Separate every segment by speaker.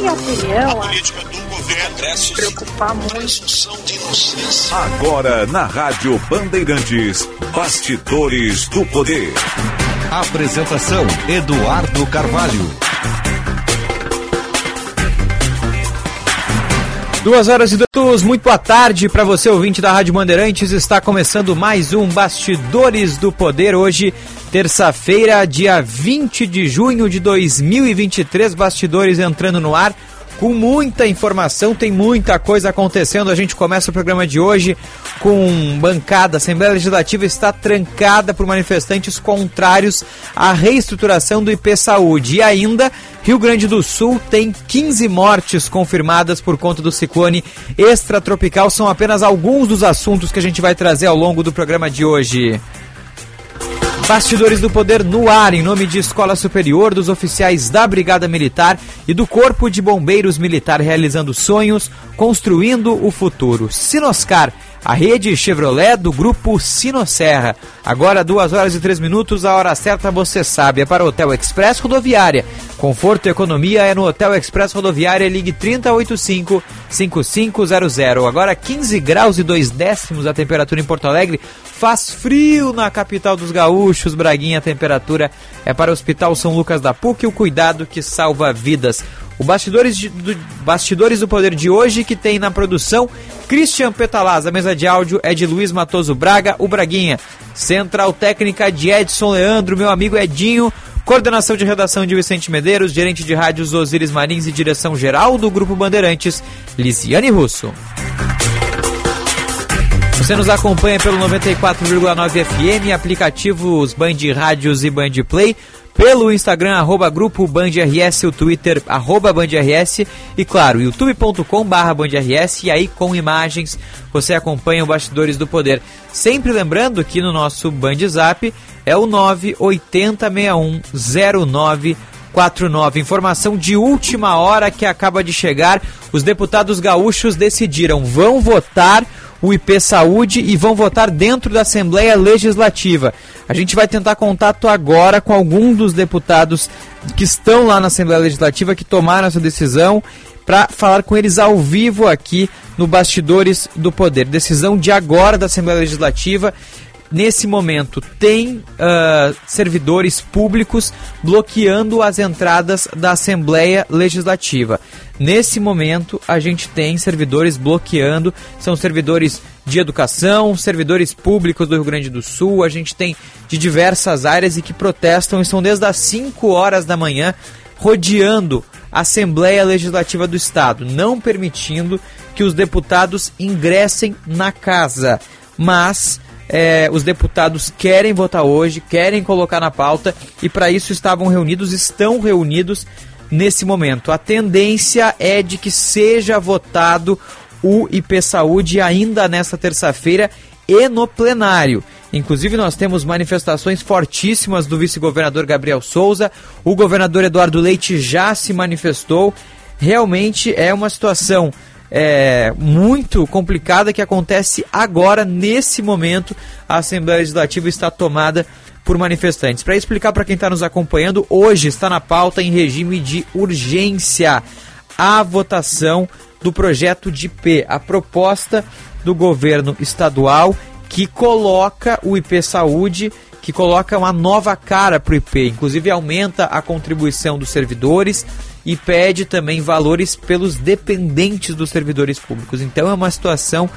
Speaker 1: minha opinião, a política do governo se preocupar muito.
Speaker 2: Agora na Rádio Bandeirantes, Bastidores do Poder. Apresentação Eduardo Carvalho.
Speaker 3: Duas horas e dois, muito boa tarde para você, ouvinte da Rádio Bandeirantes. Está começando mais um Bastidores do Poder. Hoje, terça-feira, dia 20 de junho de 2023. Bastidores entrando no ar com muita informação, tem muita coisa acontecendo. A gente começa o programa de hoje com bancada. A Assembleia Legislativa está trancada por manifestantes contrários à reestruturação do IP Saúde. E ainda, Rio Grande do Sul tem 15 mortes confirmadas por conta do ciclone extratropical. São apenas alguns dos assuntos que a gente vai trazer ao longo do programa de hoje. Bastidores do Poder no ar, em nome de Escola Superior, dos oficiais da Brigada Militar e do Corpo de Bombeiros Militar, realizando sonhos, construindo o futuro. Sinoscar a rede Chevrolet do grupo Sinosserra. Agora, 2 horas e 3 minutos, a hora certa você sabe. É para o Hotel Express Rodoviária. Conforto e economia é no Hotel Express Rodoviária. Ligue 3085-5500. Agora, 15 graus e 2 décimos a temperatura em Porto Alegre. Faz frio na capital dos gaúchos. Braguinha, a temperatura é para o Hospital São Lucas da PUC. O cuidado que salva vidas. O Bastidores, de, do, Bastidores do Poder de hoje, que tem na produção Christian Petalaz. A mesa de áudio é de Luiz Matoso Braga, o Braguinha. Central técnica de Edson Leandro, meu amigo Edinho. Coordenação de redação de Vicente Medeiros, gerente de rádios Osiris Marins e direção geral do Grupo Bandeirantes, Lisiane Russo. Você nos acompanha pelo 94,9 FM, aplicativos Band Rádios e Band Play pelo Instagram, arroba Grupo Band RS, o Twitter, arroba Band RS e, claro, youtube.com barra Band RS e aí com imagens você acompanha o Bastidores do Poder. Sempre lembrando que no nosso Band Zap é o 9806109 49. Informação de última hora que acaba de chegar. Os deputados gaúchos decidiram, vão votar o IP Saúde e vão votar dentro da Assembleia Legislativa. A gente vai tentar contato agora com algum dos deputados que estão lá na Assembleia Legislativa que tomaram essa decisão para falar com eles ao vivo aqui no Bastidores do Poder. Decisão de agora da Assembleia Legislativa nesse momento tem uh, servidores públicos bloqueando as entradas da Assembleia Legislativa. Nesse momento, a gente tem servidores bloqueando, são servidores de educação, servidores públicos do Rio Grande do Sul, a gente tem de diversas áreas e que protestam, estão desde as 5 horas da manhã rodeando a Assembleia Legislativa do Estado, não permitindo que os deputados ingressem na casa. Mas é, os deputados querem votar hoje, querem colocar na pauta e para isso estavam reunidos, estão reunidos nesse momento. A tendência é de que seja votado o IP Saúde ainda nesta terça-feira e no plenário. Inclusive, nós temos manifestações fortíssimas do vice-governador Gabriel Souza. O governador Eduardo Leite já se manifestou. Realmente é uma situação é, muito complicada que acontece agora, nesse momento. A Assembleia Legislativa está tomada por manifestantes. Para explicar para quem está nos acompanhando, hoje está na pauta em regime de urgência a votação do projeto de IP, a proposta do governo estadual que coloca o IP Saúde, que coloca uma nova cara para o IP, inclusive aumenta a contribuição dos servidores e pede também valores pelos dependentes dos servidores públicos. Então é uma situação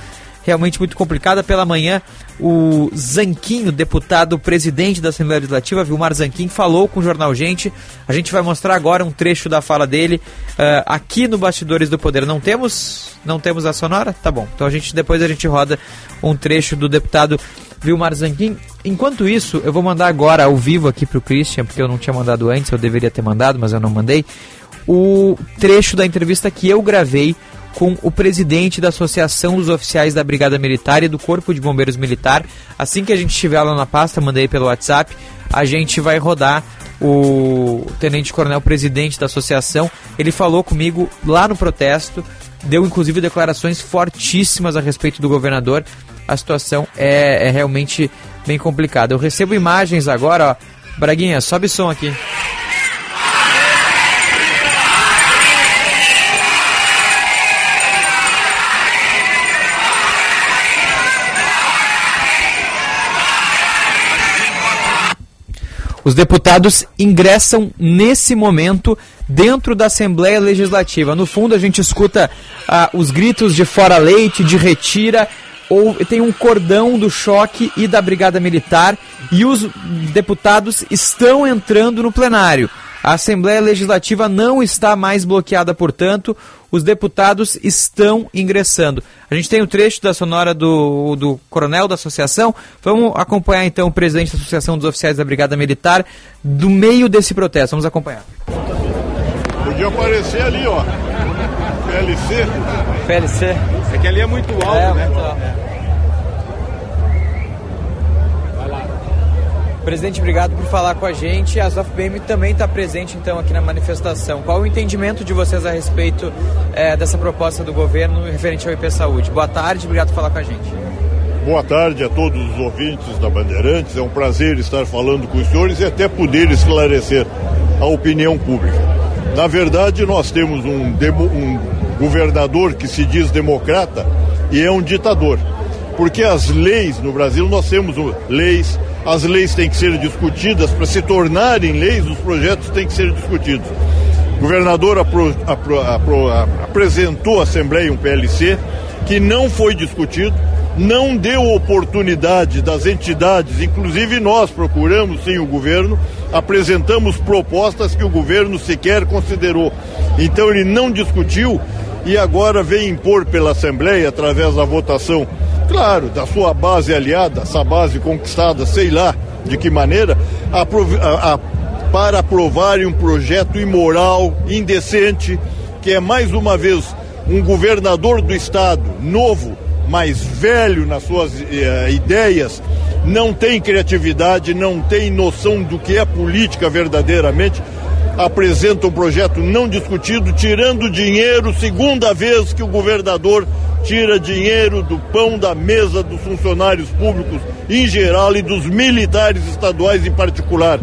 Speaker 3: realmente muito complicada. Pela manhã, o Zanquinho, deputado presidente da Assembleia Legislativa, Vilmar Zanquim, falou com o Jornal Gente. A gente vai mostrar agora um trecho da fala dele uh, aqui no Bastidores do Poder. Não temos, não temos a sonora? Tá bom. Então a gente depois a gente roda um trecho do deputado Vilmar Zanquim. Enquanto isso, eu vou mandar agora ao vivo aqui para o Christian, porque eu não tinha mandado antes, eu deveria ter mandado, mas eu não mandei, o trecho da entrevista que eu gravei com o presidente da Associação dos Oficiais da Brigada Militar e do Corpo de Bombeiros Militar. Assim que a gente estiver lá na pasta, mandei pelo WhatsApp, a gente vai rodar o tenente coronel presidente da associação. Ele falou comigo lá no protesto, deu inclusive declarações fortíssimas a respeito do governador. A situação é, é realmente bem complicada. Eu recebo imagens agora, ó. Braguinha, sobe som aqui. Os deputados ingressam nesse momento dentro da Assembleia Legislativa. No fundo, a gente escuta ah, os gritos de fora leite, de retira, ou tem um cordão do choque e da Brigada Militar e os deputados estão entrando no plenário. A Assembleia Legislativa não está mais bloqueada, portanto, os deputados estão ingressando. A gente tem o um trecho da sonora do, do coronel da associação. Vamos acompanhar então o presidente da Associação dos Oficiais da Brigada Militar do meio desse protesto. Vamos acompanhar.
Speaker 4: Podia aparecer ali, ó. PLC.
Speaker 3: PLC.
Speaker 4: É que ali é muito alto, é, né? Muito alto.
Speaker 3: Presidente, obrigado por falar com a gente. A ZOFBM também está presente, então, aqui na manifestação. Qual o entendimento de vocês a respeito é, dessa proposta do governo referente ao IP Saúde? Boa tarde, obrigado por falar com a gente.
Speaker 4: Boa tarde a todos os ouvintes da Bandeirantes. É um prazer estar falando com os senhores e até poder esclarecer a opinião pública. Na verdade, nós temos um, demo, um governador que se diz democrata e é um ditador. Porque as leis no Brasil, nós temos leis, as leis têm que ser discutidas, para se tornarem leis, os projetos têm que ser discutidos. O governador apro, apro, apro, apresentou à Assembleia um PLC que não foi discutido, não deu oportunidade das entidades, inclusive nós procuramos sim o governo, apresentamos propostas que o governo sequer considerou. Então ele não discutiu e agora vem impor pela Assembleia, através da votação claro, da sua base aliada, essa base conquistada, sei lá de que maneira, a, a, para aprovarem um projeto imoral, indecente, que é mais uma vez um governador do estado novo, mais velho nas suas eh, ideias, não tem criatividade, não tem noção do que é política verdadeiramente, apresenta um projeto não discutido, tirando dinheiro, segunda vez que o governador tira dinheiro do pão da mesa dos funcionários públicos em geral e dos militares estaduais em particular.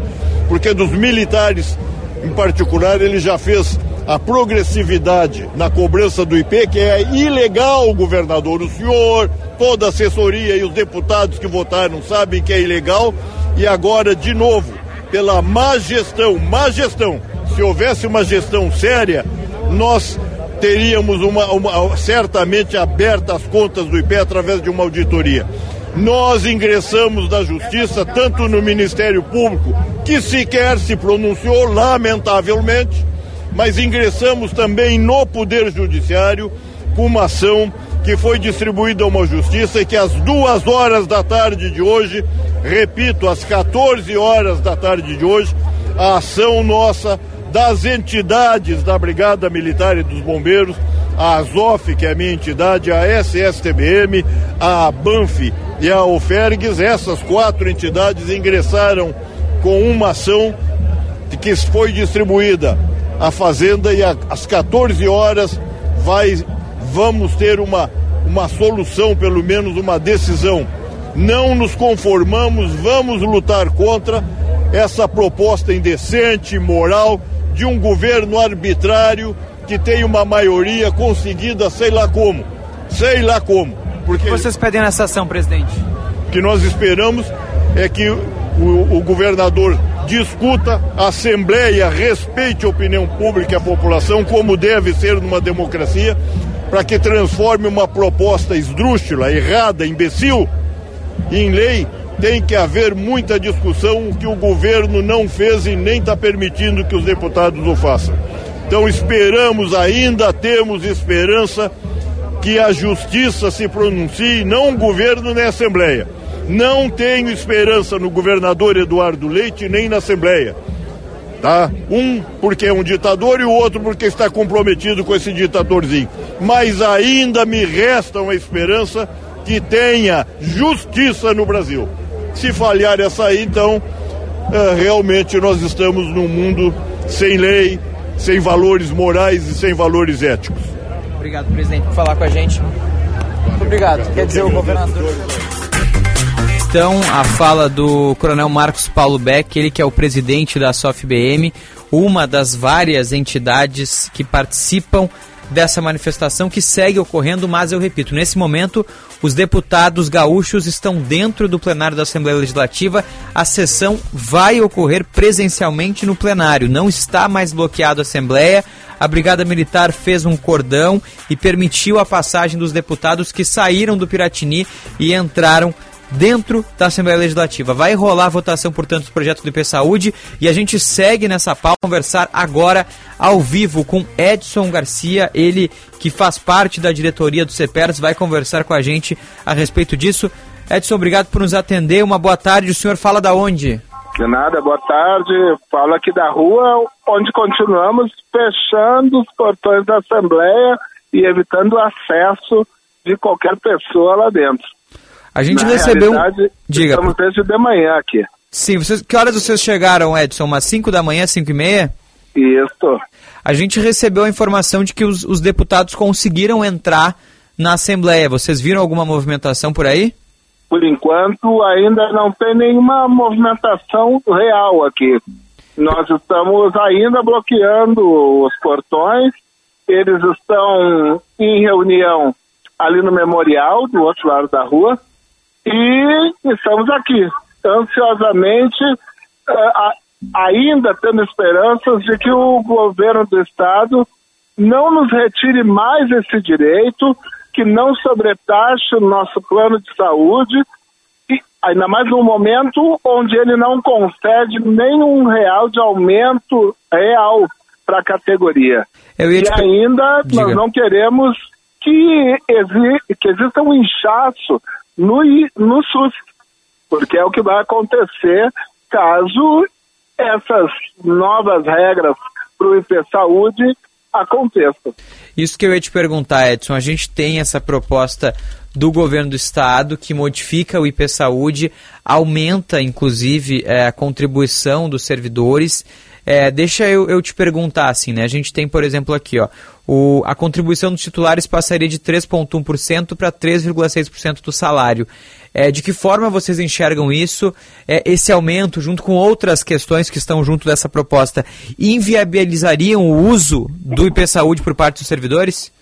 Speaker 4: Porque dos militares em particular ele já fez a progressividade na cobrança do IP, que é ilegal, governador. O senhor, toda a assessoria e os deputados que votaram sabem que é ilegal. E agora, de novo, pela má gestão, má gestão. Se houvesse uma gestão séria, nós teríamos uma, uma, certamente aberta as contas do IP através de uma auditoria. Nós ingressamos na justiça, tanto no Ministério Público, que sequer se pronunciou, lamentavelmente, mas ingressamos também no Poder Judiciário com uma ação que foi distribuída a uma justiça e que às duas horas da tarde de hoje, repito, às 14 horas da tarde de hoje, a ação nossa das entidades da Brigada Militar e dos Bombeiros, a AZOF, que é a minha entidade, a SSTBM, a BANF e a OFERGS, essas quatro entidades ingressaram com uma ação que foi distribuída à Fazenda e às 14 horas vai, vamos ter uma, uma solução, pelo menos uma decisão. Não nos conformamos, vamos lutar contra essa proposta indecente, moral, de um governo arbitrário que tem uma maioria conseguida, sei lá como. Sei lá como.
Speaker 3: Porque o que vocês pedem nessa ação, presidente?
Speaker 4: O que nós esperamos é que o, o governador discuta, a Assembleia respeite a opinião pública e a população, como deve ser numa democracia, para que transforme uma proposta esdrúxula, errada, imbecil, em lei tem que haver muita discussão, que o governo não fez e nem está permitindo que os deputados o façam. Então esperamos ainda, temos esperança que a justiça se pronuncie, não o governo nem a Assembleia. Não tenho esperança no governador Eduardo Leite nem na Assembleia. Tá? Um porque é um ditador e o outro porque está comprometido com esse ditadorzinho. Mas ainda me resta uma esperança que tenha justiça no Brasil. Se falhar essa aí, então, é, realmente nós estamos num mundo sem lei, sem valores morais e sem valores éticos.
Speaker 3: Obrigado, presidente, por falar com a gente. Muito obrigado. Quer dizer, o governador. Então, a fala do Coronel Marcos Paulo Beck, ele que é o presidente da SOFBM, uma das várias entidades que participam dessa manifestação que segue ocorrendo, mas eu repito, nesse momento Os deputados gaúchos estão dentro do plenário da Assembleia Legislativa. A sessão vai ocorrer presencialmente no plenário. Não está mais bloqueado a Assembleia. A Brigada Militar fez um cordão e permitiu a passagem dos deputados que saíram do Piratini e entraram dentro da Assembleia Legislativa. Vai rolar a votação, portanto, do projeto do IP Saúde e a gente segue nessa pauta, conversar agora ao vivo com Edson Garcia, ele que faz parte da diretoria do CEPERS, vai conversar com a gente a respeito disso. Edson, obrigado por nos atender, uma boa tarde, o senhor fala da onde?
Speaker 5: De nada, boa tarde, falo aqui da rua, onde continuamos fechando os portões da Assembleia e evitando o acesso de qualquer pessoa lá dentro.
Speaker 3: A gente Na recebeu.
Speaker 5: Diga. Estamos desde de manhã aqui.
Speaker 3: Sim, vocês, que horas vocês chegaram, Edson? Umas 5 da manhã, 5 e meia?
Speaker 5: Isso.
Speaker 3: A gente recebeu a informação de que os, os deputados conseguiram entrar na Assembleia. Vocês viram alguma movimentação por aí?
Speaker 5: Por enquanto, ainda não tem nenhuma movimentação real aqui. Nós estamos ainda bloqueando os portões. Eles estão em reunião ali no memorial, do outro lado da rua. E estamos aqui, ansiosamente, uh, ainda tendo esperanças de que o governo do Estado não nos retire mais esse direito, que não sobretaxe o nosso plano de saúde, e ainda mais num momento onde ele não concede nenhum real de aumento real para a categoria. e ainda Diga. nós não queremos que, exi que exista um inchaço no, no SUS, porque é o que vai acontecer caso essas novas regras para o IP Saúde aconteçam.
Speaker 3: Isso que eu ia te perguntar, Edson. A gente tem essa proposta do governo do estado que modifica o IP Saúde, aumenta inclusive é, a contribuição dos servidores é, deixa eu, eu, te perguntar assim, né? A gente tem, por exemplo, aqui, ó, o, a contribuição dos titulares passaria de 3,1% para 3,6% do salário. É, de que forma vocês enxergam isso, é, esse aumento, junto com outras questões que estão junto dessa proposta, inviabilizariam o uso do IP Saúde por parte dos servidores?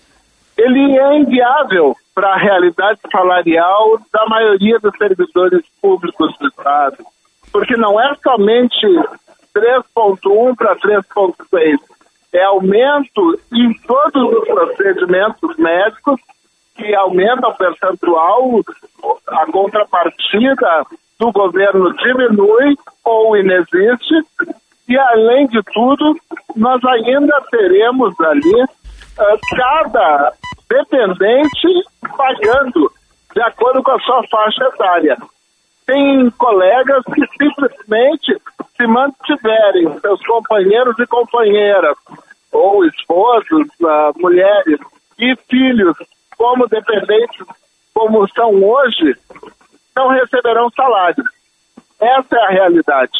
Speaker 5: Ele é inviável para a realidade salarial da maioria dos servidores públicos do Estado. Porque não é somente 3,1 para 3,6. É aumento em todos os procedimentos médicos que aumenta o percentual, a contrapartida do governo diminui ou inexiste, e além de tudo, nós ainda teremos ali uh, cada dependente pagando de acordo com a sua faixa etária. Tem colegas que simplesmente se mantiverem seus companheiros e companheiras, ou esposos, uh, mulheres e filhos como dependentes, como são hoje, não receberão salário. Essa é a realidade.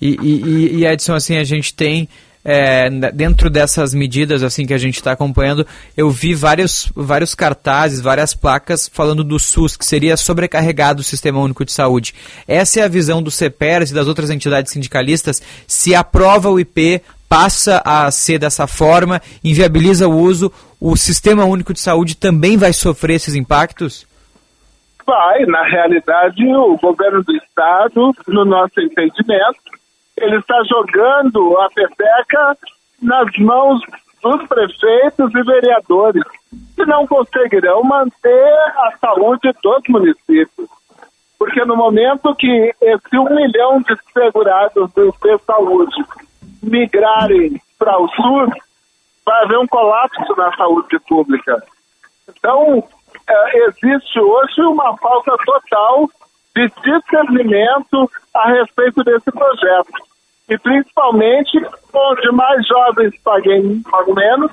Speaker 3: E, e, e Edson, assim, a gente tem é, dentro dessas medidas assim que a gente está acompanhando, eu vi vários, vários cartazes, várias placas falando do SUS, que seria sobrecarregado o Sistema Único de Saúde. Essa é a visão do CEPERS e das outras entidades sindicalistas. Se aprova o IP, passa a ser dessa forma, inviabiliza o uso, o Sistema Único de Saúde também vai sofrer esses impactos?
Speaker 5: Vai, na realidade, o governo do Estado, no nosso entendimento, ele está jogando a peteca nas mãos dos prefeitos e vereadores, que não conseguirão manter a saúde dos municípios. Porque no momento que esse um milhão de segurados do IP Saúde migrarem para o sul, vai haver um colapso na saúde pública. Então, é, existe hoje uma falta total de discernimento a respeito desse projeto. E principalmente onde mais jovens pagam, pagam menos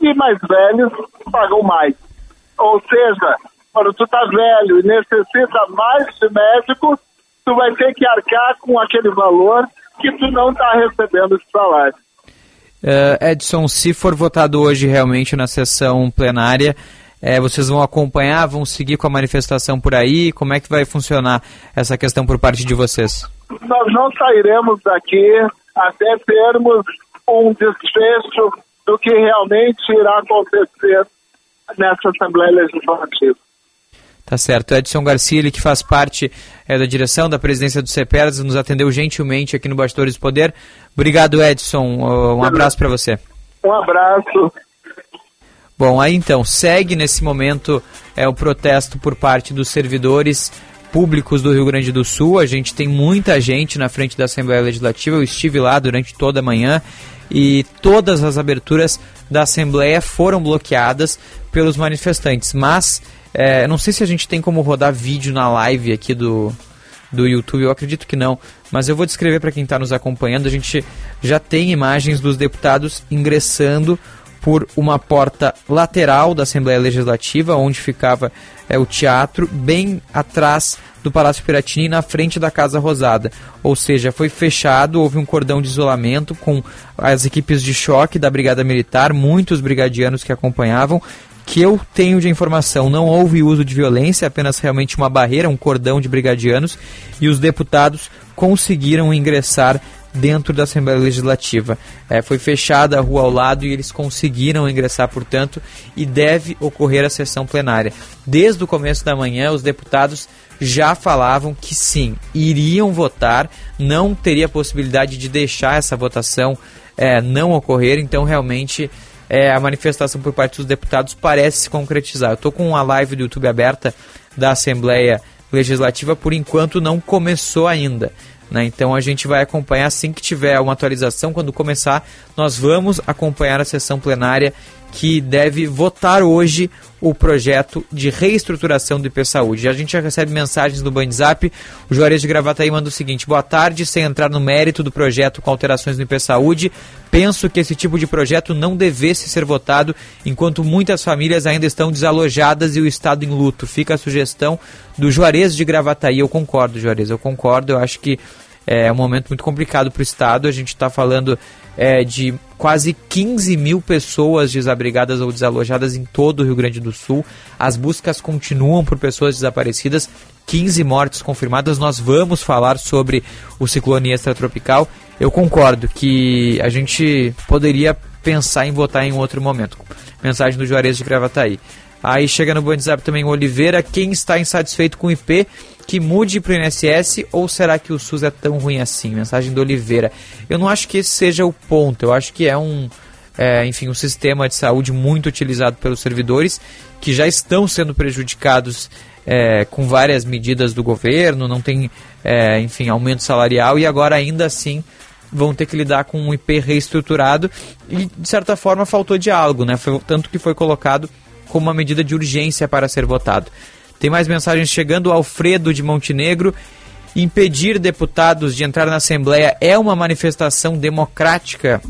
Speaker 5: e mais velhos pagam mais. Ou seja, quando tu tá velho e necessita mais de médico, tu vai ter que arcar com aquele valor que tu não está recebendo esse salário.
Speaker 3: Uh, Edson, se for votado hoje realmente na sessão plenária, é, vocês vão acompanhar, vão seguir com a manifestação por aí? Como é que vai funcionar essa questão por parte de vocês?
Speaker 5: Nós não sairemos daqui até termos um desfecho do que realmente irá acontecer nessa Assembleia Legislativa.
Speaker 3: Tá certo. Edson Garcia, ele que faz parte é, da direção da presidência do CEPERS, nos atendeu gentilmente aqui no Bastidores do Poder. Obrigado, Edson. Um abraço para você.
Speaker 5: Um abraço.
Speaker 3: Bom, aí então, segue nesse momento é, o protesto por parte dos servidores públicos do Rio Grande do Sul. A gente tem muita gente na frente da Assembleia Legislativa. Eu estive lá durante toda a manhã e todas as aberturas da Assembleia foram bloqueadas pelos manifestantes. Mas é, não sei se a gente tem como rodar vídeo na live aqui do, do YouTube, eu acredito que não, mas eu vou descrever para quem está nos acompanhando. A gente já tem imagens dos deputados ingressando por uma porta lateral da Assembleia Legislativa, onde ficava é, o teatro, bem atrás do Palácio Piratini, na frente da Casa Rosada. Ou seja, foi fechado, houve um cordão de isolamento com as equipes de choque da Brigada Militar, muitos brigadianos que acompanhavam. Que eu tenho de informação, não houve uso de violência, apenas realmente uma barreira, um cordão de brigadianos, e os deputados conseguiram ingressar dentro da Assembleia Legislativa. É, foi fechada a rua ao lado e eles conseguiram ingressar, portanto, e deve ocorrer a sessão plenária. Desde o começo da manhã, os deputados já falavam que sim, iriam votar, não teria possibilidade de deixar essa votação é, não ocorrer, então realmente é, a manifestação por parte dos deputados parece se concretizar. Eu estou com a live do YouTube aberta da Assembleia Legislativa, por enquanto não começou ainda. Né? Então a gente vai acompanhar assim que tiver uma atualização, quando começar, nós vamos acompanhar a sessão plenária que deve votar hoje o projeto de reestruturação do IP Saúde. A gente já recebe mensagens no WhatsApp. O Juarez de Gravataí manda o seguinte: Boa tarde, sem entrar no mérito do projeto com alterações no IP Saúde, penso que esse tipo de projeto não devesse ser votado enquanto muitas famílias ainda estão desalojadas e o Estado em luto. Fica a sugestão do Juarez de Gravataí. Eu concordo, Juarez, eu concordo. Eu acho que é um momento muito complicado para o Estado. A gente está falando é, de quase 15 mil pessoas desabrigadas ou desalojadas em todo o Rio Grande do Sul. As buscas continuam por pessoas desaparecidas. 15 mortes confirmadas. Nós vamos falar sobre o ciclone extratropical. Eu concordo que a gente poderia pensar em votar em outro momento. Mensagem do Juarez de Gravataí. Aí chega no WhatsApp também o Oliveira. Quem está insatisfeito com o IP, que mude para o INSS ou será que o SUS é tão ruim assim? Mensagem do Oliveira. Eu não acho que esse seja o ponto. Eu acho que é um, é, enfim, um sistema de saúde muito utilizado pelos servidores que já estão sendo prejudicados é, com várias medidas do governo, não tem, é, enfim, aumento salarial e agora ainda assim vão ter que lidar com um IP reestruturado e de certa forma faltou diálogo, né? Foi, tanto que foi colocado como uma medida de urgência para ser votado. Tem mais mensagens chegando. Alfredo de Montenegro. Impedir deputados de entrar na Assembleia é uma manifestação democrática.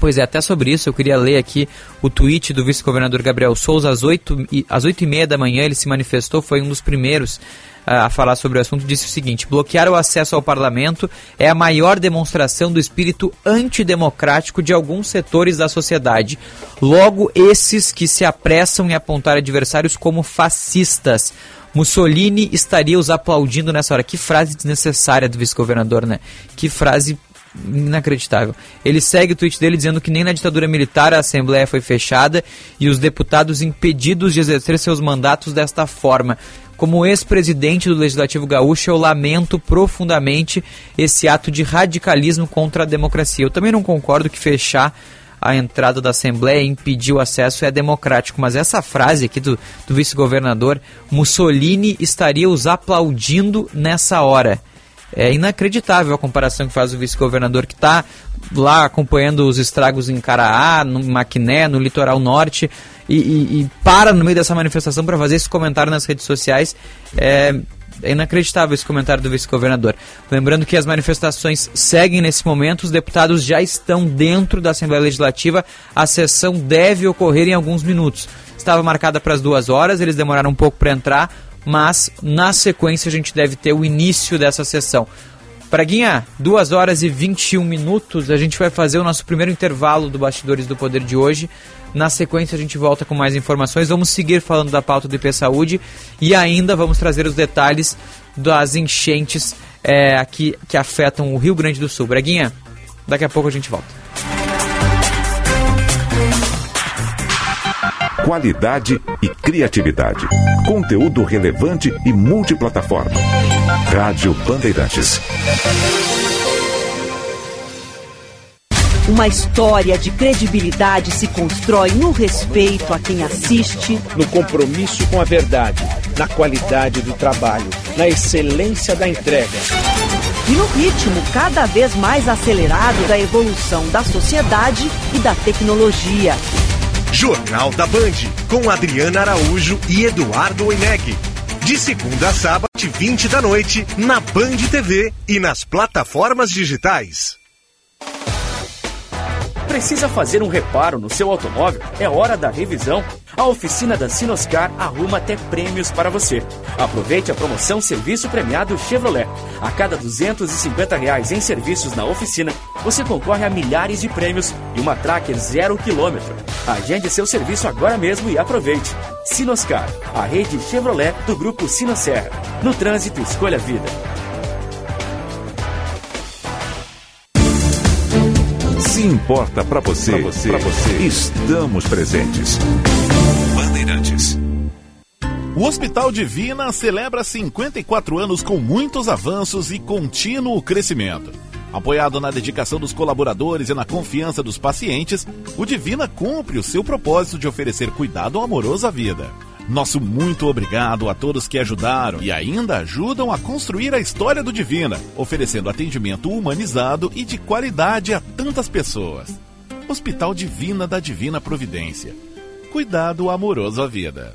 Speaker 3: Pois é, até sobre isso eu queria ler aqui o tweet do vice-governador Gabriel Souza. Às 8, às 8 e meia da manhã ele se manifestou, foi um dos primeiros a falar sobre o assunto, disse o seguinte: bloquear o acesso ao parlamento é a maior demonstração do espírito antidemocrático de alguns setores da sociedade. Logo, esses que se apressam em apontar adversários como fascistas. Mussolini estaria os aplaudindo nessa hora. Que frase desnecessária do vice-governador, né? Que frase inacreditável. Ele segue o tweet dele dizendo que nem na ditadura militar a Assembleia foi fechada e os deputados impedidos de exercer seus mandatos desta forma. Como ex-presidente do Legislativo Gaúcho, eu lamento profundamente esse ato de radicalismo contra a democracia. Eu também não concordo que fechar a entrada da Assembleia impedir o acesso é democrático, mas essa frase aqui do, do vice-governador, Mussolini estaria os aplaudindo nessa hora. É inacreditável a comparação que faz o vice-governador que está lá acompanhando os estragos em Caraá, no Maquiné, no litoral norte, e, e, e para no meio dessa manifestação para fazer esse comentário nas redes sociais. É, é inacreditável esse comentário do vice-governador. Lembrando que as manifestações seguem nesse momento, os deputados já estão dentro da Assembleia Legislativa, a sessão deve ocorrer em alguns minutos. Estava marcada para as duas horas, eles demoraram um pouco para entrar, mas na sequência a gente deve ter o início dessa sessão. Praguinha, 2 horas e 21 minutos, a gente vai fazer o nosso primeiro intervalo do Bastidores do Poder de hoje. Na sequência a gente volta com mais informações. Vamos seguir falando da pauta do IP Saúde e ainda vamos trazer os detalhes das enchentes é, aqui que afetam o Rio Grande do Sul. Braguinha, daqui a pouco a gente volta.
Speaker 6: Qualidade e criatividade. Conteúdo relevante e multiplataforma. Rádio Bandeirantes.
Speaker 7: Uma história de credibilidade se constrói no respeito a quem assiste,
Speaker 8: no compromisso com a verdade, na qualidade do trabalho, na excelência da entrega.
Speaker 7: E no ritmo cada vez mais acelerado da evolução da sociedade e da tecnologia.
Speaker 9: Jornal da Band, com Adriana Araújo e Eduardo Oineg. De segunda a sábado, 20 da noite, na Band TV e nas plataformas digitais.
Speaker 10: Precisa fazer um reparo no seu automóvel? É hora da revisão. A oficina da Sinoscar arruma até prêmios para você. Aproveite a promoção Serviço Premiado Chevrolet. A cada 250 reais em serviços na oficina, você concorre a milhares de prêmios e uma Tracker zero quilômetro. Agende seu serviço agora mesmo e aproveite. Sinoscar, a rede Chevrolet do grupo Sinosserra. No trânsito, escolha vida.
Speaker 6: Se importa para você, pra você, pra você, estamos presentes. Bandeirantes.
Speaker 11: O Hospital Divina celebra 54 anos com muitos avanços e contínuo crescimento. Apoiado na dedicação dos colaboradores e na confiança dos pacientes, o Divina cumpre o seu propósito de oferecer cuidado amoroso à vida. Nosso muito obrigado a todos que ajudaram e ainda ajudam a construir a história do Divina, oferecendo atendimento humanizado e de qualidade a tantas pessoas. Hospital Divina da Divina Providência. Cuidado amoroso à vida.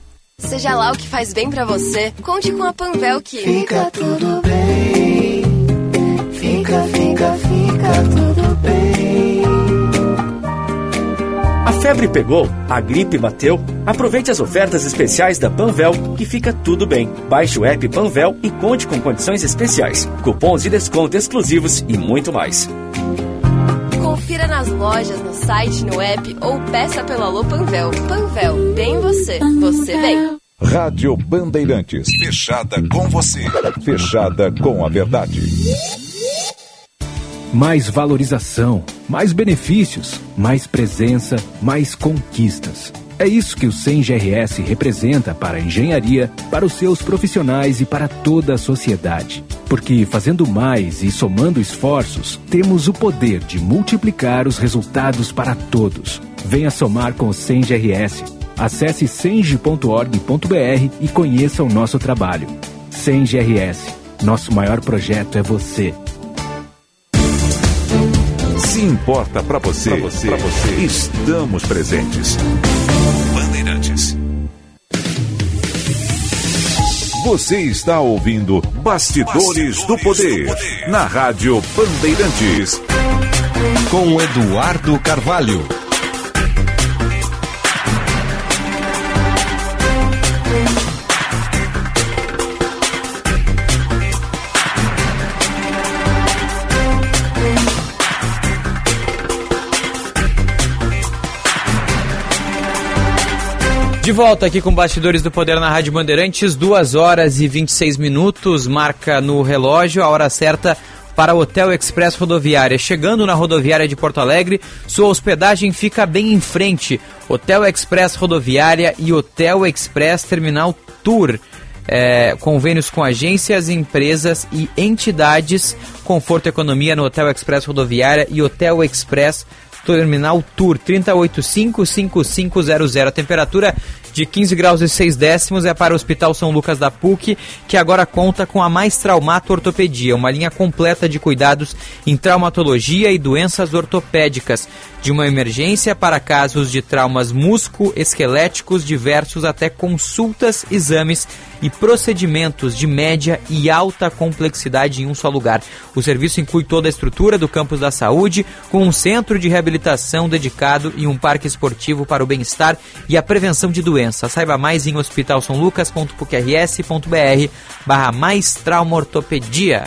Speaker 12: Seja lá o que faz bem para você, conte com a Panvel que
Speaker 13: fica tudo bem. Fica, fica, fica tudo bem.
Speaker 10: A febre pegou, a gripe bateu. Aproveite as ofertas especiais da Panvel que fica tudo bem. Baixe o app Panvel e conte com condições especiais, cupons de desconto exclusivos e muito mais.
Speaker 12: Confira nas lojas, no site, no app ou peça pelo Alô Panvel. Panvel, bem você, você bem.
Speaker 6: Rádio Bandeirantes. Fechada com você. Fechada com a verdade.
Speaker 14: Mais valorização, mais benefícios, mais presença, mais conquistas. É isso que o SEM-GRS representa para a engenharia, para os seus profissionais e para toda a sociedade. Porque fazendo mais e somando esforços, temos o poder de multiplicar os resultados para todos. Venha somar com o SEM-GRS. Acesse senge.org.br e conheça o nosso trabalho. SEM-GRS. Nosso maior projeto é você.
Speaker 6: Se importa para você, pra você, pra você, estamos presentes. Você está ouvindo Bastidores, Bastidores do, poder, do Poder na Rádio Bandeirantes. Com Eduardo Carvalho.
Speaker 3: De volta aqui com Bastidores do Poder na Rádio Bandeirantes, 2 horas e 26 minutos, marca no relógio a hora certa para o Hotel Express Rodoviária. Chegando na rodoviária de Porto Alegre, sua hospedagem fica bem em frente. Hotel Express Rodoviária e Hotel Express Terminal Tour. É, convênios com agências, empresas e entidades. Conforto e economia no Hotel Express Rodoviária e Hotel Express Terminal Tour 3855500. A temperatura de 15 graus e 6 décimos é para o Hospital São Lucas da PUC, que agora conta com a Mais Traumato Ortopedia, uma linha completa de cuidados em traumatologia e doenças ortopédicas, de uma emergência para casos de traumas musco-esqueléticos diversos até consultas, exames e procedimentos de média e alta complexidade em um só lugar. O serviço inclui toda a estrutura do campus da saúde, com um centro de reabilitação dedicado e um parque esportivo para o bem-estar e a prevenção de doenças. Saiba mais em hospitalsonlucas.pucrs.br barra mais trauma ortopedia.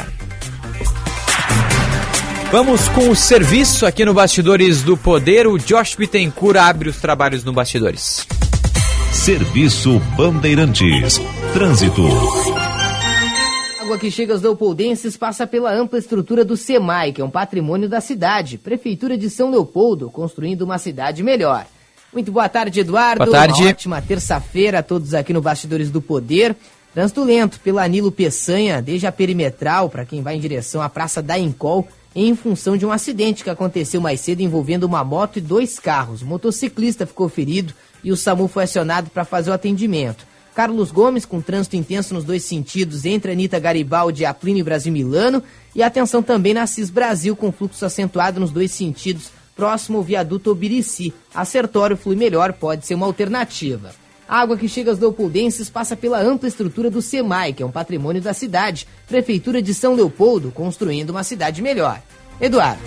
Speaker 3: Vamos com o serviço aqui no Bastidores do Poder. O Josh Bittencourt abre os trabalhos no Bastidores.
Speaker 2: Serviço Bandeirantes. Trânsito.
Speaker 15: água que chega aos Leopoldenses passa pela ampla estrutura do SEMAI, que é um patrimônio da cidade. Prefeitura de São Leopoldo, construindo uma cidade melhor. Muito boa tarde, Eduardo.
Speaker 3: Boa tarde.
Speaker 15: Uma ótima terça-feira a todos aqui no Bastidores do Poder. Trânsito lento pela Nilo Peçanha, desde a perimetral, para quem vai em direção à Praça da Encol, em função de um acidente que aconteceu mais cedo envolvendo uma moto e dois carros. O motociclista ficou ferido e o SAMU foi acionado para fazer o atendimento. Carlos Gomes, com trânsito intenso nos dois sentidos entre Anitta Garibaldi e a Plínio Brasil Milano. E atenção também na CIS Brasil, com fluxo acentuado nos dois sentidos, próximo ao viaduto Obirici. A Sertório flui melhor, pode ser uma alternativa. A água que chega aos Leopoldenses passa pela ampla estrutura do SEMAI, que é um patrimônio da cidade. Prefeitura de São Leopoldo, construindo uma cidade melhor. Eduardo.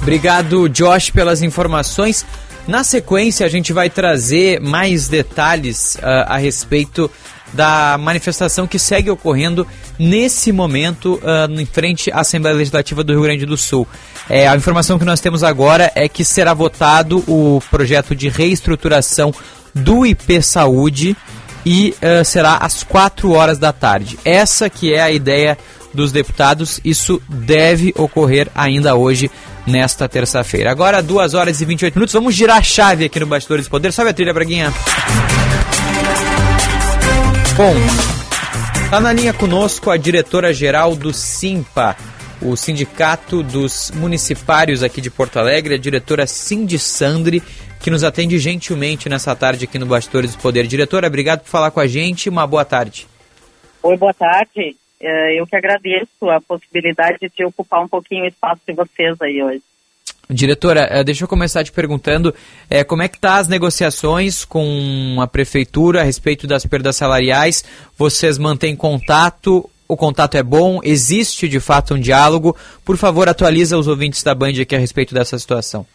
Speaker 3: Obrigado, Josh, pelas informações. Na sequência, a gente vai trazer mais detalhes uh, a respeito da manifestação que segue ocorrendo nesse momento uh, em frente à Assembleia Legislativa do Rio Grande do Sul. É, a informação que nós temos agora é que será votado o projeto de reestruturação do IP Saúde e uh, será às 4 horas da tarde. Essa que é a ideia dos deputados, isso deve ocorrer ainda hoje nesta terça-feira. Agora, 2 horas e 28 minutos, vamos girar a chave aqui no Bastidores Poder. Sobe a trilha, Braguinha. Bom, está na linha conosco a diretora-geral do SIMPA, o Sindicato dos Municipários aqui de Porto Alegre, a diretora Cindy Sandri, que nos atende gentilmente nessa tarde aqui no Bastidores do Poder. Diretora, obrigado por falar com a gente, uma boa tarde.
Speaker 16: Oi, boa tarde. É, eu que agradeço a possibilidade de ocupar um pouquinho o espaço de vocês aí hoje.
Speaker 3: Diretora, eh, deixa eu começar te perguntando é, como é que tá as negociações com a prefeitura a respeito das perdas salariais. Vocês mantêm contato? O contato é bom? Existe de fato um diálogo? Por favor, atualiza os ouvintes da Band aqui a respeito dessa situação.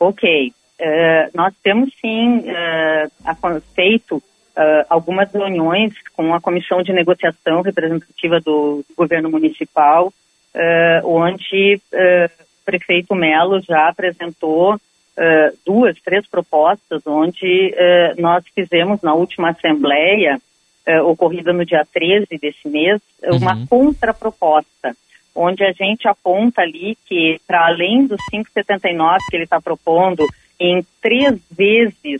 Speaker 16: Ok. Uh, nós temos sim uh, feito uh, algumas reuniões com a comissão de negociação representativa do, governo municipal, uh, onde uh, prefeito Melo já apresentou duas, três propostas, onde nós fizemos na última assembleia, ocorrida no dia 13 desse mês, uhum. uma contraproposta, onde a gente aponta ali que, para além dos 5,79 que ele está propondo, em três vezes,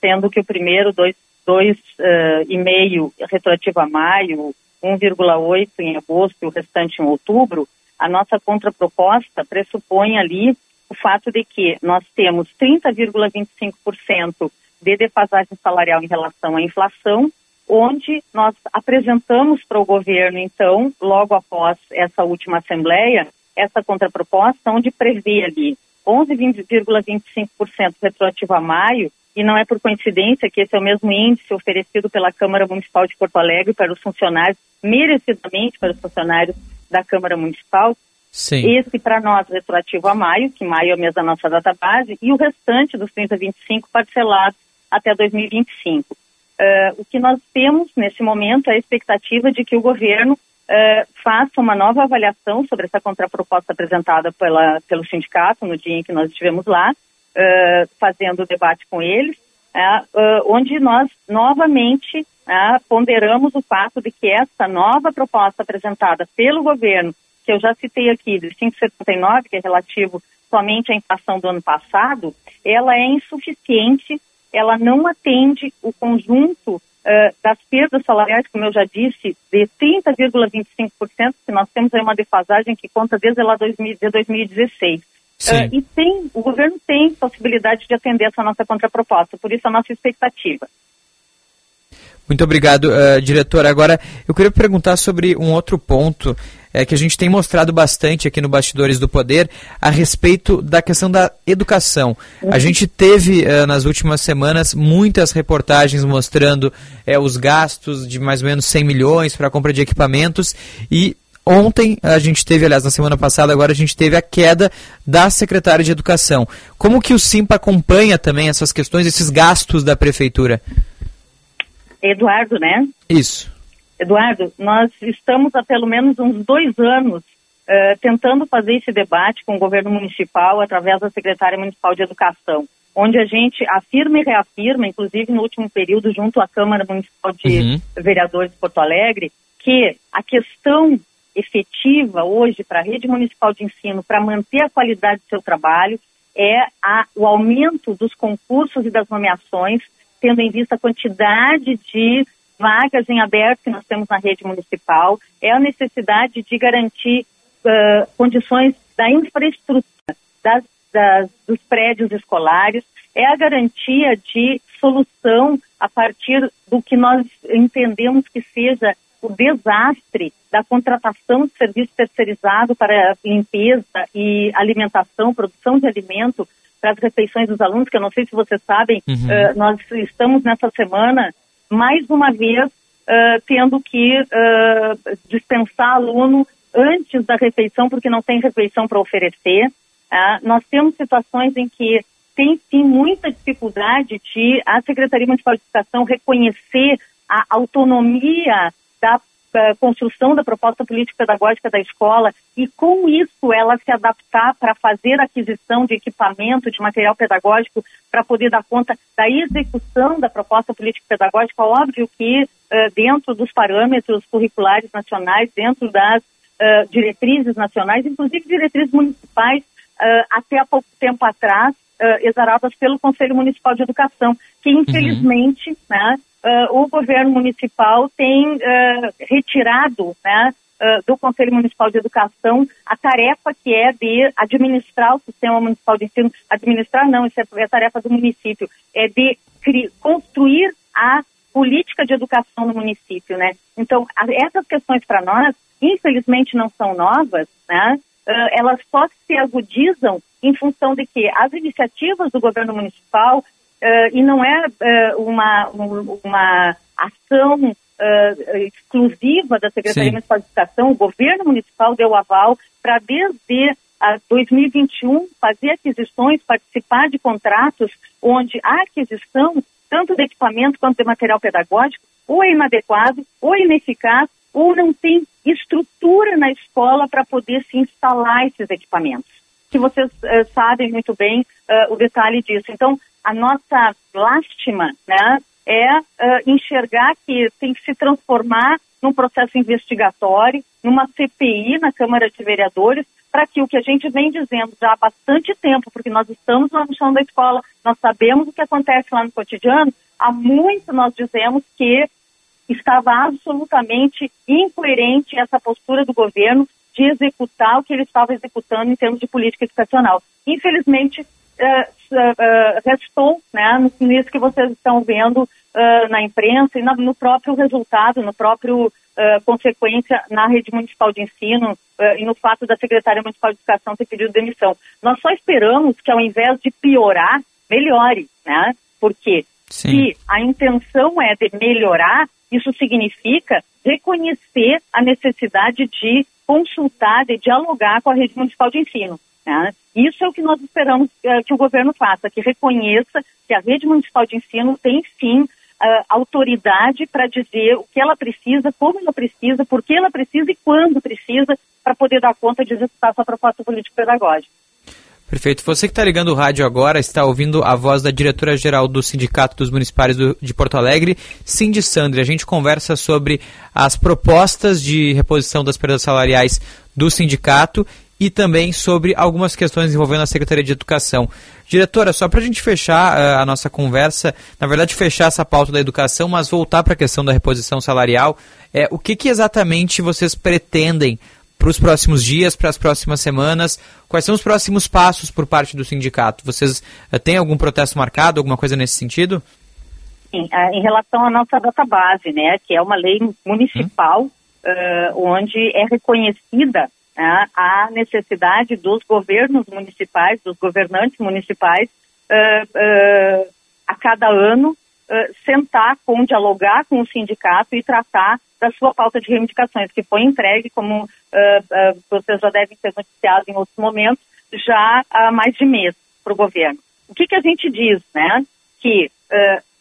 Speaker 16: sendo que o primeiro, dois 2,5 uh, retroativo a maio, 1,8 em agosto e o restante em outubro, a nossa contraproposta pressupõe ali o fato de que nós temos 30,25% de defasagem salarial em relação à inflação, onde nós apresentamos para o governo, então, logo após essa última assembleia, essa contraproposta, onde prevê ali 11,25% retroativo a maio e não é por coincidência que esse é o mesmo índice oferecido pela Câmara Municipal de Porto Alegre para os funcionários, merecidamente para os funcionários da Câmara Municipal.
Speaker 3: Sim.
Speaker 16: Esse para nós retroativo a maio, que maio é o mês da nossa data base, e o restante dos 3025 parcelado até 2025. Uh, o que nós temos nesse momento é a expectativa de que o governo uh, faça uma nova avaliação sobre essa contraproposta apresentada pela, pelo sindicato no dia em que nós estivemos lá, uh, fazendo debate com eles, uh, onde nós novamente uh, ponderamos o fato de que essa nova proposta apresentada pelo governo, que eu já citei aqui, de 5,79, que é relativo somente à inflação do ano passado, ela é insuficiente, ela não atende o conjunto Uh, das perdas salariais, como eu já disse, de 30,25%, que nós temos aí uma defasagem que conta desde lá 2000, de 2016. Uh, e tem, o governo tem possibilidade de atender essa nossa contraproposta, por isso a nossa expectativa.
Speaker 3: Muito obrigado, uh, diretor. Agora, eu queria perguntar sobre um outro ponto é, que a gente tem mostrado bastante aqui no Bastidores do Poder a respeito da questão da educação. A gente teve uh, nas últimas semanas muitas reportagens mostrando uh, os gastos de mais ou menos 100 milhões para a compra de equipamentos e Ontem a gente teve, aliás, na semana passada, agora a gente teve a queda da secretária de Educação. Como que o Simpa acompanha também essas questões, esses gastos da prefeitura?
Speaker 16: Eduardo, né?
Speaker 3: Isso.
Speaker 16: Eduardo, nós estamos há pelo menos uns dois anos uh, tentando fazer esse debate com o governo municipal através da secretária municipal de Educação, onde a gente afirma e reafirma, inclusive no último período, junto à Câmara Municipal de uhum. Vereadores de Porto Alegre, que a questão efetiva hoje para a rede municipal de ensino, para manter a qualidade do seu trabalho, é a, o aumento dos concursos e das nomeações, tendo em vista a quantidade de vagas em aberto que nós temos na rede municipal, é a necessidade de garantir uh, condições da infraestrutura das, das, dos prédios escolares, é a garantia de solução a partir do que nós entendemos que seja o desastre da contratação de serviço terceirizado para limpeza e alimentação, produção de alimento para as refeições dos alunos, que eu não sei se vocês sabem, uhum. uh, nós estamos nessa semana, mais uma vez, uh, tendo que uh, dispensar aluno antes da refeição, porque não tem refeição para oferecer. nós temos situações em que tem sim muita dificuldade de a Secretaria Municipal de Educação reconhecer a autonomia da construção da proposta político-pedagógica da escola e, com isso, ela se adaptar para fazer aquisição de equipamento, de material pedagógico, para poder dar conta da execução da proposta político-pedagógica. Óbvio que, uh, dentro dos parâmetros curriculares nacionais, dentro das uh, diretrizes nacionais, inclusive diretrizes municipais, uh, até há pouco tempo atrás, exaradas pelo Conselho Municipal de Educação, que, uhum. infelizmente, uhum. né, uh, o governo municipal tem uh, retirado né, uh, do Conselho Municipal de Educação a tarefa que é de administrar o sistema municipal de ensino. Administrar não, isso é, é tarefa do município, é de construir a política de educação no município, né? Então, essas questões para nós, infelizmente, não são novas, né? Uh, elas só se agudizam em função de que as iniciativas do governo municipal uh, e não é uh, uma, uma ação exclusiva da Secretaria Sim. Municipal de Educação, o governo municipal deu aval para desde a 2021 fazer aquisições, participar de contratos onde a aquisição, tanto de equipamento quanto de material pedagógico, ou é inadequado, ou é ineficaz, ou não tem estrutura na escola para poder se instalar esses equipamentos. Que vocês uh, sabem muito bem uh, o detalhe disso. Então, a nossa lástima né, é uh, enxergar que tem que se transformar num processo investigatório, numa CPI na Câmara de Vereadores, para que o que a gente vem dizendo já há bastante tempo, porque nós estamos lá no chão da escola, nós sabemos o que acontece lá no cotidiano, há muito nós dizemos que estava absolutamente incoerente essa postura do governo de executar o que ele estava executando em termos de política educacional. Infelizmente, uh, uh, restou né, nisso que vocês estão vendo uh, na imprensa e na, no próprio resultado, no próprio consequência na rede municipal de ensino e no fato da secretária municipal de educação ter pedido demissão. Nós só esperamos que ao invés de piorar, melhore, né? Porque Sim. se a intenção é de melhorar, isso significa reconhecer a necessidade de consultar, de dialogar com a rede municipal de ensino. Né? Isso é o que nós esperamos uh, que o governo faça, que reconheça que a rede municipal de ensino tem sim uh, autoridade para dizer o que ela precisa, como ela precisa, por que ela precisa e quando precisa para poder dar conta de executar sua proposta político-pedagógica.
Speaker 3: Perfeito. Você que está ligando o rádio agora está ouvindo a voz da diretora-geral do Sindicato dos Municipais do, de Porto Alegre, Cindy Sandri. A gente conversa sobre as propostas de reposição das perdas salariais do sindicato e também sobre algumas questões envolvendo a Secretaria de Educação. Diretora, só para a gente fechar uh, a nossa conversa, na verdade fechar essa pauta da educação, mas voltar para a questão da reposição salarial, é, o que, que exatamente vocês pretendem para os próximos dias, para as próximas semanas? Quais são os próximos passos por parte do sindicato? Vocês uh, têm algum protesto marcado, alguma coisa nesse sentido?
Speaker 16: Sim, uh, em relação à nossa database, né, que é uma lei municipal hum. onde é reconhecida né, a necessidade dos governos municipais, dos governantes municipais, a cada ano sentar com, dialogar com o sindicato e tratar da sua pauta de reivindicações, que foi entregue, como uh, uh, vocês já devem ter noticiado em outros momentos, já há mais de mês para o governo. O que, que a gente diz, né? Que,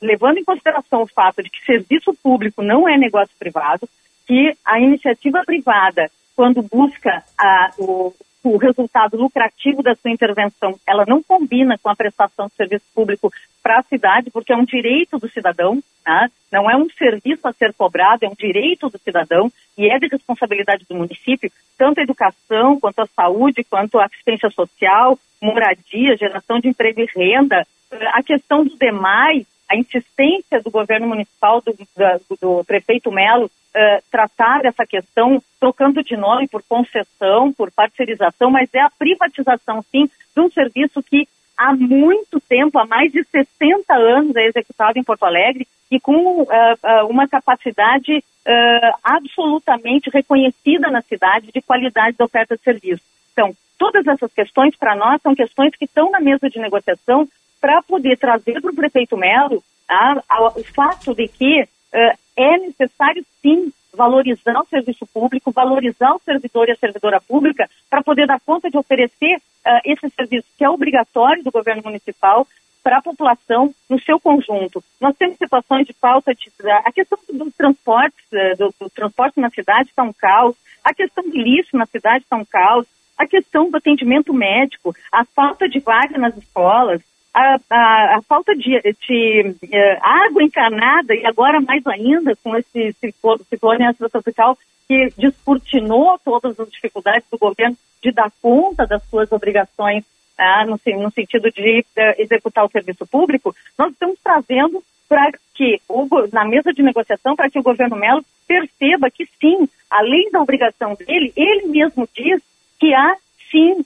Speaker 16: levando em consideração o fato de que serviço público não é negócio privado, que a iniciativa privada, quando busca a, o, o resultado lucrativo da sua intervenção, ela não combina com a prestação de serviço público para a cidade, porque é um direito do cidadão, né? não é um serviço a ser cobrado, é um direito do cidadão e é de responsabilidade do município, tanto a educação, quanto a saúde, quanto a assistência social, moradia, geração de emprego e renda, a questão do demais, a insistência do governo municipal, do, do, do prefeito Melo, uh, tratar dessa questão, trocando de nome por concessão, por parcerização, mas é a privatização, sim, de um serviço que há muito tempo, há mais de 60 anos, é executado em Porto Alegre e com uh, uh, uma capacidade absolutamente reconhecida na cidade de qualidade da oferta de serviço. Então, todas essas questões, para nós, são questões que estão na mesa de negociação para poder trazer para o prefeito Melo o fato de que uh, é necessário sim valorizar o serviço público, valorizar o servidor e a servidora pública para poder dar conta de oferecer uh, esse serviço que é obrigatório do governo municipal para a população no seu conjunto. Nós temos situações de falta de... A questão dos transportes, do, do transporte na cidade está um caos, a questão do lixo na cidade está um caos, a questão do atendimento médico, a falta de vaga nas escolas, a, a, a falta de, de uh, água encanada, e agora mais ainda com esse ciclone tropical que descortinou todas as dificuldades do governo de dar conta das suas obrigações uh, no, no, sentido de uh, executar o serviço público, nós estamos trazendo para que, na mesa de negociação, para que o governo Melo perceba que sim, além da obrigação dele, ele mesmo diz que há sim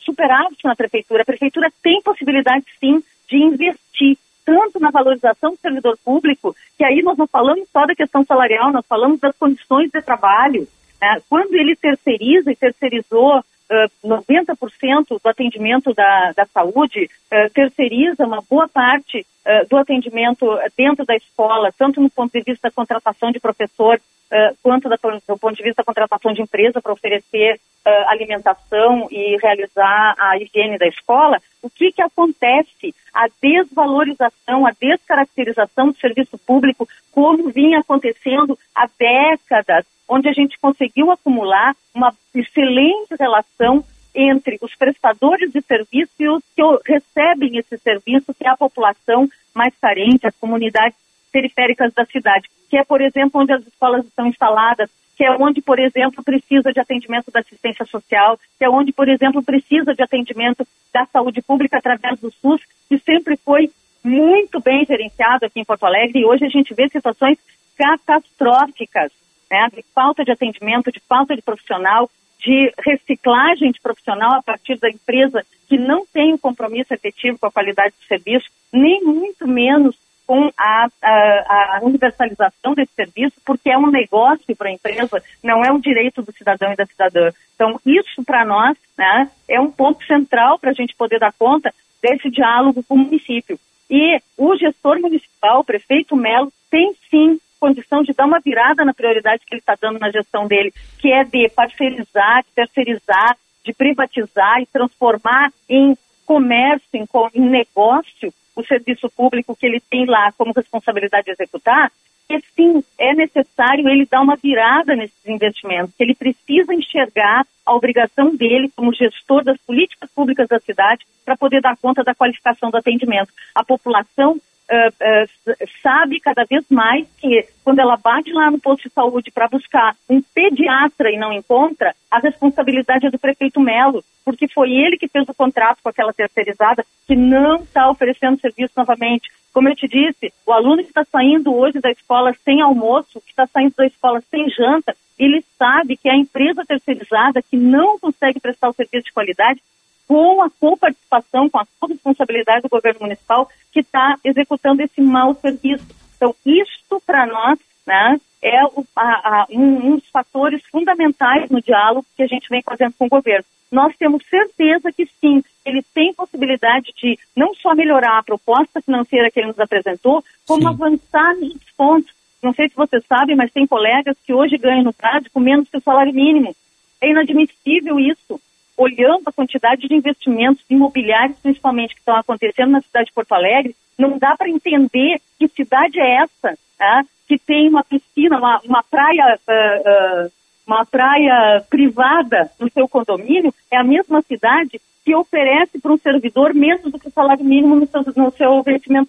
Speaker 16: superávit na prefeitura. A prefeitura tem possibilidade, sim, de investir tanto na valorização do servidor público, que aí nós não falamos só da questão salarial, nós falamos das condições de trabalho. Né? Quando ele terceiriza e terceirizou uh, 90% do atendimento da, da saúde, uh, terceiriza uma boa parte uh, do atendimento dentro da escola, tanto no ponto de vista da contratação de professor, uh, quanto da, do ponto de vista da contratação de empresa para oferecer uh, alimentação e realizar a higiene da escola, o que, que acontece? A desvalorização, a descaracterização do serviço público, como vinha acontecendo há décadas, onde a gente conseguiu acumular uma excelente relação entre os prestadores de serviços e os que recebem esse serviço, que é a população mais carente, as comunidades periféricas da cidade, que é, por exemplo, onde as escolas estão instaladas, que é onde, por exemplo, precisa de atendimento da assistência social, que é onde, por exemplo, precisa de atendimento da saúde pública através do SUS, que sempre foi muito bem gerenciado aqui em Porto Alegre, e hoje a gente vê situações catastróficas, né, de falta de atendimento, de falta de profissional, de reciclagem de profissional a partir da empresa que não tem um compromisso efetivo com a qualidade do serviço, nem muito menos com a, a, a, universalização desse serviço, porque é um negócio para a empresa, não é um direito do cidadão e da cidadã. Então, isso para nós né, é um ponto central para a gente poder dar conta desse diálogo com o município. E o gestor municipal, o prefeito Melo, tem sim condição de dar uma virada na prioridade que ele está dando na gestão dele, que é de parcerizar, de terceirizar, de privatizar e transformar em comércio, em, em negócio, o serviço público que ele tem lá como responsabilidade de executar, e sim, é necessário ele dar uma virada nesses investimentos, ele precisa enxergar a obrigação dele como gestor das políticas públicas da cidade para poder dar conta da qualificação do atendimento. A população uh, uh, sabe cada vez mais que quando ela bate lá no posto de saúde para buscar um pediatra e não encontra, a responsabilidade é do prefeito Melo, porque foi ele que fez o contrato com aquela terceirizada que não está oferecendo serviço novamente. Como eu te disse, o aluno que está saindo hoje da escola sem almoço, que está saindo da escola sem janta, ele sabe que a empresa terceirizada que não consegue prestar o serviço de qualidade, com a coparticipação, com a responsabilidade do governo municipal, que está executando esse mau serviço. Então, isto para nós né, é o, a, a, um, um dos fatores fundamentais no diálogo que a gente vem fazendo com o governo. Nós temos certeza que sim, ele tem possibilidade de não só melhorar a proposta financeira que ele nos apresentou, como sim. avançar nos pontos. Não sei se você sabe, mas tem colegas que hoje ganham no com menos que o salário mínimo. É inadmissível isso. Olhando a quantidade de investimentos imobiliários, principalmente, que estão acontecendo na cidade de Porto Alegre, não dá para entender que cidade é essa, tá? que tem uma piscina, uma, uma praia, uh, uh, uma praia privada no seu condomínio, é a mesma cidade que oferece para um servidor menos do que o salário mínimo no seu, no seu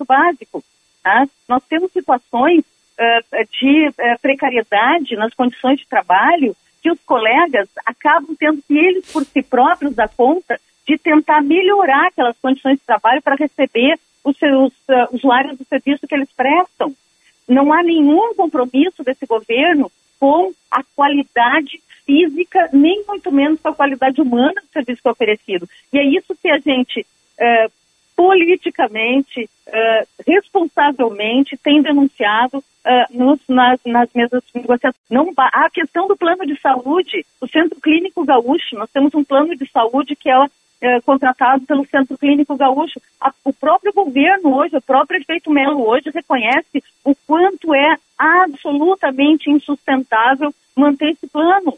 Speaker 16: básico. Tá? Nós temos situações uh, de precariedade nas condições de trabalho que os colegas acabam tendo que eles por si próprios dar conta de tentar melhorar aquelas condições de trabalho para receber os seus usuários do serviço que eles prestam não há nenhum compromisso desse governo com a qualidade física, nem muito menos com a qualidade humana do serviço que é oferecido. E é isso que a gente, é, politicamente, é, responsavelmente, tem denunciado é, nos, nas, nas mesas de. Não, a questão do plano de saúde, o Centro Clínico Gaúcho, nós temos um plano de saúde que é é, contratado pelo Centro Clínico Gaúcho. A, o próprio governo hoje, o próprio prefeito Melo hoje reconhece o quanto é absolutamente insustentável manter esse plano.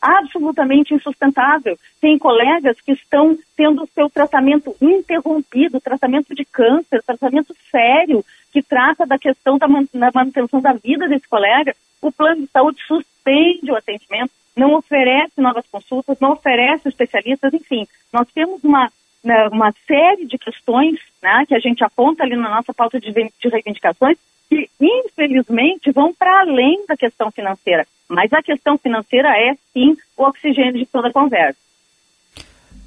Speaker 16: Absolutamente insustentável. Tem colegas que estão tendo seu tratamento interrompido, tratamento de câncer, tratamento sério, que trata da questão da manutenção da vida desse colega. O plano de saúde suspende o atendimento não oferece novas consultas, não oferece especialistas, enfim, nós temos uma, né, uma série de questões né, que a gente aponta ali na nossa pauta de, de reivindicações que, infelizmente, vão para além da questão financeira. Mas a questão financeira é, sim, o oxigênio de toda a conversa.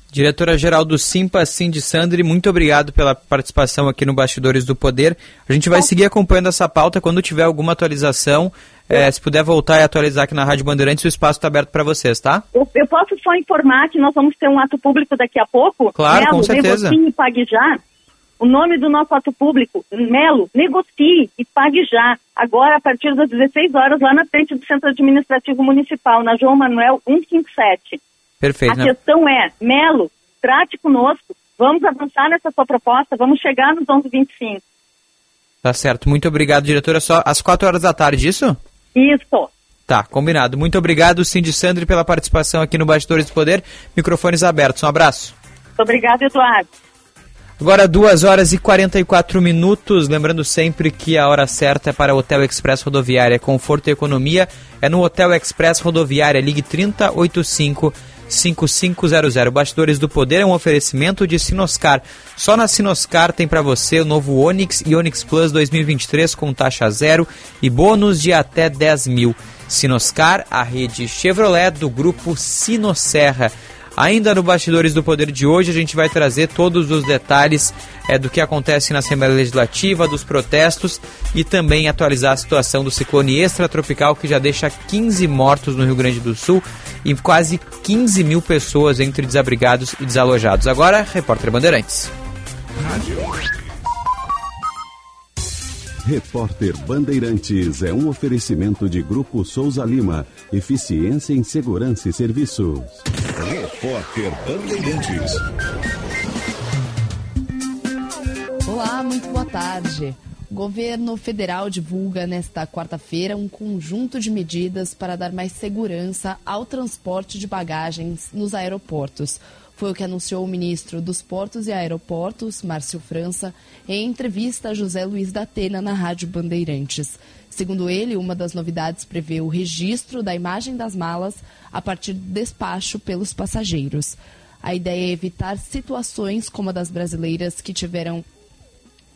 Speaker 3: Diretora-geral do Simpa, Cindy Sandri, muito obrigado pela participação aqui no Bastidores do Poder. A gente vai seguir acompanhando essa pauta. Quando tiver alguma atualização, é, se puder voltar e atualizar aqui na Rádio Bandeirantes, o espaço está aberto para vocês, tá?
Speaker 16: Eu, eu, posso só informar que nós vamos ter um ato público daqui a pouco.
Speaker 3: Claro, Melo, com certeza.
Speaker 16: Negocie e pague já. O nome do nosso ato público, Melo, negocie e pague já. Agora, a partir das 16 horas, lá na frente do Centro Administrativo Municipal, na João Manuel 157.
Speaker 3: Perfeito.
Speaker 16: A né? questão é, Melo, trate conosco, vamos avançar nessa sua proposta, vamos chegar nos 11h25.
Speaker 3: Tá certo. Muito obrigado, diretora. Só às 4 horas da tarde, isso?
Speaker 16: Isso.
Speaker 3: Tá, combinado. Muito obrigado, Cindy Sandri, pela participação aqui no Bastidores do Poder. Microfones abertos. Um abraço.
Speaker 16: Muito obrigado, Eduardo.
Speaker 3: Agora 2 horas e 44 minutos. Lembrando sempre que a hora certa é para o Hotel Express Rodoviária. Conforto e economia é no Hotel Express Rodoviária. Ligue 3085 5500. Bastidores do Poder é um oferecimento de Sinoscar. Só na Sinoscar tem para você o novo Onix e Onix Plus 2023 com taxa zero e bônus de até 10 mil. Sinoscar, a rede Chevrolet do grupo Sinosserra. Ainda no Bastidores do Poder de hoje, a gente vai trazer todos os detalhes é, do que acontece na Assembleia Legislativa, dos protestos e também atualizar a situação do ciclone extratropical que já deixa 15 mortos no Rio Grande do Sul e quase 15 mil pessoas entre desabrigados e desalojados. Agora, repórter Bandeirantes. Rádio.
Speaker 2: Repórter Bandeirantes é um oferecimento de Grupo Souza Lima. Eficiência em Segurança e Serviços. Repórter Bandeirantes.
Speaker 17: Olá, muito boa tarde. O governo federal divulga nesta quarta-feira um conjunto de medidas para dar mais segurança ao transporte de bagagens nos aeroportos. Foi o que anunciou o ministro dos Portos e Aeroportos, Márcio França, em entrevista a José Luiz da Atena na Rádio Bandeirantes. Segundo ele, uma das novidades prevê o registro da imagem das malas a partir do despacho pelos passageiros. A ideia é evitar situações como a das brasileiras que tiveram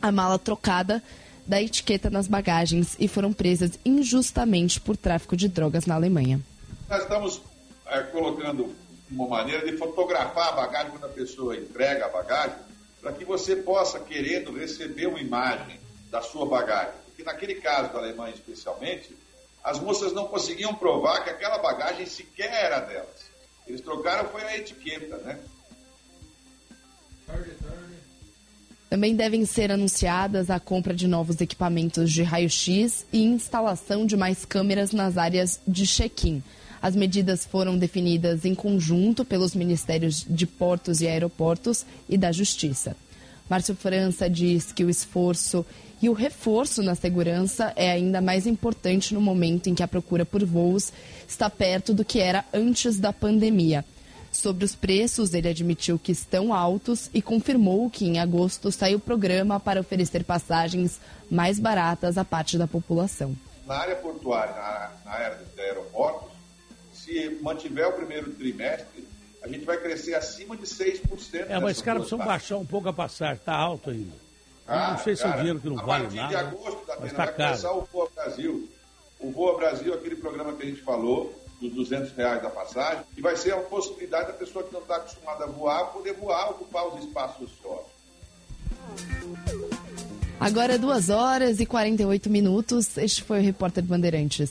Speaker 17: a mala trocada da etiqueta nas bagagens e foram presas injustamente por tráfico de drogas na Alemanha.
Speaker 18: Nós estamos é, colocando uma maneira de fotografar a bagagem quando a pessoa entrega a bagagem, para que você possa, querendo, receber uma imagem da sua bagagem. Porque naquele caso da Alemanha especialmente, as moças não conseguiam provar que aquela bagagem sequer era delas. Eles trocaram foi a etiqueta, né?
Speaker 17: Também devem ser anunciadas a compra de novos equipamentos de raio-x e instalação de mais câmeras nas áreas de check-in. As medidas foram definidas em conjunto pelos Ministérios de Portos e Aeroportos e da Justiça. Márcio França diz que o esforço e o reforço na segurança é ainda mais importante no momento em que a procura por voos está perto do que era antes da pandemia. Sobre os preços, ele admitiu que estão altos e confirmou que em agosto saiu o programa para oferecer passagens mais baratas à parte da população.
Speaker 18: Na área portuária, na, área de aeroportos, se mantiver o primeiro trimestre, a gente vai crescer acima de 6%.
Speaker 19: É, mas os caras precisam baixar um pouco a passagem, está alto ainda. Ah, não sei se é um dinheiro que não vale nada. A partir de agosto,
Speaker 18: da mas tá vai caro. começar o Voa Brasil. O Voa Brasil, aquele programa que a gente falou, dos 200 reais da passagem, e vai ser a possibilidade da pessoa que não está acostumada a voar poder voar, ocupar os espaços ociosos.
Speaker 17: Agora, duas horas e 48 minutos. Este foi o Repórter Bandeirantes.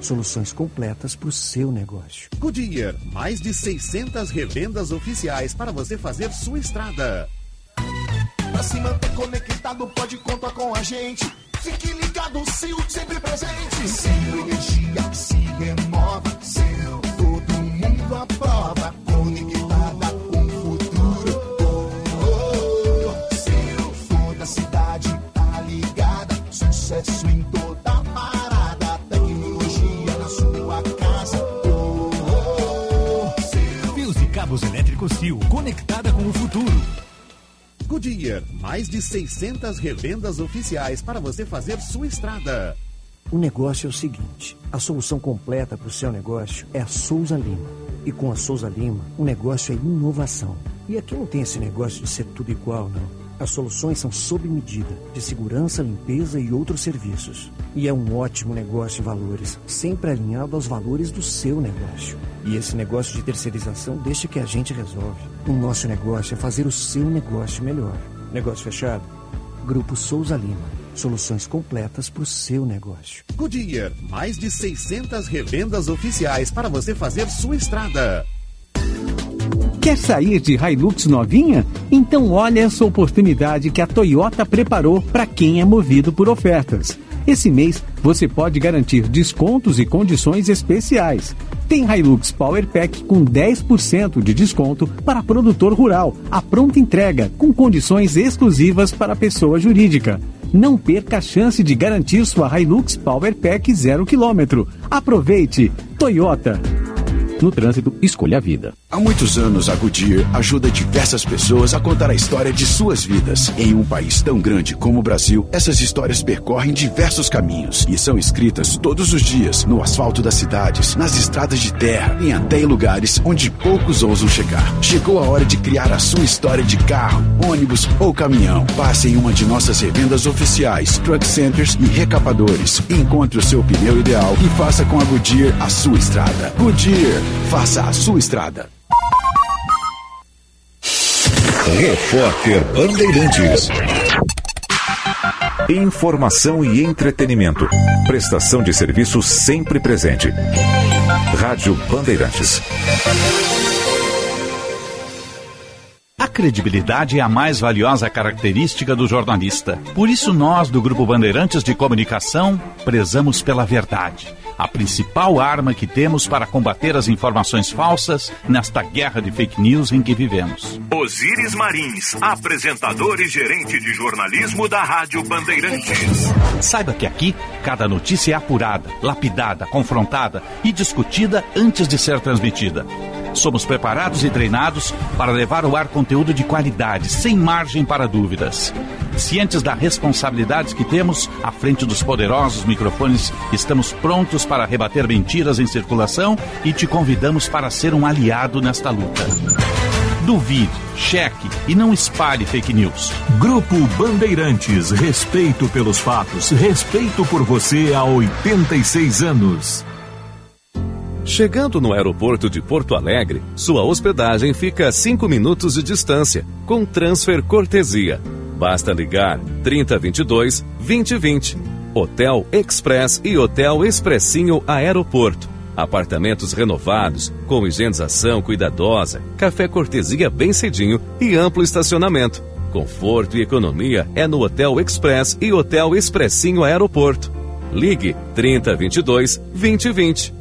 Speaker 20: Soluções completas para o seu negócio.
Speaker 2: Goodyear, mais de 600 revendas oficiais para você fazer sua estrada.
Speaker 21: Para se manter conectado, pode contar com a gente. Fique ligado, Sil, sempre presente. Sil Energia se renova. Sil, todo mundo aprova. Conectada com o futuro. Oh, oh, oh. Sil, toda cidade tá ligada. Sucesso em
Speaker 2: cabos elétricos Sil, conectada com o futuro. Goodyear, mais de 600 revendas oficiais para você fazer sua estrada.
Speaker 20: O negócio é o seguinte: a solução completa para o seu negócio é a Souza Lima. E com a Souza Lima, o negócio é inovação. E aqui não tem esse negócio de ser tudo igual, não. As soluções são sob medida, de segurança, limpeza e outros serviços. E é um ótimo negócio em valores, sempre alinhado aos valores do seu negócio. E esse negócio de terceirização deixa que a gente resolve. O nosso negócio é fazer o seu negócio melhor. Negócio fechado? Grupo Souza Lima. Soluções completas para o seu negócio.
Speaker 2: Goodyear, mais de 600 revendas oficiais para você fazer sua estrada.
Speaker 22: Quer sair de Hilux novinha? Então olha essa oportunidade que a Toyota preparou para quem é movido por ofertas. Esse mês você pode garantir descontos e condições especiais. Tem Hilux Power Pack com 10% de desconto para produtor rural, a pronta entrega, com condições exclusivas para pessoa jurídica. Não perca a chance de garantir sua Hilux Power Pack 0 km. Aproveite! Toyota. No trânsito, escolha a vida.
Speaker 23: Há muitos anos, a Goodyear ajuda diversas pessoas a contar a história de suas vidas. Em um país tão grande como o Brasil, essas histórias percorrem diversos caminhos e são escritas todos os dias no asfalto das cidades, nas estradas de terra e até em lugares onde poucos ousam chegar. Chegou a hora de criar a sua história de carro, ônibus ou caminhão. Passe em uma de nossas revendas oficiais, truck centers e recapadores. Encontre o seu pneu ideal e faça com a Goodyear a sua estrada. Goodyear Faça a sua estrada.
Speaker 2: Repórter Bandeirantes.
Speaker 6: Informação e entretenimento. Prestação de serviço sempre presente. Rádio Bandeirantes.
Speaker 24: A credibilidade é a mais valiosa característica do jornalista. Por isso, nós, do Grupo Bandeirantes de Comunicação, prezamos pela verdade a principal arma que temos para combater as informações falsas nesta guerra de fake news em que vivemos.
Speaker 2: Osíris Marins, apresentador e gerente de jornalismo da Rádio Bandeirantes.
Speaker 24: Saiba que aqui cada notícia é apurada, lapidada, confrontada e discutida antes de ser transmitida. Somos preparados e treinados para levar ao ar conteúdo de qualidade, sem margem para dúvidas. Cientes da responsabilidade que temos, à frente dos poderosos microfones, estamos prontos para rebater mentiras em circulação e te convidamos para ser um aliado nesta luta. Duvide, cheque e não espalhe fake news.
Speaker 25: Grupo Bandeirantes, respeito pelos fatos, respeito por você há 86 anos.
Speaker 2: Chegando no aeroporto de Porto Alegre, sua hospedagem fica a 5 minutos de distância, com transfer cortesia. Basta ligar 3022 2020. Hotel Express e Hotel Expressinho Aeroporto. Apartamentos renovados, com higienização cuidadosa, café cortesia bem cedinho e amplo estacionamento. Conforto e economia é no Hotel Express e Hotel Expressinho Aeroporto. Ligue 3022 2020.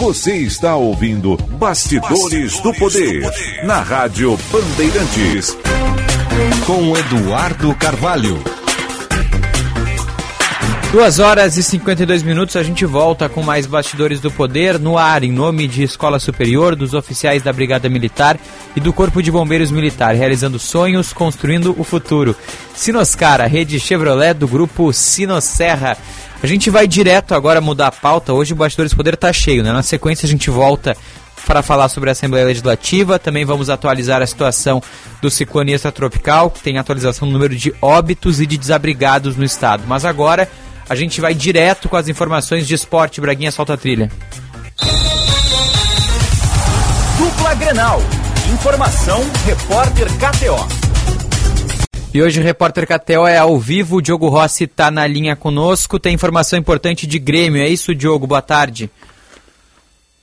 Speaker 6: Você está ouvindo Bastidores, do, Poder, na Rádio Bandeirantes.
Speaker 25: Com Eduardo Carvalho.
Speaker 3: Duas horas e 52 minutos, a gente volta com mais Bastidores do Poder no ar, em nome de Escola Superior, dos oficiais da Brigada Militar e do Corpo de Bombeiros Militar, realizando sonhos, construindo o futuro. Sinoscar, a rede Chevrolet do grupo Sinosserra. A gente vai direto agora mudar a pauta. Hoje o Bastidores do Poder está cheio, né? Na sequência a gente volta para falar sobre a Assembleia Legislativa. Também vamos atualizar a situação do ciclone extratropical, que tem atualização do número de óbitos e de desabrigados no estado. Mas agora a gente vai direto com as informações de esporte. Braguinha, solta a trilha.
Speaker 26: Dupla Grenal. Informação, repórter KTO.
Speaker 3: E hoje o repórter KTO é ao vivo, o Diogo Rossi está na linha conosco, tem informação importante de Grêmio, é isso, Diogo? Boa tarde.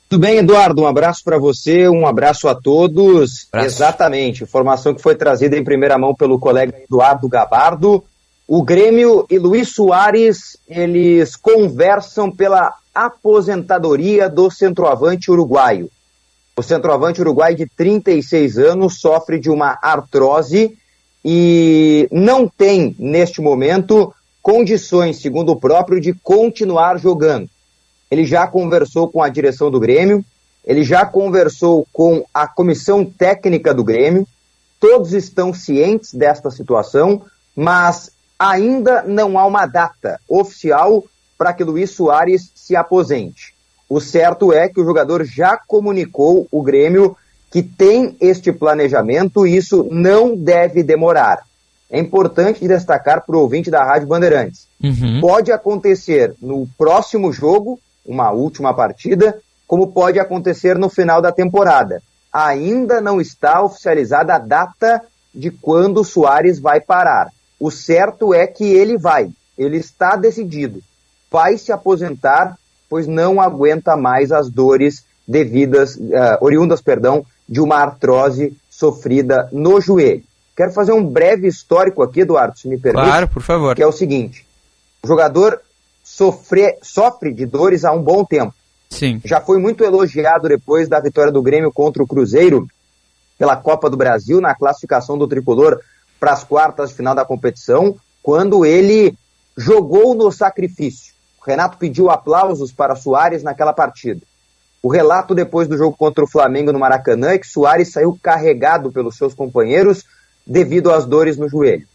Speaker 27: Tudo bem, Eduardo? Um abraço para você, um abraço a todos. Abraço. Exatamente, informação que foi trazida em primeira mão pelo colega Eduardo Gabardo. O Grêmio e Luiz Soares, eles conversam pela aposentadoria do centroavante uruguaio. O centroavante uruguaio de 36 anos sofre de uma artrose e não tem, neste momento, condições, segundo o próprio, de continuar jogando. Ele já conversou com a direção do Grêmio, ele já conversou com a comissão técnica do Grêmio, todos estão cientes desta situação, mas ainda não há uma data oficial para que Luiz Soares se aposente. O certo é que o jogador já comunicou o Grêmio que tem este planejamento e isso não deve demorar. É importante destacar para o ouvinte da Rádio Bandeirantes. Uhum. Pode acontecer no próximo jogo, uma última partida, como pode acontecer no final da temporada. Ainda não está oficializada a data de quando o Soares vai parar. O certo é que ele vai, ele está decidido. Vai se aposentar, pois não aguenta mais as dores devidas, uh, oriundas, perdão, de uma artrose sofrida no joelho. Quero fazer um breve histórico aqui, Eduardo, se me permite.
Speaker 3: Claro, por favor.
Speaker 27: Que é o seguinte: o jogador sofre, sofre de dores há um bom tempo.
Speaker 3: Sim.
Speaker 27: Já foi muito elogiado depois da vitória do Grêmio contra o Cruzeiro pela Copa do Brasil na classificação do tricolor para as quartas de final da competição, quando ele jogou no sacrifício. O Renato pediu aplausos para Soares naquela partida. O relato depois do jogo contra o Flamengo no Maracanã é que Soares saiu carregado pelos seus companheiros devido às dores no joelho.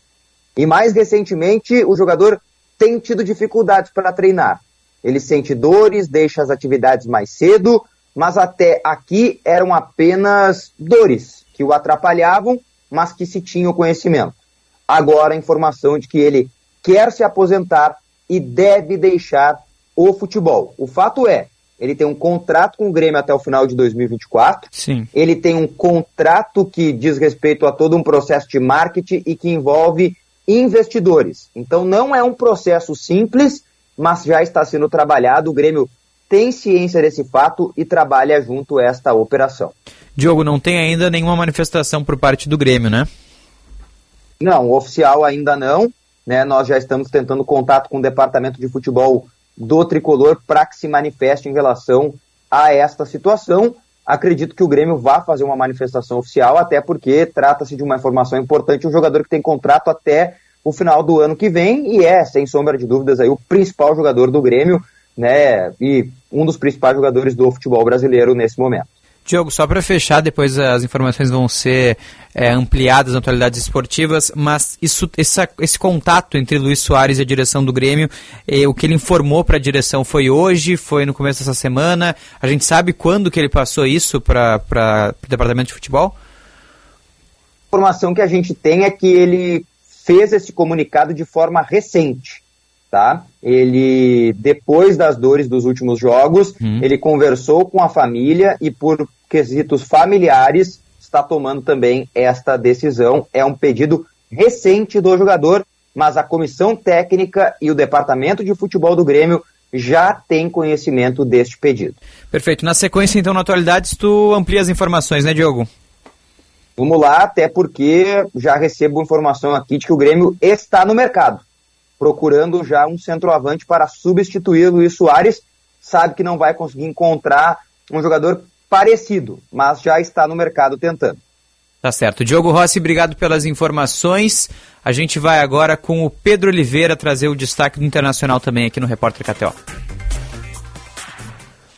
Speaker 27: E mais recentemente, o jogador tem tido dificuldades para treinar. Ele sente dores, deixa as atividades mais cedo, mas até aqui eram apenas dores que o atrapalhavam, mas que se tinha o conhecimento. Agora a informação de que ele quer se aposentar e deve deixar o futebol. O fato é, ele tem um contrato com o Grêmio até o final de 2024.
Speaker 3: Sim.
Speaker 27: Ele tem um contrato que diz respeito a todo um processo de marketing e que envolve investidores. Então não é um processo simples, mas já está sendo trabalhado. O Grêmio tem ciência desse fato e trabalha junto a esta operação.
Speaker 3: Diogo, não tem ainda nenhuma manifestação por parte do Grêmio, né?
Speaker 27: Não, oficial ainda não. Né? Nós já estamos tentando contato com o departamento de futebol do tricolor para que se manifeste em relação a esta situação. Acredito que o Grêmio vá fazer uma manifestação oficial, até porque trata-se de uma informação importante, um jogador que tem contrato até o final do ano que vem e é, sem sombra de dúvidas, aí o principal jogador do Grêmio, né, e um dos principais jogadores do futebol brasileiro nesse momento.
Speaker 3: Diogo, só para fechar, depois as informações vão ser é, ampliadas nas atualidades esportivas, mas isso, essa, esse contato entre Luiz Soares e a direção do Grêmio, é, o que ele informou para a direção foi hoje, foi no começo dessa semana? A gente sabe quando que ele passou isso para o departamento de futebol?
Speaker 27: A informação que a gente tem é que ele fez esse comunicado de forma recente tá? Ele, depois das dores dos últimos jogos, hum. ele conversou com a família e por quesitos familiares está tomando também esta decisão. É um pedido recente do jogador, mas a comissão técnica e o departamento de futebol do Grêmio já tem conhecimento deste pedido.
Speaker 3: Perfeito. Na sequência, então, na atualidade, tu amplia as informações, né, Diogo?
Speaker 27: Vamos lá, até porque já recebo informação aqui de que o Grêmio está no mercado procurando já um centroavante para substituir Luiz Soares. Sabe que não vai conseguir encontrar um jogador parecido, mas já está no mercado tentando.
Speaker 3: Tá certo. Diogo Rossi, obrigado pelas informações. A gente vai agora com o Pedro Oliveira trazer o destaque do Internacional também aqui no Repórter KTO.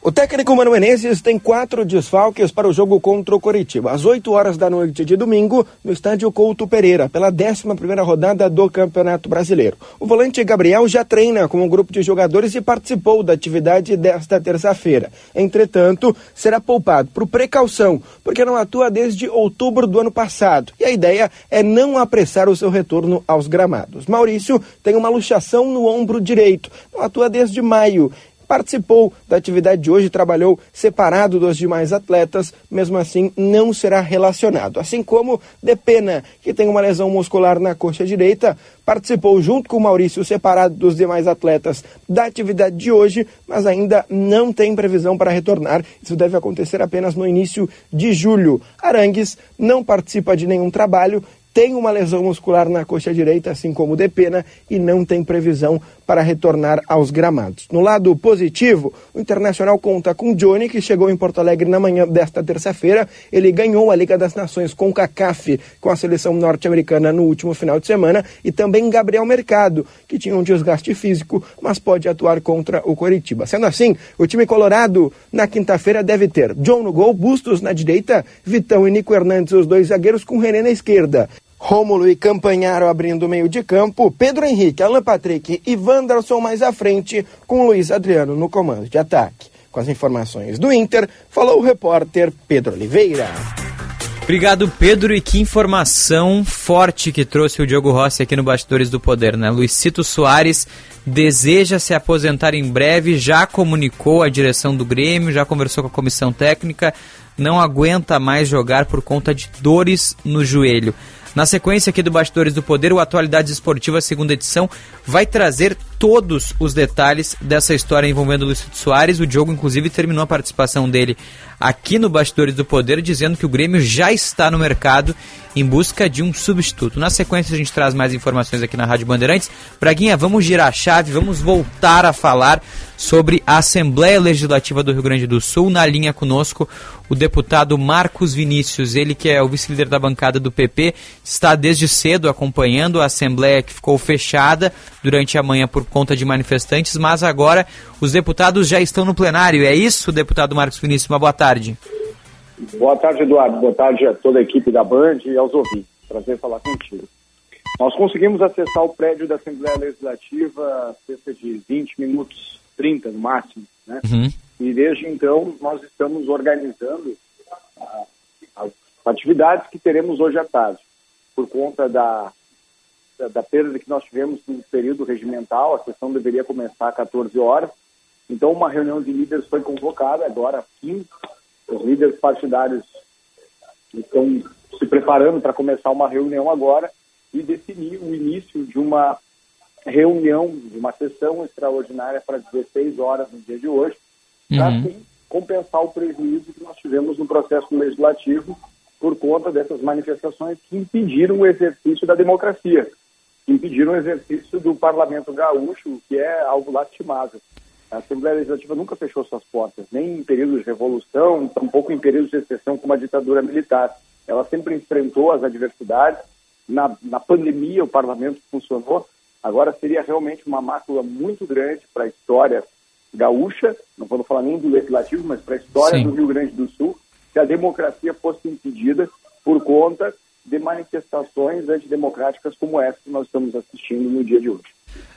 Speaker 28: O técnico Mano Menezes tem quatro desfalques para o jogo contra o Coritiba, às 8 horas da noite de domingo, no estádio Couto Pereira, pela 11 rodada do Campeonato Brasileiro. O volante Gabriel já treina com um grupo de jogadores e participou da atividade desta terça-feira. Entretanto, será poupado por precaução, porque não atua desde outubro do ano passado. E a ideia é não apressar o seu retorno aos gramados. Maurício tem uma luxação no ombro direito, não atua desde maio participou da atividade de hoje, trabalhou separado dos demais atletas, mesmo assim não será relacionado. Assim como Depena, que tem uma lesão muscular na coxa direita, participou junto com Maurício, separado dos demais atletas, da atividade de hoje, mas ainda não tem previsão para retornar. Isso deve acontecer apenas no início de julho. Arangues não participa de nenhum trabalho tem uma lesão muscular na coxa direita, assim como o Depena, e não tem previsão para retornar aos gramados. No lado positivo, o Internacional conta com Johnny, que chegou em Porto Alegre na manhã desta terça-feira. Ele ganhou a Liga das Nações com CACAF, com a seleção norte-americana no último final de semana, e também Gabriel Mercado, que tinha um desgaste físico, mas pode atuar contra o Coritiba. Sendo assim, o time colorado na quinta-feira deve ter John no gol, Bustos na direita, Vitão e Nico Hernandes, os dois zagueiros, com René na esquerda. Rômulo e Campanharo abrindo o meio de campo, Pedro Henrique, Alan Patrick e Wanderson mais à frente, com Luiz Adriano no comando de ataque. Com as informações do Inter, falou o repórter Pedro Oliveira.
Speaker 3: Obrigado, Pedro. E que informação forte que trouxe o Diogo Rossi aqui no Bastidores do Poder, né? Luizito Soares deseja se aposentar em breve, já comunicou a direção do Grêmio, já conversou com a comissão técnica, não aguenta mais jogar por conta de dores no joelho. Na sequência aqui do Bastidores do Poder, o Atualidades Esportivas, segunda edição, vai trazer todos os detalhes dessa história envolvendo o Luiz Soares. O Diogo, inclusive, terminou a participação dele aqui no Bastidores do Poder, dizendo que o Grêmio já está no mercado em busca de um substituto. Na sequência, a gente traz mais informações aqui na Rádio Bandeirantes. Braguinha, vamos girar a chave, vamos voltar a falar sobre a Assembleia Legislativa do Rio Grande do Sul. Na linha conosco, o deputado Marcos Vinícius, ele que é o vice-líder da bancada do PP, está desde cedo acompanhando a Assembleia que ficou fechada durante a manhã por conta de manifestantes, mas agora os deputados já estão no plenário. É isso, deputado Marcos Vinícius? Uma boa tarde.
Speaker 29: Boa tarde, Eduardo. Boa tarde a toda a equipe da Band e aos ouvintes. Prazer falar contigo. Nós conseguimos acessar o prédio da Assembleia Legislativa cerca de 20 minutos, 30 no máximo, né? Uhum. E desde então nós estamos organizando ah, as atividades que teremos hoje à tarde. Por conta da, da, da perda que nós tivemos no período regimental, a sessão deveria começar às 14 horas. Então uma reunião de líderes foi convocada agora às 15 os líderes partidários estão se preparando para começar uma reunião agora e definir o início de uma reunião, de uma sessão extraordinária para 16 horas no dia de hoje, para uhum. assim compensar o prejuízo que nós tivemos no processo legislativo por conta dessas manifestações que impediram o exercício da democracia, impediram o exercício do parlamento gaúcho, que é algo lastimável. A Assembleia Legislativa nunca fechou suas portas, nem em períodos de revolução, tampouco em períodos de exceção como a ditadura militar. Ela sempre enfrentou as adversidades. Na, na pandemia, o parlamento funcionou. Agora seria realmente uma mácula muito grande para a história gaúcha, não vou falar nem do legislativo, mas para a história Sim. do Rio Grande do Sul, se a democracia fosse impedida por conta de manifestações antidemocráticas como essa que nós estamos assistindo no dia de hoje.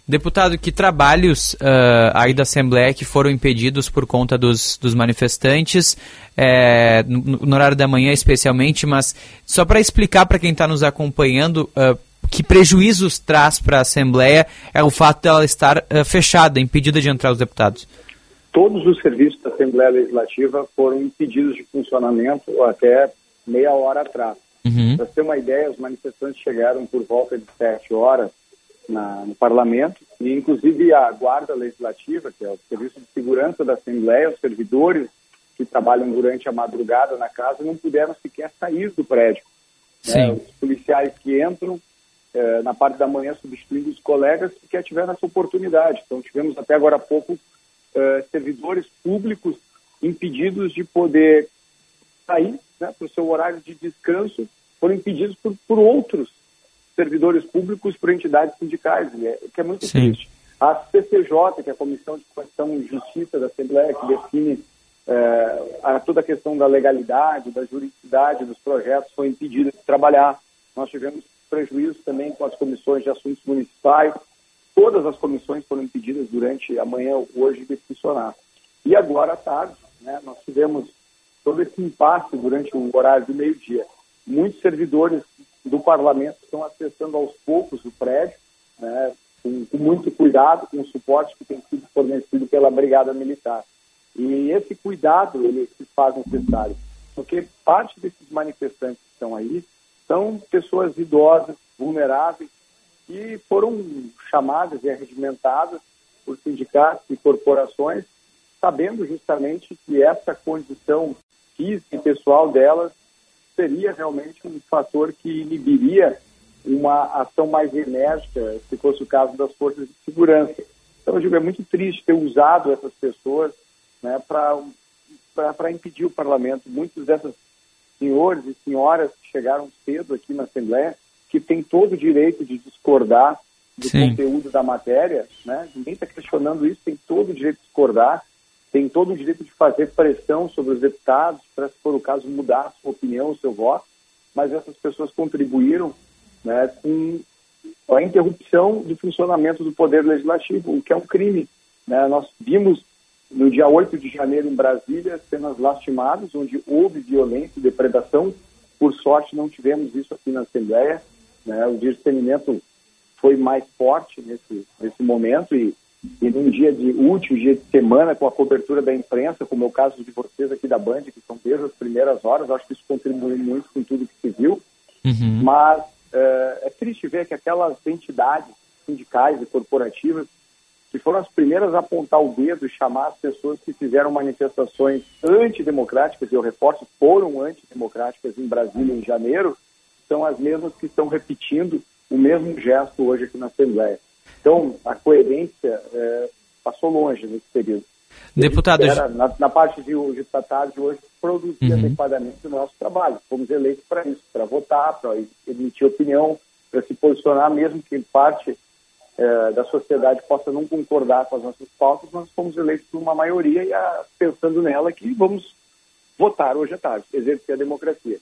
Speaker 3: Deputado, que trabalhos uh, aí da Assembleia que foram impedidos por conta dos, dos manifestantes, é, no, no, horário da manhã especialmente, mas só para explicar para quem está nos acompanhando uh, que prejuízos traz para a Assembleia é o fato dela estar uh, fechada, impedida de entrar os deputados.
Speaker 29: Todos os serviços da Assembleia Legislativa foram impedidos de funcionamento até meia hora atrás. Uhum. Para ter uma ideia, os manifestantes chegaram por volta de sete horas na, no parlamento e, inclusive, a Guarda Legislativa, que é o Serviço de Segurança da Assembleia, os servidores que trabalham durante a madrugada na casa, não puderam sequer sair do prédio. Né? Os policiais que entram eh, na parte da manhã substituindo os colegas que tiveram essa oportunidade. Então, tivemos até agora há pouco eh, servidores públicos impedidos de poder sair né, para o seu horário de descanso foram impedidos por, por outros servidores públicos, por entidades sindicais, é, que é muito Sim. triste. A CCJ, que é a Comissão de Constituição e Justiça da Assembleia, que define é, a, toda a questão da legalidade, da juridicidade dos projetos, foi impedida de trabalhar. Nós tivemos prejuízos também com as comissões de assuntos municipais. Todas as comissões foram impedidas durante a manhã, hoje, de funcionar. E agora à tarde, né, nós tivemos todo esse impasse durante o horário do meio-dia. Muitos servidores do parlamento estão acessando aos poucos o prédio, né, com, com, muito cuidado, com o suporte que tem sido fornecido pela Brigada Militar. E esse cuidado ele se faz necessário, porque parte desses manifestantes que estão aí são pessoas idosas, vulneráveis, que foram chamadas e arregimentadas por sindicatos e corporações, sabendo justamente que essa condição física e pessoal delas seria realmente um fator que inibiria uma ação mais enérgica, se fosse o caso das forças de segurança. Então, eu digo, é muito triste ter usado essas pessoas né, para impedir o parlamento. Muitos desses senhores e senhoras que chegaram cedo aqui na Assembleia, que têm todo o direito de discordar do Sim. conteúdo da matéria, né? ninguém está questionando isso, tem todo o direito de discordar, tem todo o direito de fazer pressão sobre os deputados para, se for o caso, mudar a sua opinião, o seu voto, mas essas pessoas contribuíram né, com a interrupção do funcionamento do Poder Legislativo, o que é um crime. Né? Nós vimos no dia 8 de janeiro em Brasília cenas lastimadas, onde houve violência e depredação. Por sorte, não tivemos isso aqui na Assembleia. Né? O discernimento foi mais forte nesse, nesse momento e e num dia de último dia de semana, com a cobertura da imprensa, como é o caso de vocês aqui da Band, que são desde as primeiras horas, acho que isso contribuiu muito com tudo que se viu. Uhum. Mas é, é triste ver que aquelas entidades sindicais e corporativas que foram as primeiras a apontar o dedo e chamar as pessoas que fizeram manifestações antidemocráticas, e eu reforço, foram antidemocráticas em Brasília em janeiro, são as mesmas que estão repetindo o mesmo gesto hoje aqui na Assembleia. Então, a coerência é, passou longe nesse período.
Speaker 3: Deputado,
Speaker 29: era, na, na, parte de hoje, da tarde, hoje, produzir uhum. adequadamente o nosso trabalho. Fomos eleitos para isso, para votar, para emitir opinião, para se posicionar, mesmo que parte é, da sociedade possa não concordar com as nossas pautas, nós fomos eleitos por uma maioria e, a, pensando nela, que vamos votar hoje à tarde, exercer a democracia.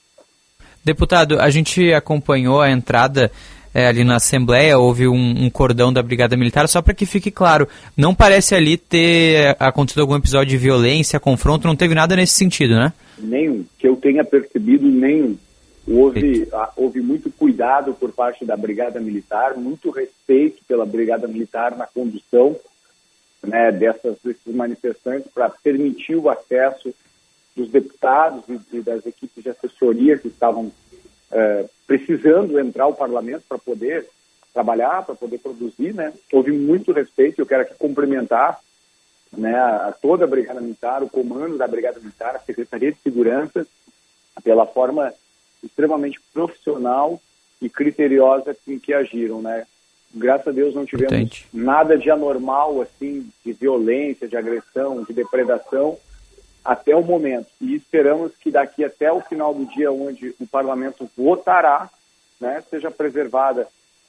Speaker 3: Deputado, a gente acompanhou a entrada é, ali na Assembleia, houve um, um, cordão da Brigada Militar, só para que fique claro, não parece ali ter acontecido algum episódio de violência, confronto, não teve nada nesse sentido, né?
Speaker 29: Nenhum, que eu tenha percebido nenhum. Houve, ah, houve muito cuidado por parte da Brigada Militar, muito respeito pela Brigada Militar na condução né, dessas, desses manifestantes para permitir o acesso dos deputados e, e das equipes de assessoria que estavam é, precisando entrar ao parlamento para poder trabalhar, para poder produzir, né? Houve muito respeito, eu quero aqui cumprimentar né, a toda a Brigada Militar, o comando da Brigada Militar, a Secretaria de Segurança, pela forma extremamente profissional e criteriosa com que agiram, né? Graças a Deus não tivemos Importante. nada de anormal, assim, de violência, de agressão, de depredação, até o momento. E esperamos que daqui até o final do dia, onde o parlamento votará, né, seja preservada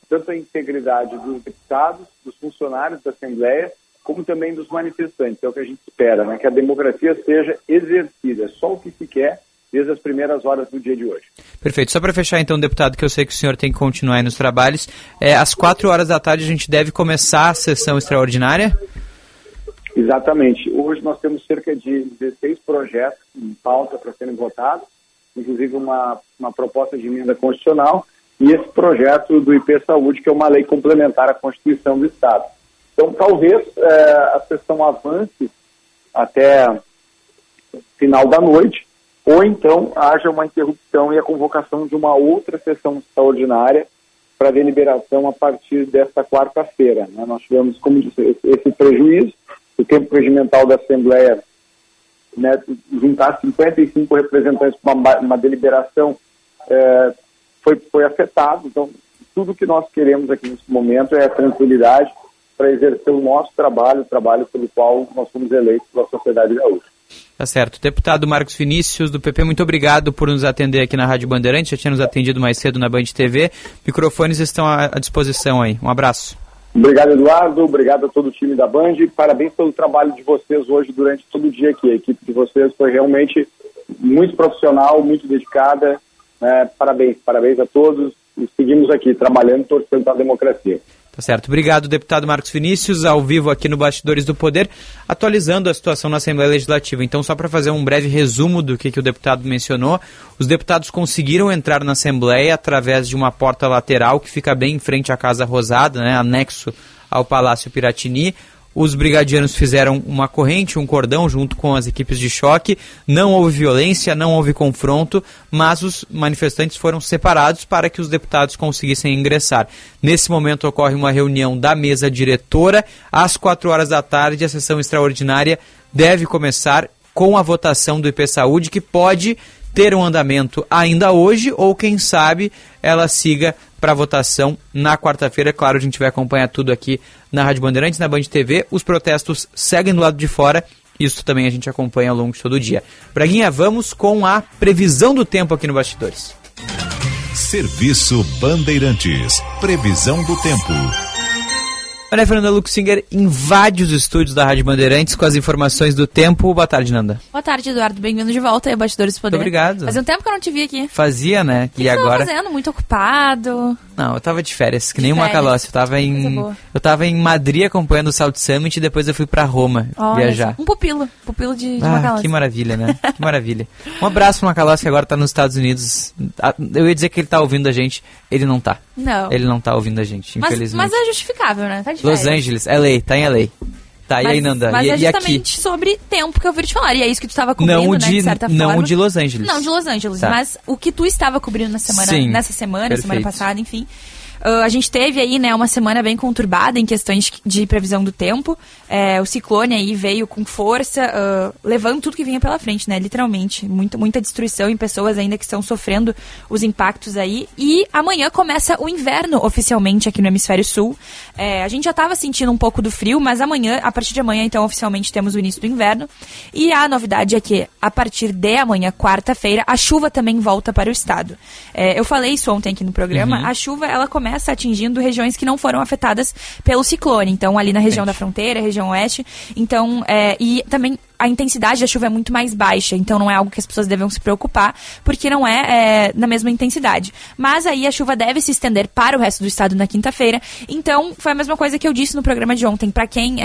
Speaker 29: tanto a integridade dos deputados, dos funcionários da Assembleia, como também dos manifestantes. É o que a gente espera, né, que a democracia seja exercida. Só o que se quer desde as primeiras horas do dia de hoje.
Speaker 3: Perfeito. Só para fechar, então, deputado, que eu sei que o senhor tem que continuar aí nos trabalhos, é, às quatro horas da tarde a gente deve começar a sessão extraordinária?
Speaker 29: Exatamente. Hoje nós temos cerca de 16 projetos em pauta para serem votados, inclusive uma, uma proposta de emenda constitucional e esse projeto do IP Saúde, que é uma lei complementar à Constituição do Estado. Então, talvez é, a sessão avance até final da noite, ou então haja uma interrupção e a convocação de uma outra sessão extraordinária para deliberação a partir desta quarta-feira. Né? Nós tivemos, como disse, esse prejuízo, o tempo regimental da Assembleia né, juntar 55 representantes para uma, uma, deliberação é, foi, foi afetado. Então, tudo que nós queremos aqui nesse momento é a tranquilidade para exercer o nosso trabalho, o trabalho pelo qual nós fomos eleitos pela sociedade gaúcha.
Speaker 3: Tá certo. Deputado Marcos Vinícius, do PP, muito obrigado por nos atender aqui na Rádio Bandeirantes. Já tinha nos atendido mais cedo na Band TV. Microfones estão à disposição aí. Um abraço.
Speaker 29: Obrigado, Eduardo. Obrigado a todo o time da Band. Parabéns pelo trabalho de vocês hoje durante todo o dia aqui. A equipe de vocês foi realmente muito profissional, muito dedicada. É, parabéns, parabéns a todos. E seguimos aqui trabalhando, torcendo para a democracia.
Speaker 3: Tá certo. Obrigado, deputado Marcos Vinícius, ao vivo aqui no Bastidores do Poder, atualizando a situação na Assembleia Legislativa. Então, só para fazer um breve resumo do que, que o deputado mencionou, os deputados conseguiram entrar na Assembleia através de uma porta lateral que fica bem em frente à Casa Rosada, né, anexo ao Palácio Piratini. Os brigadianos fizeram uma corrente, um cordão junto com as equipes de choque. Não houve violência, não houve confronto, mas os manifestantes foram separados para que os deputados conseguissem ingressar. Nesse momento ocorre uma reunião da mesa diretora. Às quatro horas da tarde, a sessão extraordinária deve começar com a votação do IP Saúde, que pode ter um andamento ainda hoje, ou quem sabe ela siga para votação na quarta-feira. Claro, a gente vai acompanhar tudo aqui na Rádio Bandeirantes, na Band TV. Os protestos seguem do lado de fora. Isso também a gente acompanha ao longo de todo o dia. Braguinha, vamos com a previsão do tempo aqui no Bastidores.
Speaker 6: Serviço Bandeirantes. Previsão do tempo.
Speaker 3: Maria Fernanda Luxinger invade os estúdios da Rádio Bandeirantes com as informações do tempo. Boa tarde, Nanda.
Speaker 30: Boa tarde, Eduardo. Bem-vindo de volta aí, Bastidores do Poder.
Speaker 3: Muito obrigado.
Speaker 30: Fazia um tempo que eu não te vi aqui.
Speaker 3: Fazia, né?
Speaker 30: Que
Speaker 3: e
Speaker 30: você
Speaker 3: agora.
Speaker 30: fazendo? Muito ocupado.
Speaker 3: Não, eu tava de férias, que
Speaker 30: De
Speaker 3: nem uma
Speaker 30: férias.
Speaker 3: calócia. Eu tava em. Eu tava em Madrid acompanhando o South Summit e depois eu fui pra Roma
Speaker 30: Olha
Speaker 3: viajar.
Speaker 30: Um pupilo. Pupilo de, de
Speaker 3: Ah, que maravilha, né? Que maravilha. Um abraço pro Macalós que agora tá nos Estados Unidos. Ah, Eu ia dizer que ele tá ouvindo a gente, ele não tá.
Speaker 30: Não.
Speaker 3: Ele não tá ouvindo a gente,
Speaker 30: Mas,
Speaker 3: infelizmente.
Speaker 30: mas é justificável, né? Tá de
Speaker 3: Los
Speaker 30: férias.
Speaker 3: Angeles, LA, tá em LA. Tá, e
Speaker 30: mas,
Speaker 3: aí, Nanda?
Speaker 30: Mas
Speaker 3: e,
Speaker 30: é
Speaker 3: e aqui?
Speaker 30: justamente sobre tempo que eu ouvi te falar. E é isso que tu estava cobrindo,
Speaker 3: Não
Speaker 30: né?
Speaker 3: de-
Speaker 30: De certa
Speaker 3: não
Speaker 30: forma.
Speaker 3: o de Los Angeles.
Speaker 30: Não, de Los Angeles.
Speaker 3: Tá.
Speaker 30: Mas o que tu estava cobrindo na semana,
Speaker 3: Sim,
Speaker 30: nessa semana, semana
Speaker 3: perfeito.
Speaker 30: passada, enfim. Ah, a gente teve aí, né, uma semana bem conturbada em questões de previsão do tempo. É, o ciclone aí veio com força, ah, levando tudo que vinha pela frente, né? Literalmente. Muita, muita destruição em pessoas ainda que estão sofrendo os impactos aí. E amanhã começa o inverno oficialmente aqui no Hemisfério Sul. É, a gente já estava sentindo um pouco do frio, mas amanhã, a partir de amanhã, então, oficialmente temos o início do inverno. E a novidade é que, a partir de amanhã, quarta-feira, a chuva também volta para o estado. É, eu falei isso ontem aqui no programa.
Speaker 31: Uhum.
Speaker 30: A chuva, ela começa atingindo regiões que não foram afetadas pelo ciclone. Então, ali na região da fronteira, região oeste. Então, é, e também a intensidade da chuva é muito mais baixa, então não é algo que as pessoas devem se preocupar, porque não é, é, na mesma intensidade. Mas aí a chuva deve se estender para o resto do estado na quinta-feira. Então, foi a mesma coisa que eu disse no programa de ontem. Para quem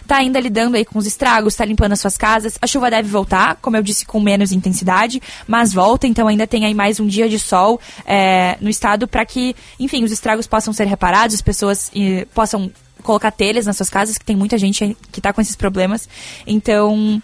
Speaker 30: está ainda lidando aí com os estragos, está limpando as suas casas, a chuva deve voltar, como eu disse, com menos intensidade, mas volta, então ainda tem aí mais um dia de sol é, no estado para que, enfim, os estragos possam ser reparados, as pessoas possam colocar telhas nas suas casas, que tem muita gente que está com esses problemas. Então,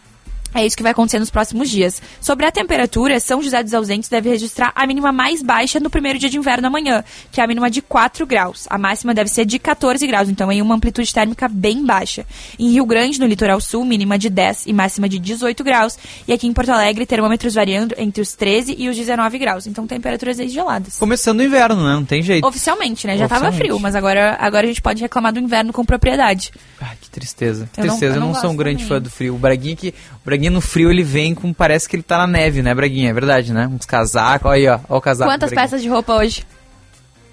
Speaker 30: é isso que vai acontecer nos próximos dias. Sobre a temperatura, São José dos Ausentes deve registrar a mínima mais baixa no primeiro dia de inverno amanhã, que é a mínima de 4 graus. A máxima deve ser de 14 graus, então em uma amplitude térmica bem baixa. Em Rio Grande, no litoral sul, mínima de 10 e máxima de 18 graus. E aqui em Porto Alegre, termômetros variando entre os 13 e os 19 graus. Então temperaturas aí geladas.
Speaker 3: Começando o inverno, né? Não tem jeito.
Speaker 30: Oficialmente, né? Já tava
Speaker 3: Oficialmente.
Speaker 30: frio, mas agora, agora a gente pode reclamar do inverno com propriedade.
Speaker 3: Que tristeza.
Speaker 30: Eu não-
Speaker 3: tristeza, eu
Speaker 30: eu
Speaker 3: não,
Speaker 30: não
Speaker 3: sou um grande
Speaker 30: também.
Speaker 3: fã do frio. O Braguinha que. O Braguinha no frio ele vem com. Parece que ele tá na neve, né, Braguinha? É verdade, né? Uns casacos. Olha aí, ó. Ó o casaco.
Speaker 30: Quantas
Speaker 3: Braguinha.
Speaker 30: peças de roupa hoje?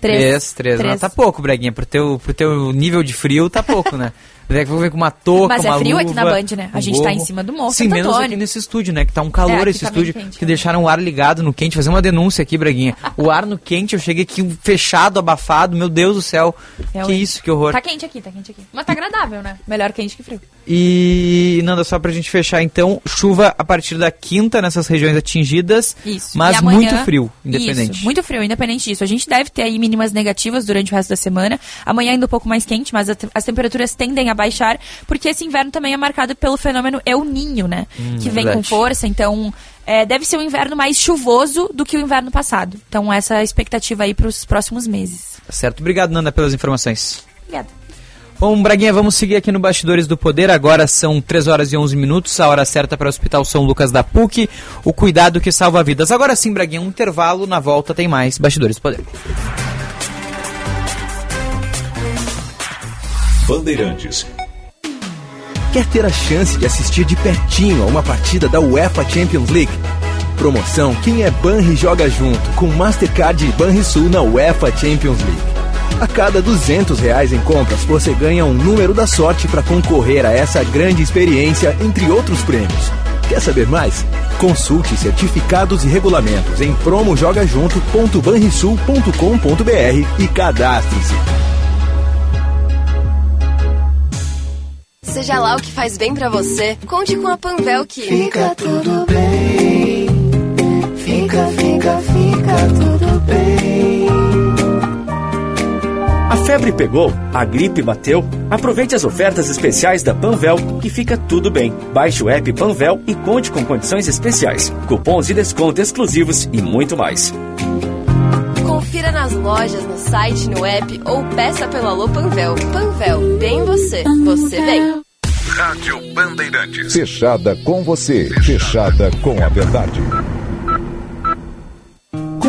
Speaker 3: Três, três.
Speaker 30: Três.
Speaker 3: Não, tá pouco, Breguinha. Pro teu, pro teu nível de frio, tá pouco, né? Daqui a pouco vem com uma touca,
Speaker 30: Mas é
Speaker 3: uma
Speaker 30: frio aqui
Speaker 3: luva,
Speaker 30: na Band, né? A
Speaker 3: um
Speaker 30: gente tá em cima do morro
Speaker 3: Sim, menos
Speaker 30: Antônio.
Speaker 3: aqui nesse estúdio, né? Que tá um calor
Speaker 30: É, aqui
Speaker 3: esse
Speaker 30: tá
Speaker 3: estúdio. que deixaram o ar ligado no quente. Fazer uma denúncia aqui, Breguinha. o ar no quente, eu cheguei aqui fechado, abafado. Meu Deus do céu. que
Speaker 30: Realmente.
Speaker 3: isso, que horror.
Speaker 30: Tá quente aqui, tá quente aqui. Mas tá agradável, né? Melhor quente que frio.
Speaker 3: E, Nanda, só pra gente fechar então, chuva a partir da quinta nessas regiões atingidas,
Speaker 30: Isso.
Speaker 3: mas
Speaker 30: amanhã-
Speaker 3: muito frio, independente.
Speaker 30: Isso, muito frio, independente disso. A gente deve ter aí mínimas negativas durante o resto da semana. Amanhã ainda um pouco mais quente, mas as temperaturas tendem a baixar, porque esse inverno também é marcado pelo fenômeno El Ninho, né?
Speaker 3: Hum,
Speaker 30: que vem
Speaker 3: verdade.
Speaker 30: com força, então é, deve ser um inverno mais chuvoso do que o inverno passado. Então essa é a expectativa aí para os próximos meses.
Speaker 3: Certo, obrigado, Nanda, pelas informações.
Speaker 30: Obrigada.
Speaker 3: Bom, Braguinha, vamos seguir aqui no Bastidores do Poder. Agora são 3 horas e 11 minutos, a hora certa para o Hospital São Lucas da PUC. O cuidado que salva vidas. Agora sim, Braguinha, um intervalo. Na volta tem mais Bastidores do Poder.
Speaker 32: Bandeirantes.
Speaker 14: Quer ter a chance de assistir de pertinho a uma partida da UEFA Champions League? Promoção Quem é Banri joga junto com Mastercard e Banrisul na UEFA Champions League. A cada 200 reais em compras, você ganha um número da sorte para concorrer a essa grande experiência, entre outros prêmios. Quer saber mais? Consulte certificados e regulamentos em promojogajunto.banrisul.com.br e cadastre-se.
Speaker 12: Seja lá o que faz bem pra você, conte com a Panvel que
Speaker 33: Fica tudo bem. Fica, fica, fica tudo bem.
Speaker 10: A febre pegou, a gripe bateu. Aproveite as ofertas especiais da Panvel que fica tudo bem. Baixe o app Panvel e conte com condições especiais, cupons de desconto exclusivos e muito mais.
Speaker 12: Confira nas lojas, no site, no app ou peça pelo Alô Panvel. Panvel, bem você, você bem.
Speaker 6: Rádio Bandeirantes.
Speaker 34: Fechada com você, fechada com a verdade.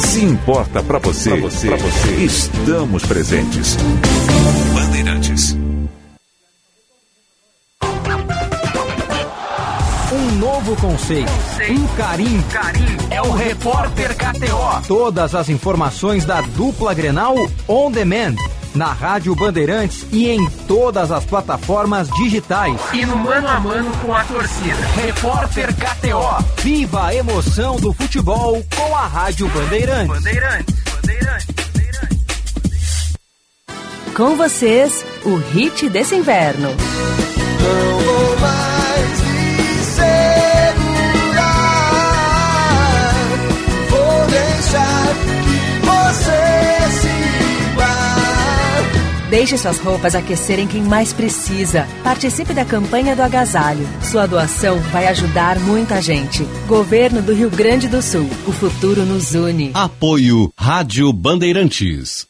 Speaker 6: Se importa pra você, pra você, pra você, estamos presentes. Bandeirantes.
Speaker 35: Um novo conceito, um carinho. É o Repórter KTO. Todas as informações da dupla Grenal on demand. Na Rádio Bandeirantes e em todas as plataformas digitais.
Speaker 33: E no mano a mano com a torcida.
Speaker 35: Repórter KTO. Viva a emoção do futebol com a Rádio Bandeirantes.
Speaker 33: Bandeirantes, Bandeirantes.
Speaker 36: Com vocês, o hit desse inverno.
Speaker 33: Não
Speaker 36: Deixe suas roupas aquecerem quem mais precisa. Participe da campanha do agasalho. Sua doação vai ajudar muita gente. Governo do Rio Grande do Sul. O futuro nos une.
Speaker 37: Apoio Rádio Bandeirantes.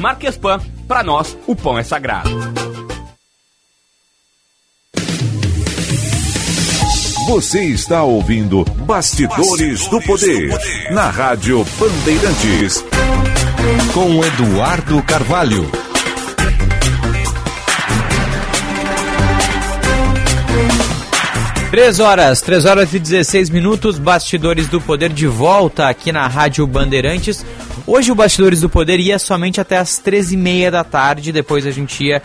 Speaker 38: Marquespan para nós, o pão é sagrado.
Speaker 6: Você está ouvindo Bastidores, do, Poder, na Rádio Bandeirantes.
Speaker 39: Com Eduardo Carvalho.
Speaker 3: Três horas, três horas e 16 minutos, Bastidores do Poder de volta aqui na Rádio Bandeirantes. Hoje o Bastidores do Poder ia somente até as 13h30 da tarde, depois a gente ia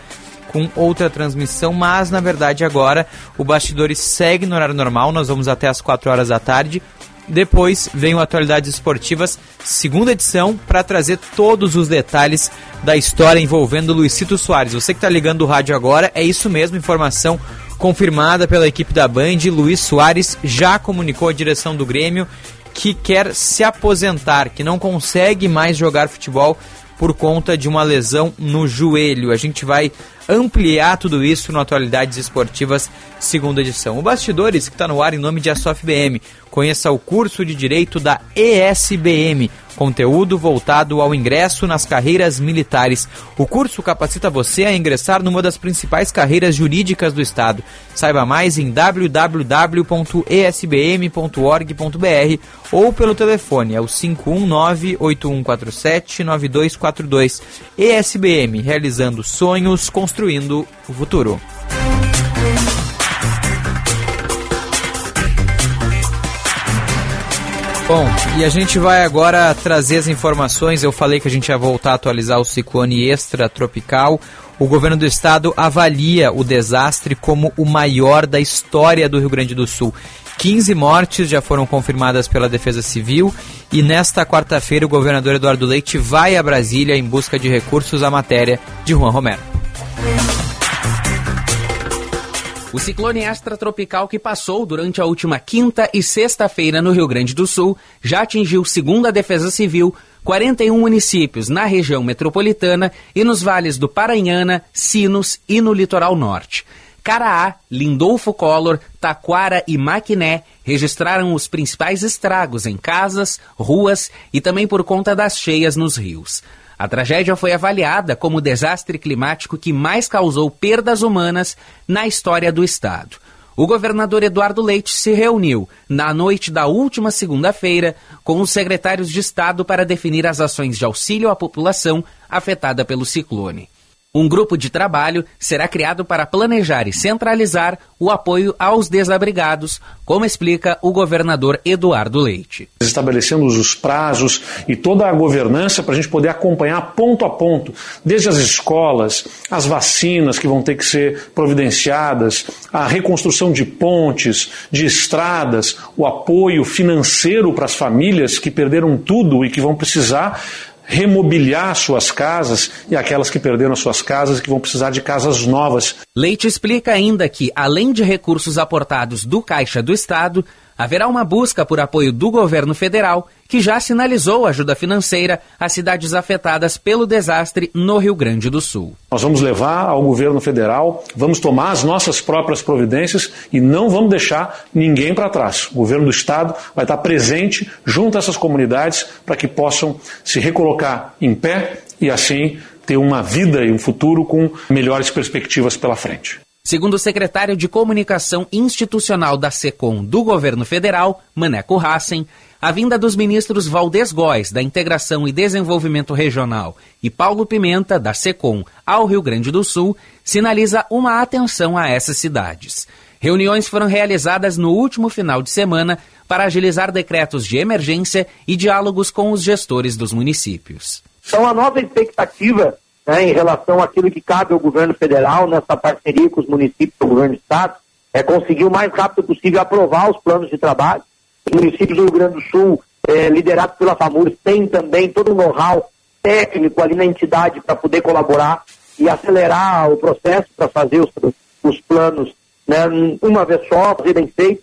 Speaker 3: com outra transmissão, mas na verdade agora o Bastidores segue no horário normal, nós vamos até as 4 horas da tarde. Depois vem o Atualidades Esportivas, segunda edição, para trazer todos os detalhes da história envolvendo Luizito Soares. Você que está ligando o rádio agora, é isso mesmo, informação confirmada pela equipe da Band, Luiz Soares já comunicou à direção do Grêmio que quer se aposentar, que não consegue mais jogar futebol por conta de uma lesão no joelho. A gente vai ampliar tudo isso no Atualidades Esportivas, segunda edição. O Bastidores, que está no ar em nome de Asof BM. Conheça o curso de Direito da ESBM, conteúdo voltado ao ingresso nas carreiras militares. O curso capacita você a ingressar numa das principais carreiras jurídicas do Estado. Saiba mais em www.esbm.org.br ou pelo telefone, é o 519-8147-9242. ESBM, realizando sonhos, construindo o futuro. Bom, e a gente vai agora trazer as informações. Eu falei que a gente ia voltar a atualizar o ciclone extratropical. O governo do estado avalia o desastre como o maior da história do Rio Grande do Sul. 15 mortes já foram confirmadas pela Defesa Civil e nesta quarta-feira o governador Eduardo Leite vai a Brasília em busca de recursos à matéria de Juan Romero.
Speaker 40: O ciclone extratropical que passou durante a última quinta e sexta-feira no Rio Grande do Sul já atingiu, segundo a Defesa Civil, 41 municípios na região metropolitana e nos vales do Paranhana, Sinos e no litoral norte. Caraá, Lindolfo Collor, Taquara e Maquiné registraram os principais estragos em casas, ruas e também por conta das cheias nos rios. A tragédia foi avaliada como o desastre climático que mais causou perdas humanas na história do estado. O governador Eduardo Leite se reuniu na noite da última segunda-feira com os secretários de Estado para definir as ações de auxílio à população afetada pelo ciclone. Um grupo de trabalho será criado para planejar e centralizar o apoio aos desabrigados, como explica o governador Eduardo Leite.
Speaker 41: Estabelecemos os prazos e toda a governança para a gente poder acompanhar ponto a ponto, desde as escolas, as vacinas que vão ter que ser providenciadas, a reconstrução de pontes, de estradas, o apoio financeiro para as famílias que perderam tudo e que vão precisar remobiliar suas casas e aquelas que perderam suas casas e que vão precisar de casas novas.
Speaker 40: Leite explica ainda que, além de recursos aportados do Caixa do Estado, haverá uma busca por apoio do governo federal, que já sinalizou ajuda financeira às cidades afetadas pelo desastre no Rio Grande do Sul.
Speaker 41: Nós vamos levar ao governo federal, vamos tomar as nossas próprias providências e não vamos deixar ninguém para trás. O governo do estado vai estar presente junto a essas comunidades para que possam se recolocar em pé e assim ter uma vida e um futuro com melhores perspectivas pela frente.
Speaker 40: Segundo o secretário de Comunicação Institucional da SECOM do governo federal, Maneco Hassen, a vinda dos ministros Valdez Góes, da Integração e Desenvolvimento Regional, e Paulo Pimenta, da SECOM, ao Rio Grande do Sul, sinaliza uma atenção a essas cidades. Reuniões foram realizadas no último final de semana para agilizar decretos de emergência e diálogos com os gestores dos municípios.
Speaker 42: Então, a nova expectativa né, em relação àquilo que cabe ao governo federal, nessa parceria com os municípios e o governo do Estado, é conseguir o mais rápido possível aprovar os planos de trabalho. Os municípios do Rio Grande do Sul, é, liderados pela FAMURS, têm também todo o know-how técnico ali na entidade para poder colaborar. e acelerar o processo para fazer os, os planos né, uma vez só, fazer bem feito,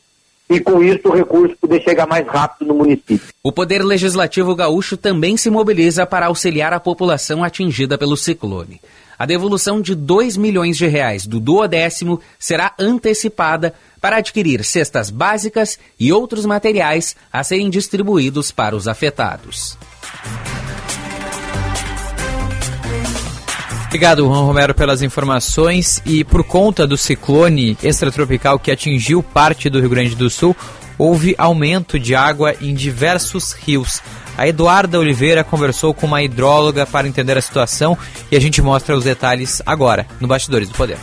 Speaker 42: e com isso o recurso poder chegar mais rápido no município.
Speaker 40: O Poder Legislativo Gaúcho também se mobiliza para auxiliar a população atingida pelo ciclone. A devolução de 2 milhões de reais do duodécimo será antecipada para adquirir cestas básicas e outros materiais a serem distribuídos para os afetados.
Speaker 3: Obrigado, Juan Romero, pelas informações. E por conta do ciclone extratropical que atingiu parte do Rio Grande do Sul, houve aumento de água em diversos rios. A Eduarda Oliveira conversou com uma hidróloga para entender a situação e a gente mostra os detalhes agora, no Bastidores do Poder.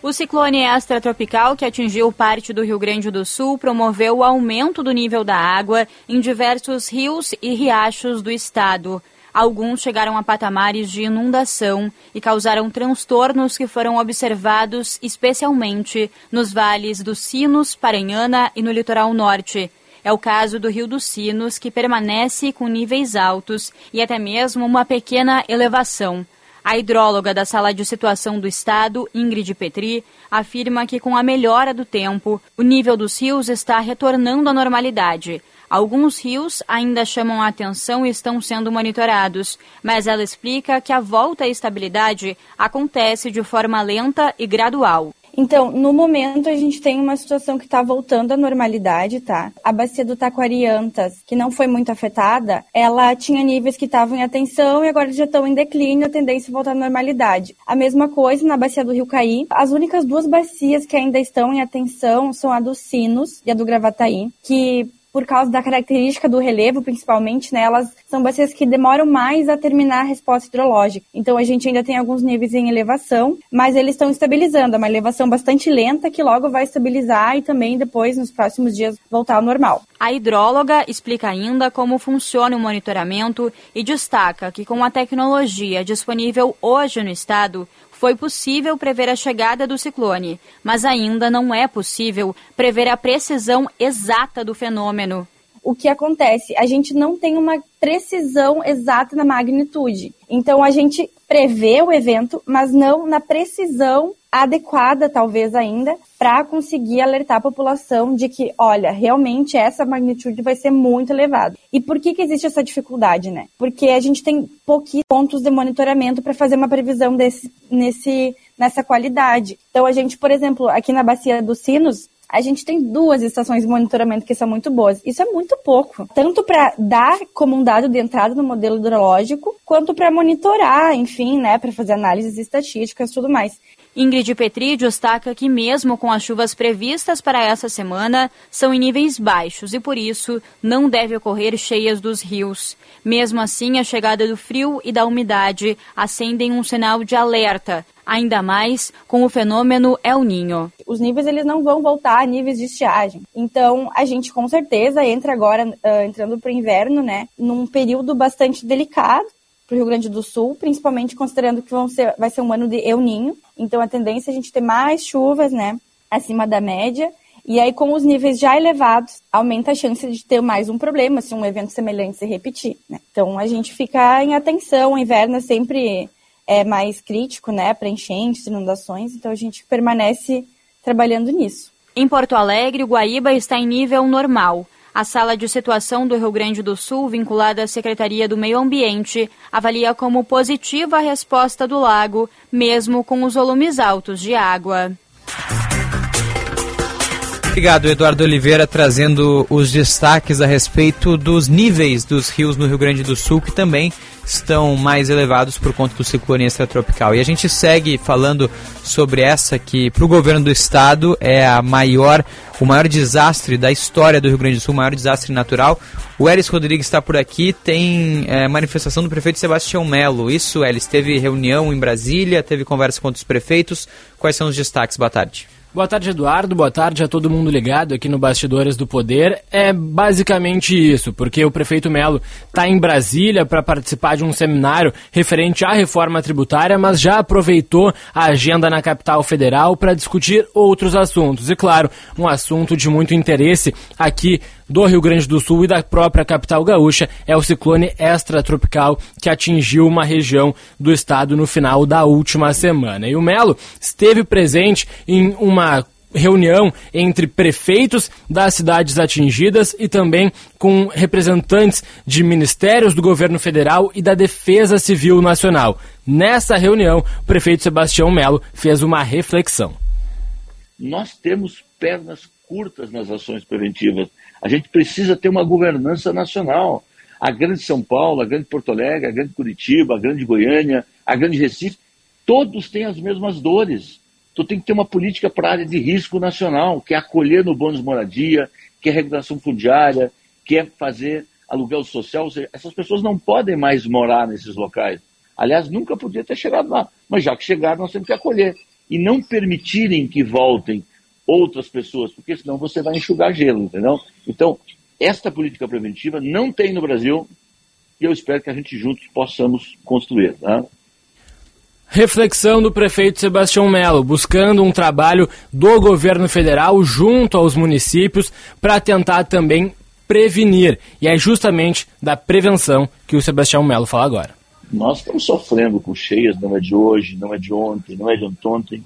Speaker 43: O ciclone extratropical que atingiu parte do Rio Grande do Sul promoveu o aumento do nível da água em diversos rios e riachos do estado. Alguns chegaram a patamares de inundação e causaram transtornos que foram observados especialmente nos vales dos Sinos, Paranhana e no litoral norte. É o caso do Rio dos Sinos, que permanece com níveis altos e até mesmo uma pequena elevação. A hidróloga da Sala de Situação do Estado, Ingrid Petri, afirma que com a melhora do tempo, o nível dos rios está retornando à normalidade. Alguns rios ainda chamam a atenção e estão sendo monitorados, mas ela explica que a volta à estabilidade acontece de forma lenta e gradual.
Speaker 44: Então, no momento, a gente tem uma situação que está voltando à normalidade, tá? A bacia do Taquariantas, que não foi muito afetada, ela tinha níveis que estavam em atenção e agora já estão em declínio, a tendência é voltar à normalidade. A mesma coisa na bacia do Rio Caí. As únicas duas bacias que ainda estão em atenção são a dos Sinos e a do Gravataí, que por causa da característica do relevo, principalmente, né, elas são bacias que demoram mais a terminar a resposta hidrológica. Então a gente ainda tem alguns níveis em elevação, mas eles estão estabilizando. É uma elevação bastante lenta que logo vai estabilizar e também depois, nos próximos dias, voltar ao normal.
Speaker 43: A hidróloga explica ainda como funciona o monitoramento e destaca que com a tecnologia disponível hoje no estado, foi possível prever a chegada do ciclone, mas ainda não é possível prever a precisão exata do fenômeno.
Speaker 44: O que acontece? A gente não tem uma precisão exata na magnitude. Então a gente prevê o evento, mas não na precisão adequada, talvez ainda, para conseguir alertar a população de que, olha, realmente essa magnitude vai ser muito elevada. E por que, que existe essa dificuldade, né? Porque a gente tem pouquinhos pontos de monitoramento para fazer uma previsão desse, nesse, nessa qualidade. Então, a gente, por exemplo, aqui na Bacia dos Sinos, a gente tem duas estações de monitoramento que são muito boas. Isso é muito pouco. Tanto para dar como um dado de entrada no modelo hidrológico, quanto para monitorar, enfim, né, para fazer análises estatísticas tudo mais.
Speaker 43: Ingrid Petri destaca que, mesmo com as chuvas previstas para essa semana, são em níveis baixos e, por isso, não deve ocorrer cheias dos rios. Mesmo assim, a chegada do frio e da umidade acendem um sinal de alerta, ainda mais com o fenômeno El Ninho.
Speaker 44: Os níveis eles não vão voltar a níveis de estiagem. Então, a gente com certeza entra agora, uh, entrando para o inverno, né, num período bastante delicado para o Rio Grande do Sul, principalmente considerando que vão ser, vai ser um ano de El Ninho. Então, a tendência é a gente ter mais chuvas, né, acima da média. E aí, com os níveis já elevados, aumenta a chance de ter mais um problema se um evento semelhante se repetir. Né? Então, a gente fica em atenção. O inverno é sempre é, mais crítico, né, para enchentes, inundações. Então, a gente permanece trabalhando nisso.
Speaker 43: Em Porto Alegre, o Guaíba está em nível normal. A sala de situação do Rio Grande do Sul, vinculada à Secretaria do Meio Ambiente, avalia como positiva a resposta do lago, mesmo com os volumes altos de água.
Speaker 3: Obrigado, Eduardo Oliveira, trazendo os destaques a respeito dos níveis dos rios no Rio Grande do Sul, que também estão mais elevados por conta do ciclone extratropical. E a gente segue falando sobre essa que, para o governo do estado, é a maior, o maior desastre da história do Rio Grande do Sul, o maior desastre natural. O Elis Rodrigues está por aqui, tem é, manifestação do prefeito Sebastião Melo. Isso, Elis, teve reunião em Brasília, teve conversa com os prefeitos. Quais são os destaques? Boa tarde.
Speaker 45: Boa tarde, Eduardo. Boa tarde a todo mundo ligado aqui no Bastidores do Poder. É basicamente isso, porque o prefeito Melo está em Brasília para participar de um seminário referente à reforma tributária, mas já aproveitou a agenda na capital federal para discutir outros assuntos. E claro, um assunto de muito interesse aqui do Rio Grande do Sul e da própria capital gaúcha é o ciclone extratropical que atingiu uma região do estado no final da última semana. E o Melo esteve presente em uma reunião entre prefeitos das cidades atingidas e também com representantes de ministérios do governo federal e da Defesa Civil Nacional. Nessa reunião, o prefeito Sebastião Melo fez uma reflexão.
Speaker 46: Nós temos pernas curtas nas ações preventivas. A gente precisa ter uma governança nacional. A grande São Paulo, a grande Porto Alegre, a grande Curitiba, a grande Goiânia, a grande Recife, todos têm as mesmas dores. Tu tem que ter uma política para a área de risco nacional, que é acolher no bônus moradia, que é regulação fundiária, que é fazer aluguel social. Ou seja, essas pessoas não podem mais morar nesses locais. Aliás, nunca podia ter chegado lá. Mas já que chegaram, nós temos que acolher. E não permitirem que voltem outras pessoas, porque senão você vai enxugar gelo, entendeu? Então, esta política preventiva não tem no Brasil e eu espero que a gente juntos possamos construir. Tá?
Speaker 45: Reflexão do prefeito Sebastião Melo, buscando um trabalho do governo federal junto aos municípios para tentar também prevenir. E é justamente da prevenção que o Sebastião Melo fala agora.
Speaker 46: Nós estamos sofrendo com cheias, não é de hoje, não é de ontem, não é de ontem.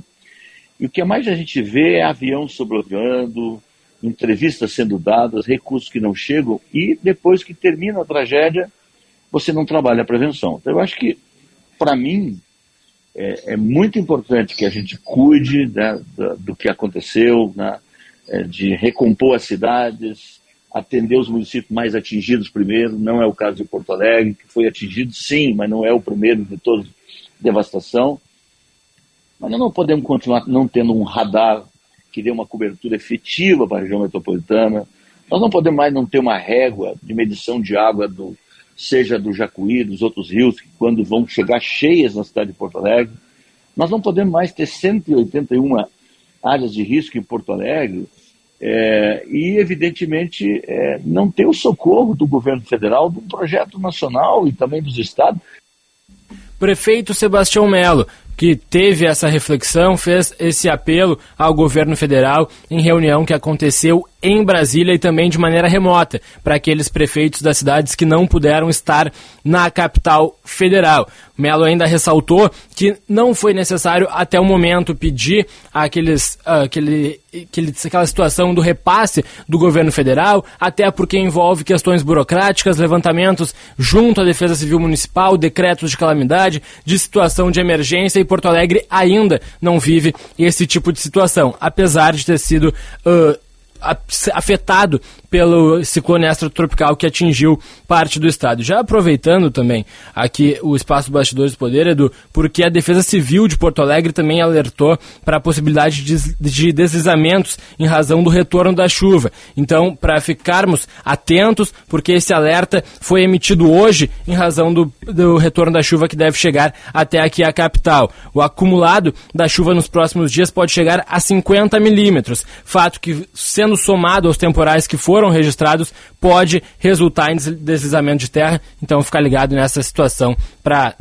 Speaker 46: E o que mais a gente vê é avião sobrevoando, entrevistas sendo dadas, recursos que não chegam, e depois que termina a tragédia, você não trabalha a prevenção. Então, eu acho que, para mim, é, é, muito importante que a gente cuide né, do que aconteceu, né, é, de recompor as cidades, atender os municípios mais atingidos primeiro. Não é o caso de Porto Alegre, que foi atingido sim, mas não é o primeiro de todos devastação. Mas nós não podemos continuar não tendo um radar que dê uma cobertura efetiva para a região metropolitana. Nós não podemos mais não ter uma régua de medição de água do, seja do Jacuí, dos outros rios, que quando vão chegar cheias na cidade de Porto Alegre. Nós não podemos mais ter 181 áreas de risco em Porto Alegre é, e, evidentemente, é, não ter o socorro do governo federal, do projeto nacional e também dos estados.
Speaker 45: Prefeito Sebastião Melo, que teve essa reflexão, fez esse apelo ao governo federal em reunião que aconteceu em Brasília e também de maneira remota para aqueles prefeitos das cidades que não puderam estar na capital federal. Melo ainda ressaltou que não foi necessário até o momento pedir aqueles, uh, aquele, aquele, aquela situação do repasse do governo federal, até porque envolve questões burocráticas, levantamentos junto à Defesa Civil Municipal, decretos de calamidade, de situação de emergência e Porto Alegre ainda não vive esse tipo de situação, apesar de ter sido uh, afetado pelo ciclone extratropical que atingiu parte do estado. Já aproveitando também aqui o espaço Bastidores do Poder, Edu, porque a Defesa Civil de Porto Alegre também alertou para a possibilidade de, de deslizamentos em razão do retorno da chuva. Então, para ficarmos atentos, porque esse alerta foi emitido hoje em razão do, do retorno da chuva que deve chegar até aqui a capital. O acumulado da chuva nos próximos dias pode chegar a 50 milímetros, fato que, sendo somado aos temporais que foram foram registrados pode resultar em deslizamento de terra. Então, ficar ligado nessa situação para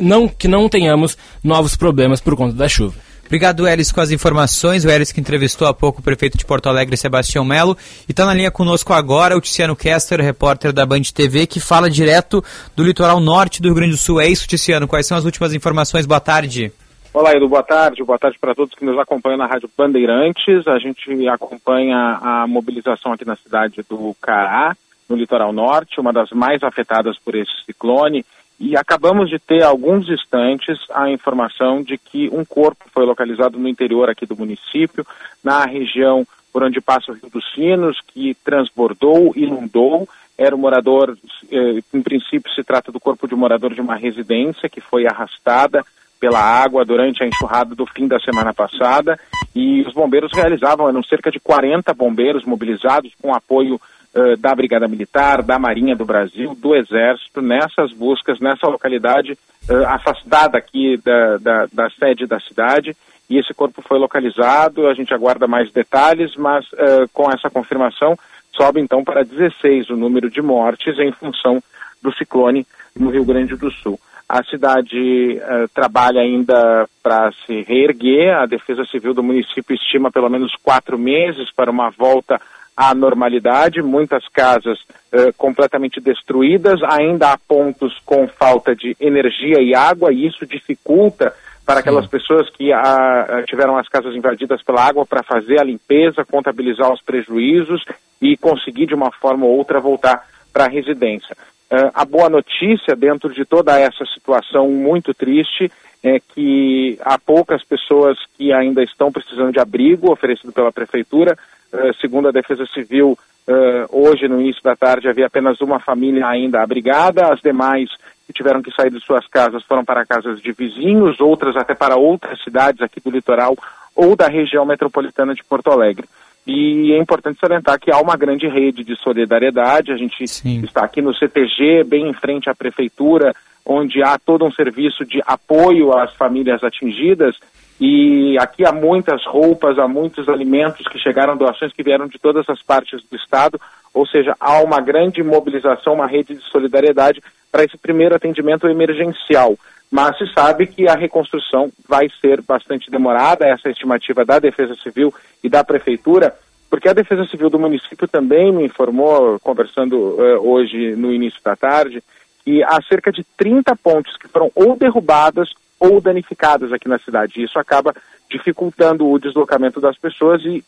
Speaker 45: não, que não tenhamos novos problemas por conta da chuva.
Speaker 3: Obrigado, Elis, com as informações. O Elis que entrevistou há pouco o prefeito de Porto Alegre, Sebastião Melo. E está na linha conosco agora o Tiziano Kester, repórter da Band TV, que fala direto do litoral norte do Rio Grande do Sul. É isso, Tiziano? Quais são as últimas informações? Boa tarde.
Speaker 47: Olá, Edu, boa tarde. Boa tarde para todos que nos acompanham na Rádio Bandeirantes. A gente acompanha a mobilização aqui na cidade do Cará, no litoral norte, uma das mais afetadas por esse ciclone. E acabamos de ter, alguns instantes, a informação de que um corpo foi localizado no interior aqui do município, na região por onde passa o Rio dos Sinos, que transbordou, inundou. Era um morador, eh, em princípio se trata do corpo de um morador de uma residência que foi arrastada pela água durante a enxurrada do fim da semana passada e os bombeiros realizavam, eram cerca de 40 bombeiros mobilizados com apoio uh, da Brigada Militar, da Marinha do Brasil, do Exército, nessas buscas, nessa localidade uh, afastada aqui da, da, da, sede da cidade e esse corpo foi localizado, a gente aguarda mais detalhes, mas uh, com essa confirmação sobe então para 16 o número de mortes em função do ciclone no Rio Grande do Sul. A cidade uh, trabalha ainda para se reerguer. A Defesa Civil do município estima pelo menos quatro meses para uma volta à normalidade, muitas casas uh, completamente destruídas, ainda há pontos com falta de energia e água, e isso dificulta para aquelas Sim. pessoas que a, tiveram as casas invadidas pela água para fazer a limpeza, contabilizar os prejuízos e conseguir de uma forma ou outra voltar para a residência. Uh, a boa notícia dentro de toda essa situação muito triste é que há poucas pessoas que ainda estão precisando de abrigo oferecido pela prefeitura. Uh, segundo a Defesa Civil, uh, hoje no início da tarde havia apenas uma família ainda abrigada, as demais que tiveram que sair de suas casas foram para casas de vizinhos, outras até para outras cidades aqui do litoral ou da região metropolitana de Porto Alegre. E é importante salientar que há uma grande rede de solidariedade. A gente Sim. está aqui no CTG, bem em frente à prefeitura, onde há todo um serviço de apoio às famílias atingidas. E aqui há muitas roupas, há muitos alimentos que chegaram, doações que vieram de todas as partes do Estado. Ou seja, há uma grande mobilização, uma rede de solidariedade para esse primeiro atendimento emergencial. Mas se sabe que a reconstrução vai ser bastante demorada, essa é estimativa da Defesa Civil e da Prefeitura, porque a Defesa Civil do município também me informou, conversando uh, hoje no início da tarde, que há cerca de 30 pontes que foram ou derrubadas ou danificadas aqui na cidade. Isso acaba dificultando o deslocamento das pessoas e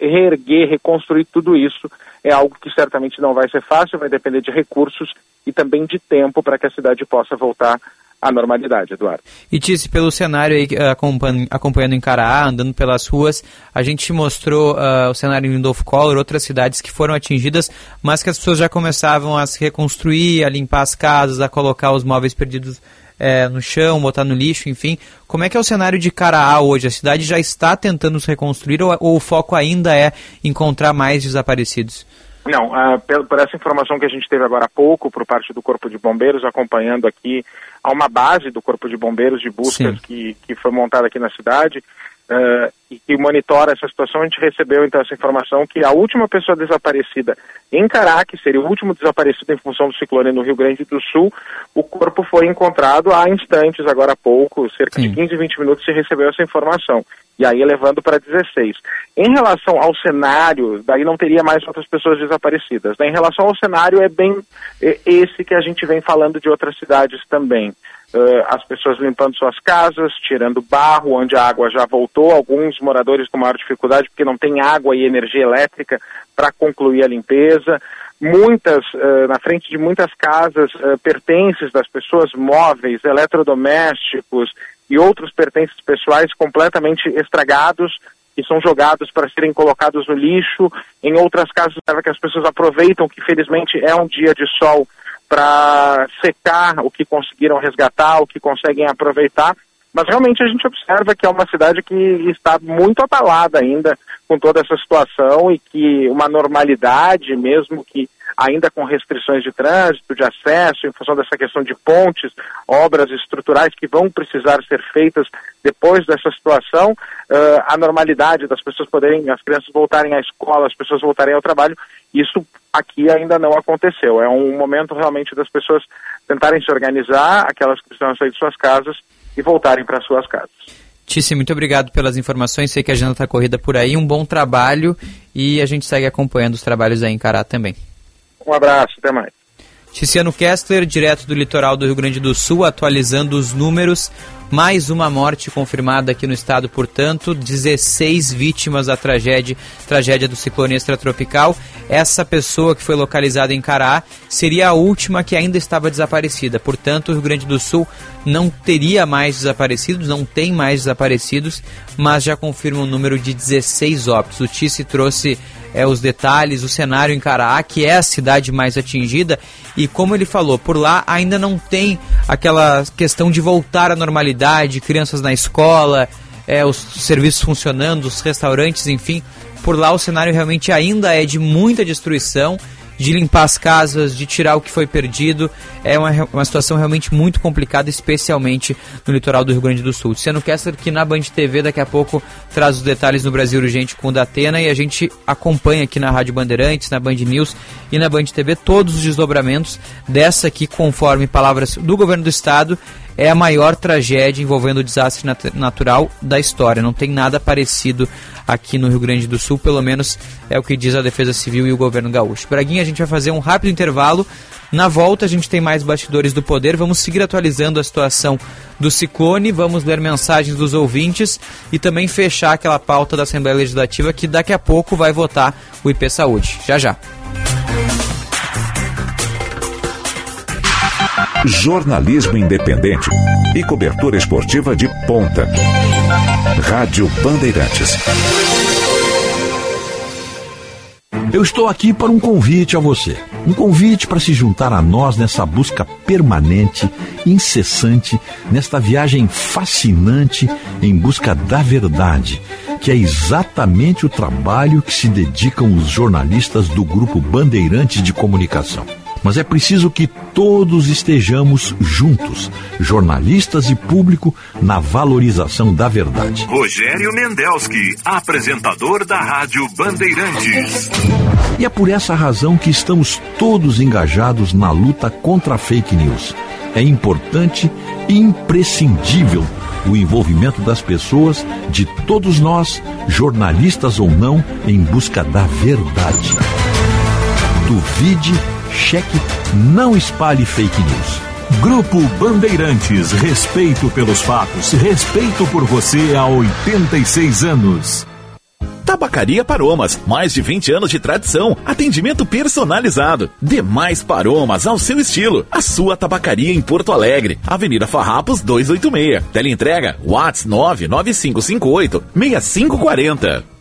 Speaker 47: reerguer, reconstruir tudo isso é algo que certamente não vai ser fácil, vai depender de recursos e também de tempo para que a cidade possa voltar à normalidade, Eduardo.
Speaker 3: E Tice, pelo cenário aí, acompanhando, acompanhando em Caraá, andando pelas ruas, a gente mostrou uh, o cenário em Lindolfo Collor, outras cidades que foram atingidas, mas que as pessoas já começavam a se reconstruir, a limpar as casas, a colocar os móveis perdidos é, no chão, botar no lixo, enfim. Como é que é o cenário de Caraá hoje? A cidade já está tentando se reconstruir ou, ou o foco ainda é encontrar mais desaparecidos?
Speaker 47: Não, uh, por, essa informação que a gente teve agora há pouco, por parte do Corpo de Bombeiros, acompanhando aqui, há uma base do Corpo de Bombeiros de buscas que, que foi montada aqui na cidade uh, e que monitora essa situação. A gente recebeu então essa informação que a última pessoa desaparecida em Caraque, seria o último desaparecido em função do ciclone no Rio Grande do Sul, o corpo foi encontrado há instantes, agora há pouco, cerca Sim. de 15, 20 minutos se recebeu essa informação e aí elevando para 16. Em relação ao cenário, daí não teria mais outras pessoas desaparecidas. Né? Em relação ao cenário, é bem esse que a gente vem falando de outras cidades também. Uh, as pessoas limpando suas casas, tirando barro onde a água já voltou, alguns moradores com maior dificuldade porque não tem água e energia elétrica para concluir a limpeza. Muitas, uh, na frente de muitas casas, uh, pertences das pessoas, móveis, eletrodomésticos, e outros pertences pessoais completamente estragados e são jogados para serem colocados no lixo. Em outras casas, que as pessoas aproveitam que, felizmente, é um dia de sol para secar o que conseguiram resgatar, o que conseguem aproveitar. Mas realmente a gente observa que é uma cidade que está muito abalada ainda com toda essa situação e que uma normalidade, mesmo que ainda com restrições de trânsito, de acesso, em função dessa questão de pontes, obras estruturais que vão precisar ser feitas depois dessa situação, uh, a normalidade das pessoas poderem, as crianças voltarem à escola, as pessoas voltarem ao trabalho, isso aqui ainda não aconteceu. É um momento realmente das pessoas tentarem se organizar, aquelas que precisam sair de suas casas e voltarem para suas casas.
Speaker 3: Tice, muito obrigado pelas informações. Sei que a agenda está corrida por aí. Um bom trabalho e a gente segue acompanhando os trabalhos aí em Cará também.
Speaker 47: Um abraço, até mais.
Speaker 3: Ticiano Kessler, direto do litoral do Rio Grande do Sul, atualizando os números. Mais uma morte confirmada aqui no estado, portanto, 16 vítimas da tragédia, tragédia do ciclone extratropical. Essa pessoa que foi localizada em Cará seria a última que ainda estava desaparecida. Portanto, o Rio Grande do Sul não teria mais desaparecidos, não tem mais desaparecidos, mas já confirma o um número de 16 óbitos. O Tice trouxe é, os detalhes, o cenário em Caraá, que é a cidade mais atingida, e como ele falou, por lá ainda não tem aquela questão de voltar à normalidade, crianças na escola, é, os serviços funcionando, os restaurantes, enfim. Por lá o cenário realmente ainda é de muita destruição de limpar as casas, de tirar o que foi perdido. É uma, uma situação realmente muito complicada, especialmente no litoral do Rio Grande do Sul. Sendo Kessler que na Band TV daqui a pouco traz os detalhes no Brasil Urgente com o Datena e a gente acompanha aqui na Rádio Bandeirantes, na Band News e na Band TV todos os desdobramentos dessa aqui, conforme palavras do governo do estado, é a maior tragédia envolvendo o desastre nat natural da história. Não tem nada parecido aqui no Rio Grande do Sul, pelo menos é o que diz a Defesa Civil e o governo gaúcho. Braguinha, a gente vai fazer um rápido intervalo. Na volta, a gente tem mais bastidores do poder. Vamos seguir atualizando a situação do ciclone, vamos ler mensagens dos ouvintes e também fechar aquela pauta da Assembleia Legislativa que daqui a pouco vai votar o IP Saúde. Já já.
Speaker 6: Jornalismo independente e cobertura esportiva de ponta. Rádio Bandeirantes.
Speaker 24: Eu estou aqui para um convite a você. Um convite para se juntar a nós nessa busca permanente, incessante, nesta viagem fascinante em busca da verdade, que é exatamente o trabalho que se dedicam os jornalistas do Grupo Bandeirantes de Comunicação. Mas é preciso que todos estejamos juntos, jornalistas e público, na valorização da verdade.
Speaker 6: Rogério Mendelski, apresentador da Rádio Bandeirantes.
Speaker 24: E é por essa razão que estamos todos engajados na luta contra a fake news. É importante e imprescindível o envolvimento das pessoas, de todos nós, jornalistas ou não, em busca da verdade. Duvide cheque, não espalhe fake news.
Speaker 6: Grupo Bandeirantes, respeito pelos fatos, respeito por você há 86 anos.
Speaker 11: Tabacaria Paromas, mais de 20 anos de tradição, atendimento personalizado. Demais Paromas ao seu estilo. A sua tabacaria em Porto Alegre, Avenida Farrapos 286. Teleentrega, Whats 99558 6540.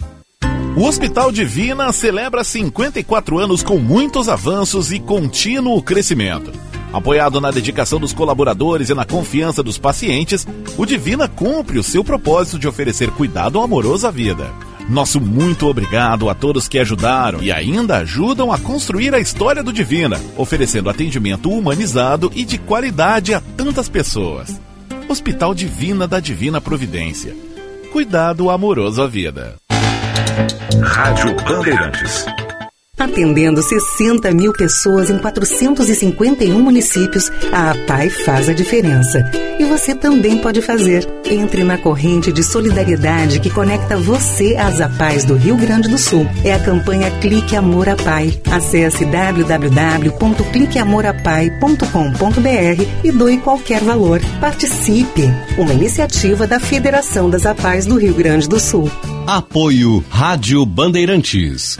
Speaker 11: O Hospital Divina celebra 54 anos com muitos avanços e contínuo crescimento. Apoiado na dedicação dos colaboradores e na confiança dos pacientes, o Divina cumpre o seu propósito de oferecer cuidado amoroso à vida. Nosso muito obrigado a todos que ajudaram e ainda ajudam a construir a história do Divina, oferecendo atendimento humanizado e de qualidade a tantas pessoas. Hospital Divina da Divina Providência. Cuidado amoroso à vida.
Speaker 6: Rádio Bandeirantes.
Speaker 48: Atendendo 60 mil pessoas em 451 municípios, a APAI faz a diferença. E você também pode fazer. Entre na corrente de solidariedade que conecta você às APAIs do Rio Grande do Sul. É a campanha Clique Amor APAI. Acesse www.cliqueamorapai.com.br e doe qualquer valor. Participe! Uma iniciativa da Federação das APAIs do Rio Grande do Sul.
Speaker 49: Apoio Rádio Bandeirantes.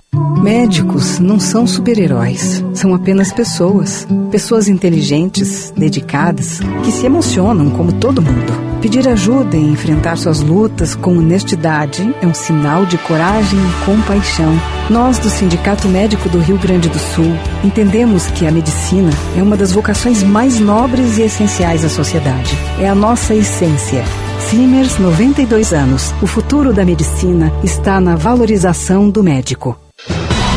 Speaker 36: Médicos não são super-heróis, são apenas pessoas. Pessoas inteligentes, dedicadas, que se emocionam como todo mundo. Pedir ajuda e enfrentar suas lutas com honestidade é um sinal de coragem e compaixão. Nós, do Sindicato Médico do Rio Grande do Sul, entendemos que a medicina é uma das vocações mais nobres e essenciais da sociedade. É a nossa essência. Simers, 92 anos. O futuro da medicina está na valorização do médico.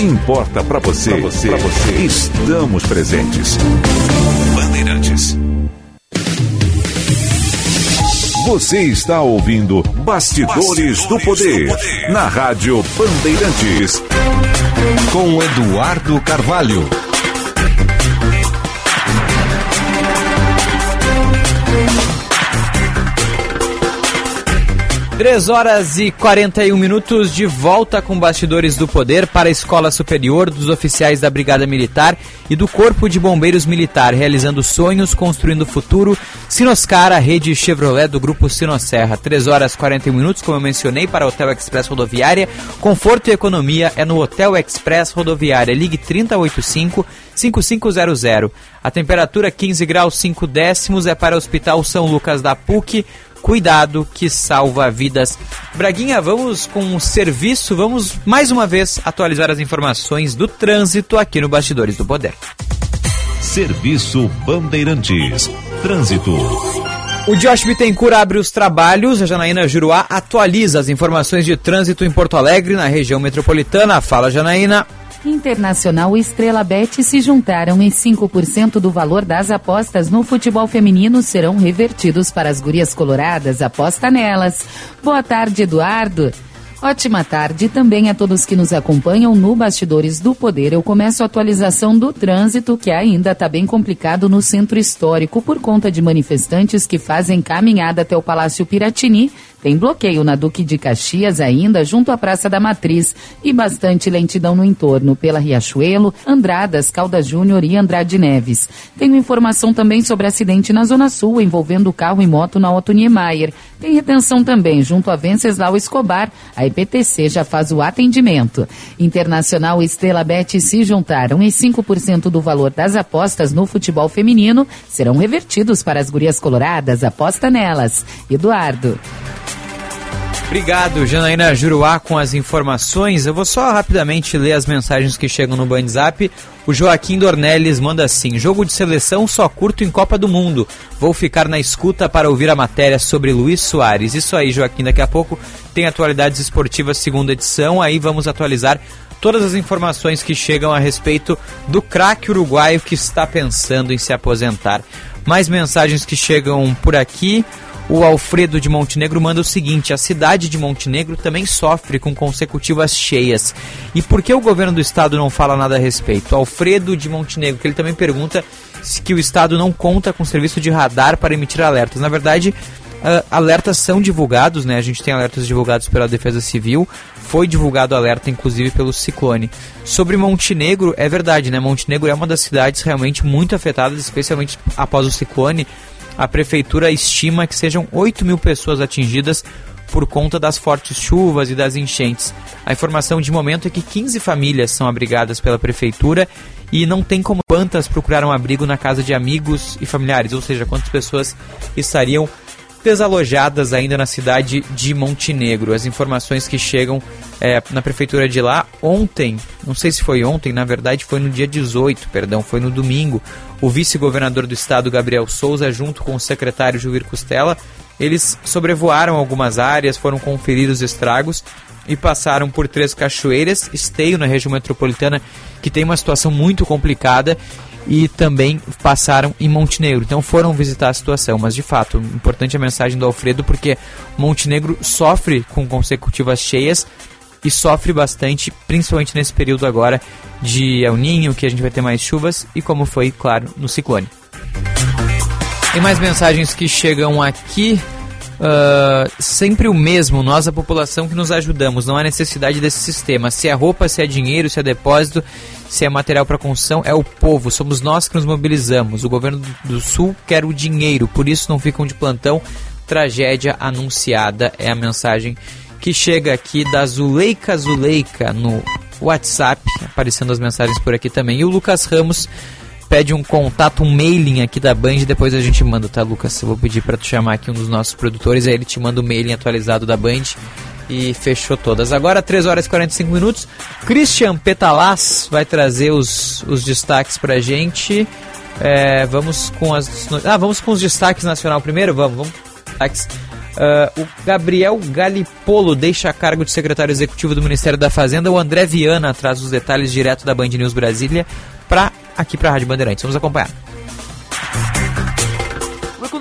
Speaker 6: Importa para você, pra você, pra você, estamos presentes. Bandeirantes. Você está ouvindo Bastidores, Bastidores do, poder, do Poder na Rádio Bandeirantes. Com Eduardo Carvalho.
Speaker 3: 3 horas e 41 minutos de volta com bastidores do poder para a Escola Superior dos Oficiais da Brigada Militar e do Corpo de Bombeiros Militar, realizando sonhos, construindo futuro. Sinoscar, a rede Chevrolet do Grupo Sinosserra. 3 horas e 41 minutos, como eu mencionei, para Hotel Express Rodoviária. Conforto e economia é no Hotel Express Rodoviária. Ligue 3085 5500. A temperatura 15 graus 5 décimos é para o Hospital São Lucas da PUC cuidado que salva vidas. Braguinha, vamos com o serviço, vamos mais uma vez atualizar as informações do trânsito aqui no Bastidores do Poder.
Speaker 6: Serviço Bandeirantes. Trânsito.
Speaker 3: O Josh Bittencourt abre os trabalhos, a Janaína Juruá atualiza as informações de trânsito em Porto Alegre, na região metropolitana. Fala, Janaína.
Speaker 50: Internacional e Estrela Bet se juntaram e 5% do valor das apostas no futebol feminino serão revertidos para as gurias coloradas. Aposta nelas. Boa tarde, Eduardo. Ótima tarde também a todos que nos acompanham no Bastidores do Poder. Eu começo a atualização do trânsito, que ainda está bem complicado no centro histórico por conta de manifestantes que fazem caminhada até o Palácio Piratini tem bloqueio na Duque de Caxias ainda, junto à Praça da Matriz, e bastante lentidão no entorno, pela Riachuelo, Andradas, Caldas Júnior e Andrade Neves. Tenho informação também sobre acidente na Zona Sul, envolvendo carro e moto na Otto Niemeyer. Tem retenção também junto a Venceslau Escobar. A IPTC já faz o atendimento. Internacional e Estrela Bet se juntaram e 5% do valor das apostas no futebol feminino serão revertidos para as gurias coloradas. Aposta nelas. Eduardo.
Speaker 3: Obrigado, Janaína Juruá, com as informações. Eu vou só rapidamente ler as mensagens que chegam no Bandzap. O Joaquim Dornelles manda assim: Jogo de seleção só curto em Copa do Mundo. Vou ficar na escuta para ouvir a matéria sobre Luiz Soares. Isso aí, Joaquim. Daqui a pouco tem atualidades esportivas segunda edição. Aí vamos atualizar todas as informações que chegam a respeito do craque uruguaio que está pensando em se aposentar. Mais mensagens que chegam por aqui. O Alfredo de Montenegro manda o seguinte: a cidade de Montenegro também sofre com consecutivas cheias. E por que o governo do estado não fala nada a respeito? Alfredo de Montenegro, que ele também pergunta se que o estado não conta com serviço de radar para emitir alertas. Na verdade, uh, alertas são divulgados, né? A gente tem alertas divulgados pela Defesa Civil. Foi divulgado alerta, inclusive, pelo Ciclone. Sobre Montenegro, é verdade, né? Montenegro é uma das cidades realmente muito afetadas, especialmente após o ciclone a prefeitura estima que sejam 8 mil pessoas atingidas por conta das fortes chuvas e das enchentes. A informação de momento é que 15 famílias são abrigadas pela prefeitura e não tem como quantas procuraram abrigo na casa de amigos e familiares, ou seja, quantas pessoas estariam desalojadas ainda na cidade de Montenegro. As informações que chegam é, na prefeitura de lá ontem, não sei se foi ontem, na verdade foi no dia 18, perdão, foi no domingo. O vice-governador do estado, Gabriel Souza, junto com o secretário Juir Costela, eles sobrevoaram algumas áreas, foram conferir os estragos e passaram por Três Cachoeiras, Esteio, na região metropolitana, que tem uma situação muito complicada e também passaram em Montenegro. Então foram visitar a situação, mas de fato, importante a mensagem do Alfredo porque Montenegro sofre com consecutivas cheias e sofre bastante, principalmente nesse período agora de El Ninho, que a gente vai ter mais chuvas e como foi, claro, no ciclone. Tem mais mensagens que chegam aqui. Uh, sempre o mesmo, nós a população que nos ajudamos, não há necessidade desse sistema. Se é roupa, se é dinheiro, se é depósito, se é material para construção, é o povo, somos nós que nos mobilizamos. O governo do Sul quer o dinheiro, por isso não ficam de plantão. Tragédia anunciada é a mensagem que chega aqui da Zuleika Zuleika no WhatsApp, aparecendo as mensagens por aqui também. E o Lucas Ramos pede um contato, um mailing aqui da Band, depois a gente manda, tá, Lucas? Eu vou pedir para tu chamar aqui um dos nossos produtores, aí ele te manda o mailing atualizado da Band e fechou todas. Agora, 3 horas e 45 minutos. Christian Petalaz vai trazer os, os destaques pra gente. É, vamos com as. Ah, vamos com os destaques nacional primeiro? Vamos, vamos. Uh, o Gabriel Galipolo deixa a cargo de secretário executivo do Ministério da Fazenda. O André Viana traz os detalhes direto da Band News Brasília para aqui para a Rádio Bandeirantes. Vamos acompanhar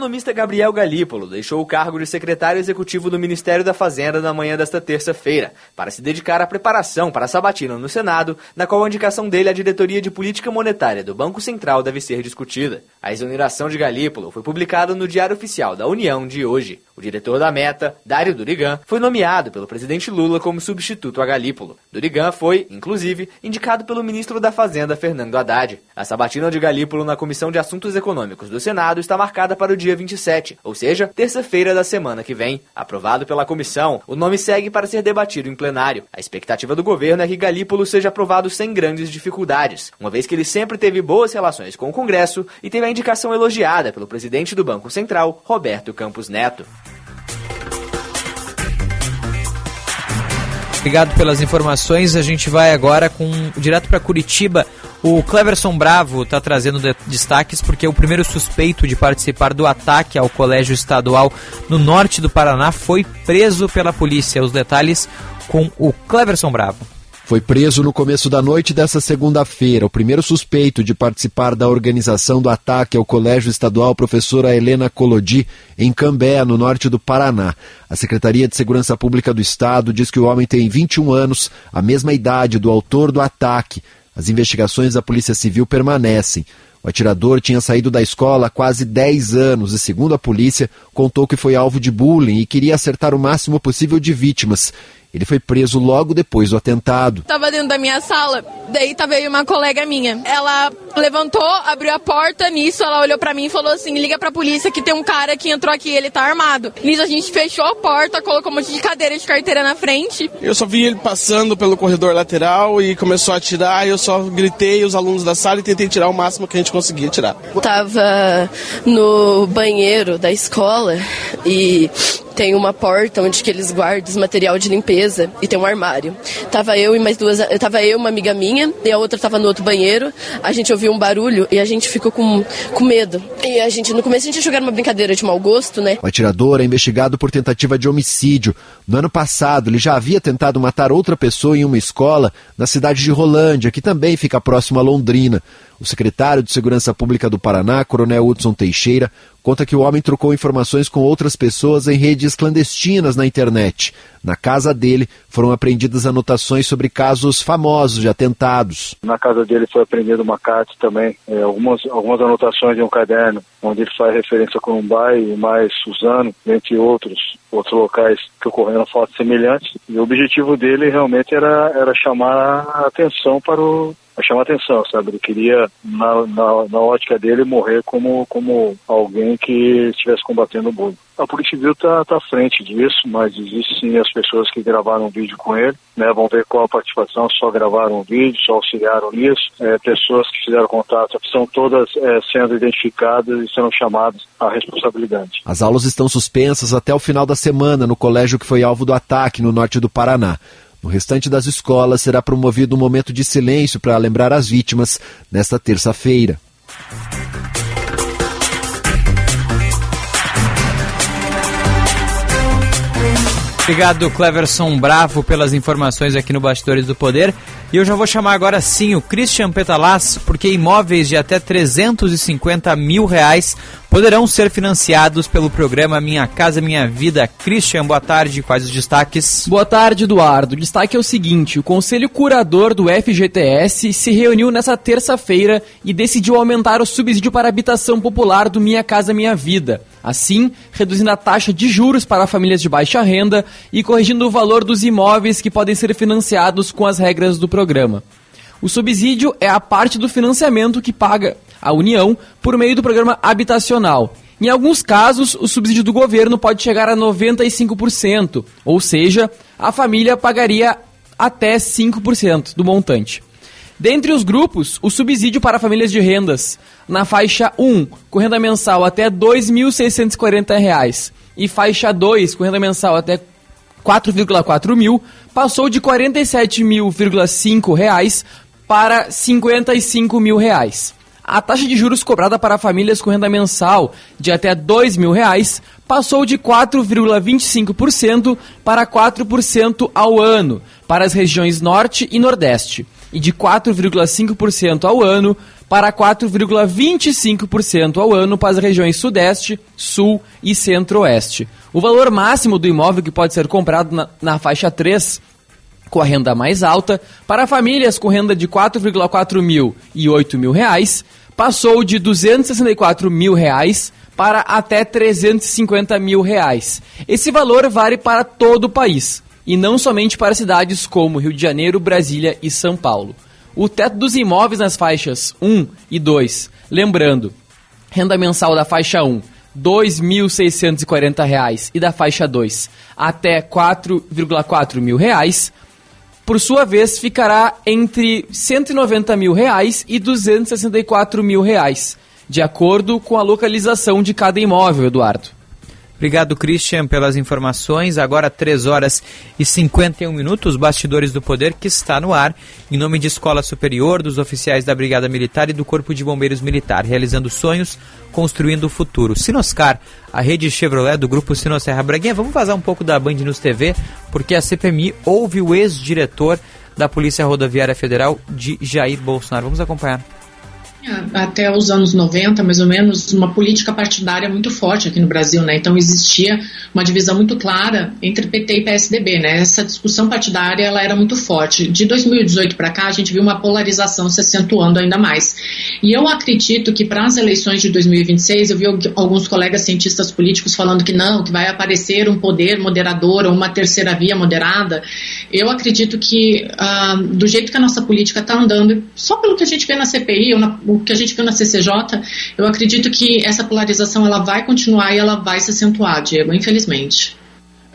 Speaker 51: economista Gabriel Galípolo deixou o cargo de secretário executivo do Ministério da Fazenda na manhã desta terça-feira, para se dedicar à preparação para a sabatina no Senado, na qual a indicação dele à diretoria de política monetária do Banco Central deve ser discutida. A exoneração de Galípolo foi publicada no Diário Oficial da União de hoje. O diretor da Meta, Dário Durigan, foi nomeado pelo presidente Lula como substituto a Galípolo. Durigan foi, inclusive, indicado pelo ministro da Fazenda, Fernando Haddad. A sabatina de Galípolo na Comissão de Assuntos Econômicos do Senado está marcada para o dia 27, ou seja, terça-feira da semana que vem. Aprovado pela comissão, o nome segue para ser debatido em plenário. A expectativa do governo é que Galípolo seja aprovado sem grandes dificuldades, uma vez que ele sempre teve boas relações com o Congresso e teve a indicação elogiada pelo presidente do Banco Central, Roberto Campos Neto.
Speaker 3: Obrigado pelas informações. A gente vai agora com direto para Curitiba. O Cleverson Bravo está trazendo de, destaques porque o primeiro suspeito de participar do ataque ao colégio estadual no norte do Paraná foi preso pela polícia. Os detalhes com o Cleverson Bravo.
Speaker 52: Foi preso no começo da noite dessa segunda-feira o primeiro suspeito de participar da organização do ataque ao Colégio Estadual Professora Helena Colodi, em Cambé, no norte do Paraná. A Secretaria de Segurança Pública do Estado diz que o homem tem 21 anos, a mesma idade do autor do ataque. As investigações da Polícia Civil permanecem. O atirador tinha saído da escola há quase 10 anos e, segundo a polícia, contou que foi alvo de bullying e queria acertar o máximo possível de vítimas. Ele foi preso logo depois do atentado.
Speaker 53: Tava dentro da minha sala, daí tava aí uma colega minha. Ela levantou, abriu a porta, nisso ela olhou para mim e falou assim: liga pra polícia que tem um cara que entrou aqui, ele tá armado. Nisso a gente fechou a porta, colocou um monte de cadeira de carteira na frente.
Speaker 54: Eu só vi ele passando pelo corredor lateral e começou a atirar, eu só gritei os alunos da sala e tentei tirar o máximo que a gente conseguia tirar.
Speaker 53: Tava no banheiro da escola e tem uma porta onde que eles guardam material de limpeza e tem um armário. Tava eu e mais duas, tava eu uma amiga minha e a outra tava no outro banheiro. A gente ouviu um barulho e a gente ficou com, com medo. E a gente no começo a gente era uma brincadeira de mau gosto, né?
Speaker 52: O atirador é investigado por tentativa de homicídio. No ano passado, ele já havia tentado matar outra pessoa em uma escola na cidade de Rolândia, que também fica próximo a Londrina. O secretário de Segurança Pública do Paraná, Coronel Hudson Teixeira, conta que o homem trocou informações com outras pessoas em redes clandestinas na internet. Na casa dele foram apreendidas anotações sobre casos famosos de atentados.
Speaker 55: Na casa dele foi apreendido uma carta também, é, algumas, algumas anotações de um caderno, onde ele faz referência a Corumbá e mais Suzano, entre outros, outros locais que ocorreram fatos semelhantes. E o objetivo dele realmente era, era chamar a atenção para o, a chamar atenção, sabe? Ele queria, na, na, na, ótica dele, morrer como, como alguém que estivesse combatendo o bullying. A Polícia Civil está tá à frente disso, mas existem sim as pessoas que gravaram um vídeo com ele, né? Vão ver qual a participação, só gravaram um vídeo, só auxiliaram nisso. É, pessoas que fizeram contato, são todas é, sendo identificadas e sendo chamadas à responsabilidade.
Speaker 52: As aulas estão suspensas até o final da semana no colégio que foi alvo do ataque no norte do Paraná. No restante das escolas será promovido um momento de silêncio para lembrar as vítimas nesta terça-feira.
Speaker 3: Obrigado, Cleverson Bravo, pelas informações aqui no Bastidores do Poder. E eu já vou chamar agora sim o Christian Petalaz, porque imóveis de até 350 mil reais poderão ser financiados pelo programa Minha Casa Minha Vida. Christian, boa tarde. Quais os destaques?
Speaker 56: Boa tarde, Eduardo. O destaque é o seguinte: o Conselho Curador do FGTS se reuniu nessa terça-feira e decidiu aumentar o subsídio para habitação popular do Minha Casa Minha Vida. Assim, reduzindo a taxa de juros para famílias de baixa renda e corrigindo o valor dos imóveis que podem ser financiados com as regras do programa. O subsídio é a parte do financiamento que paga a União por meio do programa habitacional. Em alguns casos, o subsídio do governo pode chegar a 95%, ou seja, a família pagaria até 5% do montante. Dentre os grupos, o subsídio para famílias de rendas na faixa 1, com renda mensal até R$ 2.640, e faixa 2, com renda mensal até 4,4 mil, passou de R$ 47.500 para 55 mil reais. a taxa de juros cobrada para famílias com renda mensal de até 2 mil reais passou de 4,25% para 4% ao ano para as regiões Norte e Nordeste e de 4,5% ao ano para 4,25% ao ano para as regiões Sudeste, Sul e Centro-Oeste. O valor máximo do imóvel que pode ser comprado na, na faixa 3 com a renda mais alta, para famílias com renda de 4,4 mil e 8 mil reais, passou de 264 mil reais para até 350 mil reais. Esse valor vale para todo o país e não somente para cidades como Rio de Janeiro, Brasília e São Paulo. O teto dos imóveis nas faixas 1 e 2, lembrando, renda mensal da faixa 1 R$ 2.640 e da faixa 2 até 4,4 mil reais, por sua vez, ficará entre 190 mil reais e 264 mil reais, de acordo com a localização de cada imóvel, Eduardo.
Speaker 3: Obrigado, Christian, pelas informações. Agora, 3 horas e 51 minutos, Bastidores do Poder, que está no ar, em nome de Escola Superior, dos oficiais da Brigada Militar e do Corpo de Bombeiros Militar, realizando sonhos, construindo o futuro. Sinoscar, a rede Chevrolet do Grupo Sinosserra Braguinha. Vamos vazar um pouco da Band News TV, porque a CPMI ouve o ex-diretor da Polícia Rodoviária Federal, de Jair Bolsonaro. Vamos acompanhar
Speaker 57: até os anos 90, mais ou menos, uma política partidária muito forte aqui no Brasil, né? Então existia uma divisão muito clara entre PT e PSDB, né? Essa discussão partidária ela era muito forte. De 2018 para cá, a gente viu uma polarização se acentuando ainda mais. E eu acredito que para as eleições de 2026, eu vi alguns colegas cientistas políticos falando que não, que vai aparecer um poder moderador ou uma terceira via moderada. Eu acredito que ah, do jeito que a nossa política está andando, só pelo que a gente vê na CPI ou na o que a gente viu na CCJ, eu acredito que essa polarização ela vai continuar e ela vai se acentuar, Diego, infelizmente.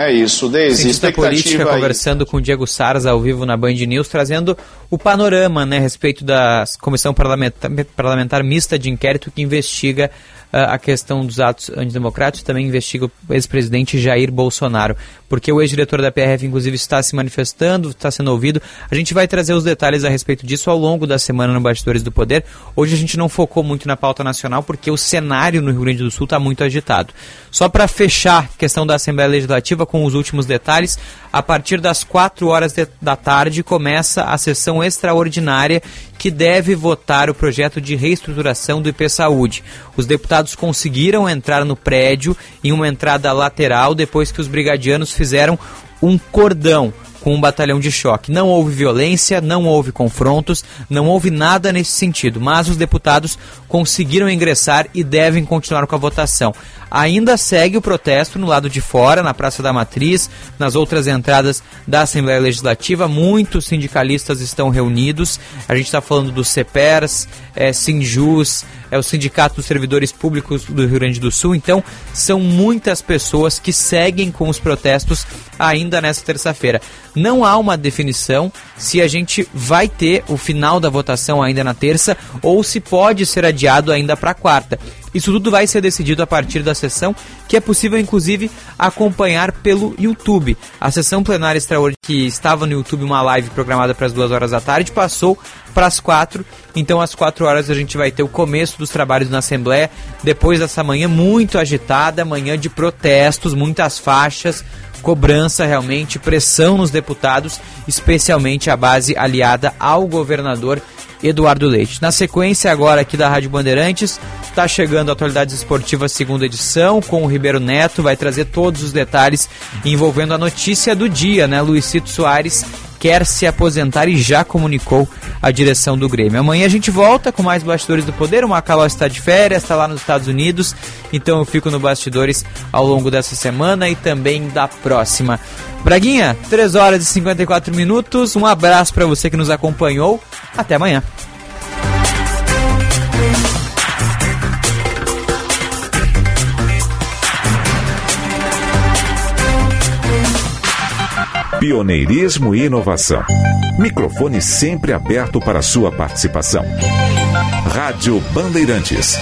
Speaker 3: É isso, Deise. Cientista política aí. conversando com o Diego Saras ao vivo na Band News, trazendo o panorama né, a respeito da Comissão Parlamentar, Parlamentar Mista de Inquérito que investiga a questão dos atos antidemocráticos, também investiga o ex-presidente Jair Bolsonaro, porque o ex-diretor da PRF, inclusive, está se manifestando, está sendo ouvido. A gente vai trazer os detalhes a respeito disso ao longo da semana no Bastidores do Poder. Hoje a gente não focou muito na pauta nacional, porque o cenário no Rio Grande do Sul está muito agitado. Só para fechar a questão da Assembleia Legislativa com os últimos detalhes, a partir das 4 horas de, da tarde começa a sessão extraordinária que deve votar o projeto de reestruturação do IP Saúde. Os deputados conseguiram entrar no prédio em uma entrada lateral depois que os brigadianos fizeram um cordão com um batalhão de choque. Não houve violência, não houve confrontos, não houve nada nesse sentido, mas os deputados conseguiram ingressar e devem continuar com a votação. Ainda segue o protesto no lado de fora, na Praça da Matriz, nas outras entradas da Assembleia Legislativa. Muitos sindicalistas estão reunidos. A gente está falando do CEPERS, é, Sinjus, é o Sindicato dos Servidores Públicos do Rio Grande do Sul. Então, são muitas pessoas que seguem com os protestos ainda nessa terça-feira. Não há uma definição se a gente vai ter o final da votação ainda na terça ou se pode ser adiado ainda para quarta. Isso tudo vai ser decidido a partir da sessão, que é possível inclusive acompanhar pelo YouTube. A sessão plenária extraordinária que estava no YouTube, uma live programada para as duas horas da tarde, passou para as quatro. Então, às quatro horas a gente vai ter o começo dos trabalhos na Assembleia. Depois dessa manhã muito agitada, manhã de protestos, muitas faixas, cobrança realmente, pressão nos deputados, especialmente a base aliada ao governador Eduardo Leite. Na sequência, agora aqui da Rádio Bandeirantes, está chegando a Atualidades Esportivas segunda edição com o Ribeiro Neto, vai trazer todos os detalhes envolvendo a notícia do dia, né? Luizito Soares quer se aposentar e já comunicou a direção do Grêmio. Amanhã a gente volta com mais Bastidores do Poder. O Macaló está de férias, está lá nos Estados Unidos, então eu fico no Bastidores ao longo dessa semana e também da próxima. Braguinha, 3 horas e 54 minutos. Um abraço para você que nos acompanhou. Até amanhã.
Speaker 6: Pioneirismo e inovação. Microfone sempre aberto para sua participação. Rádio Bandeirantes.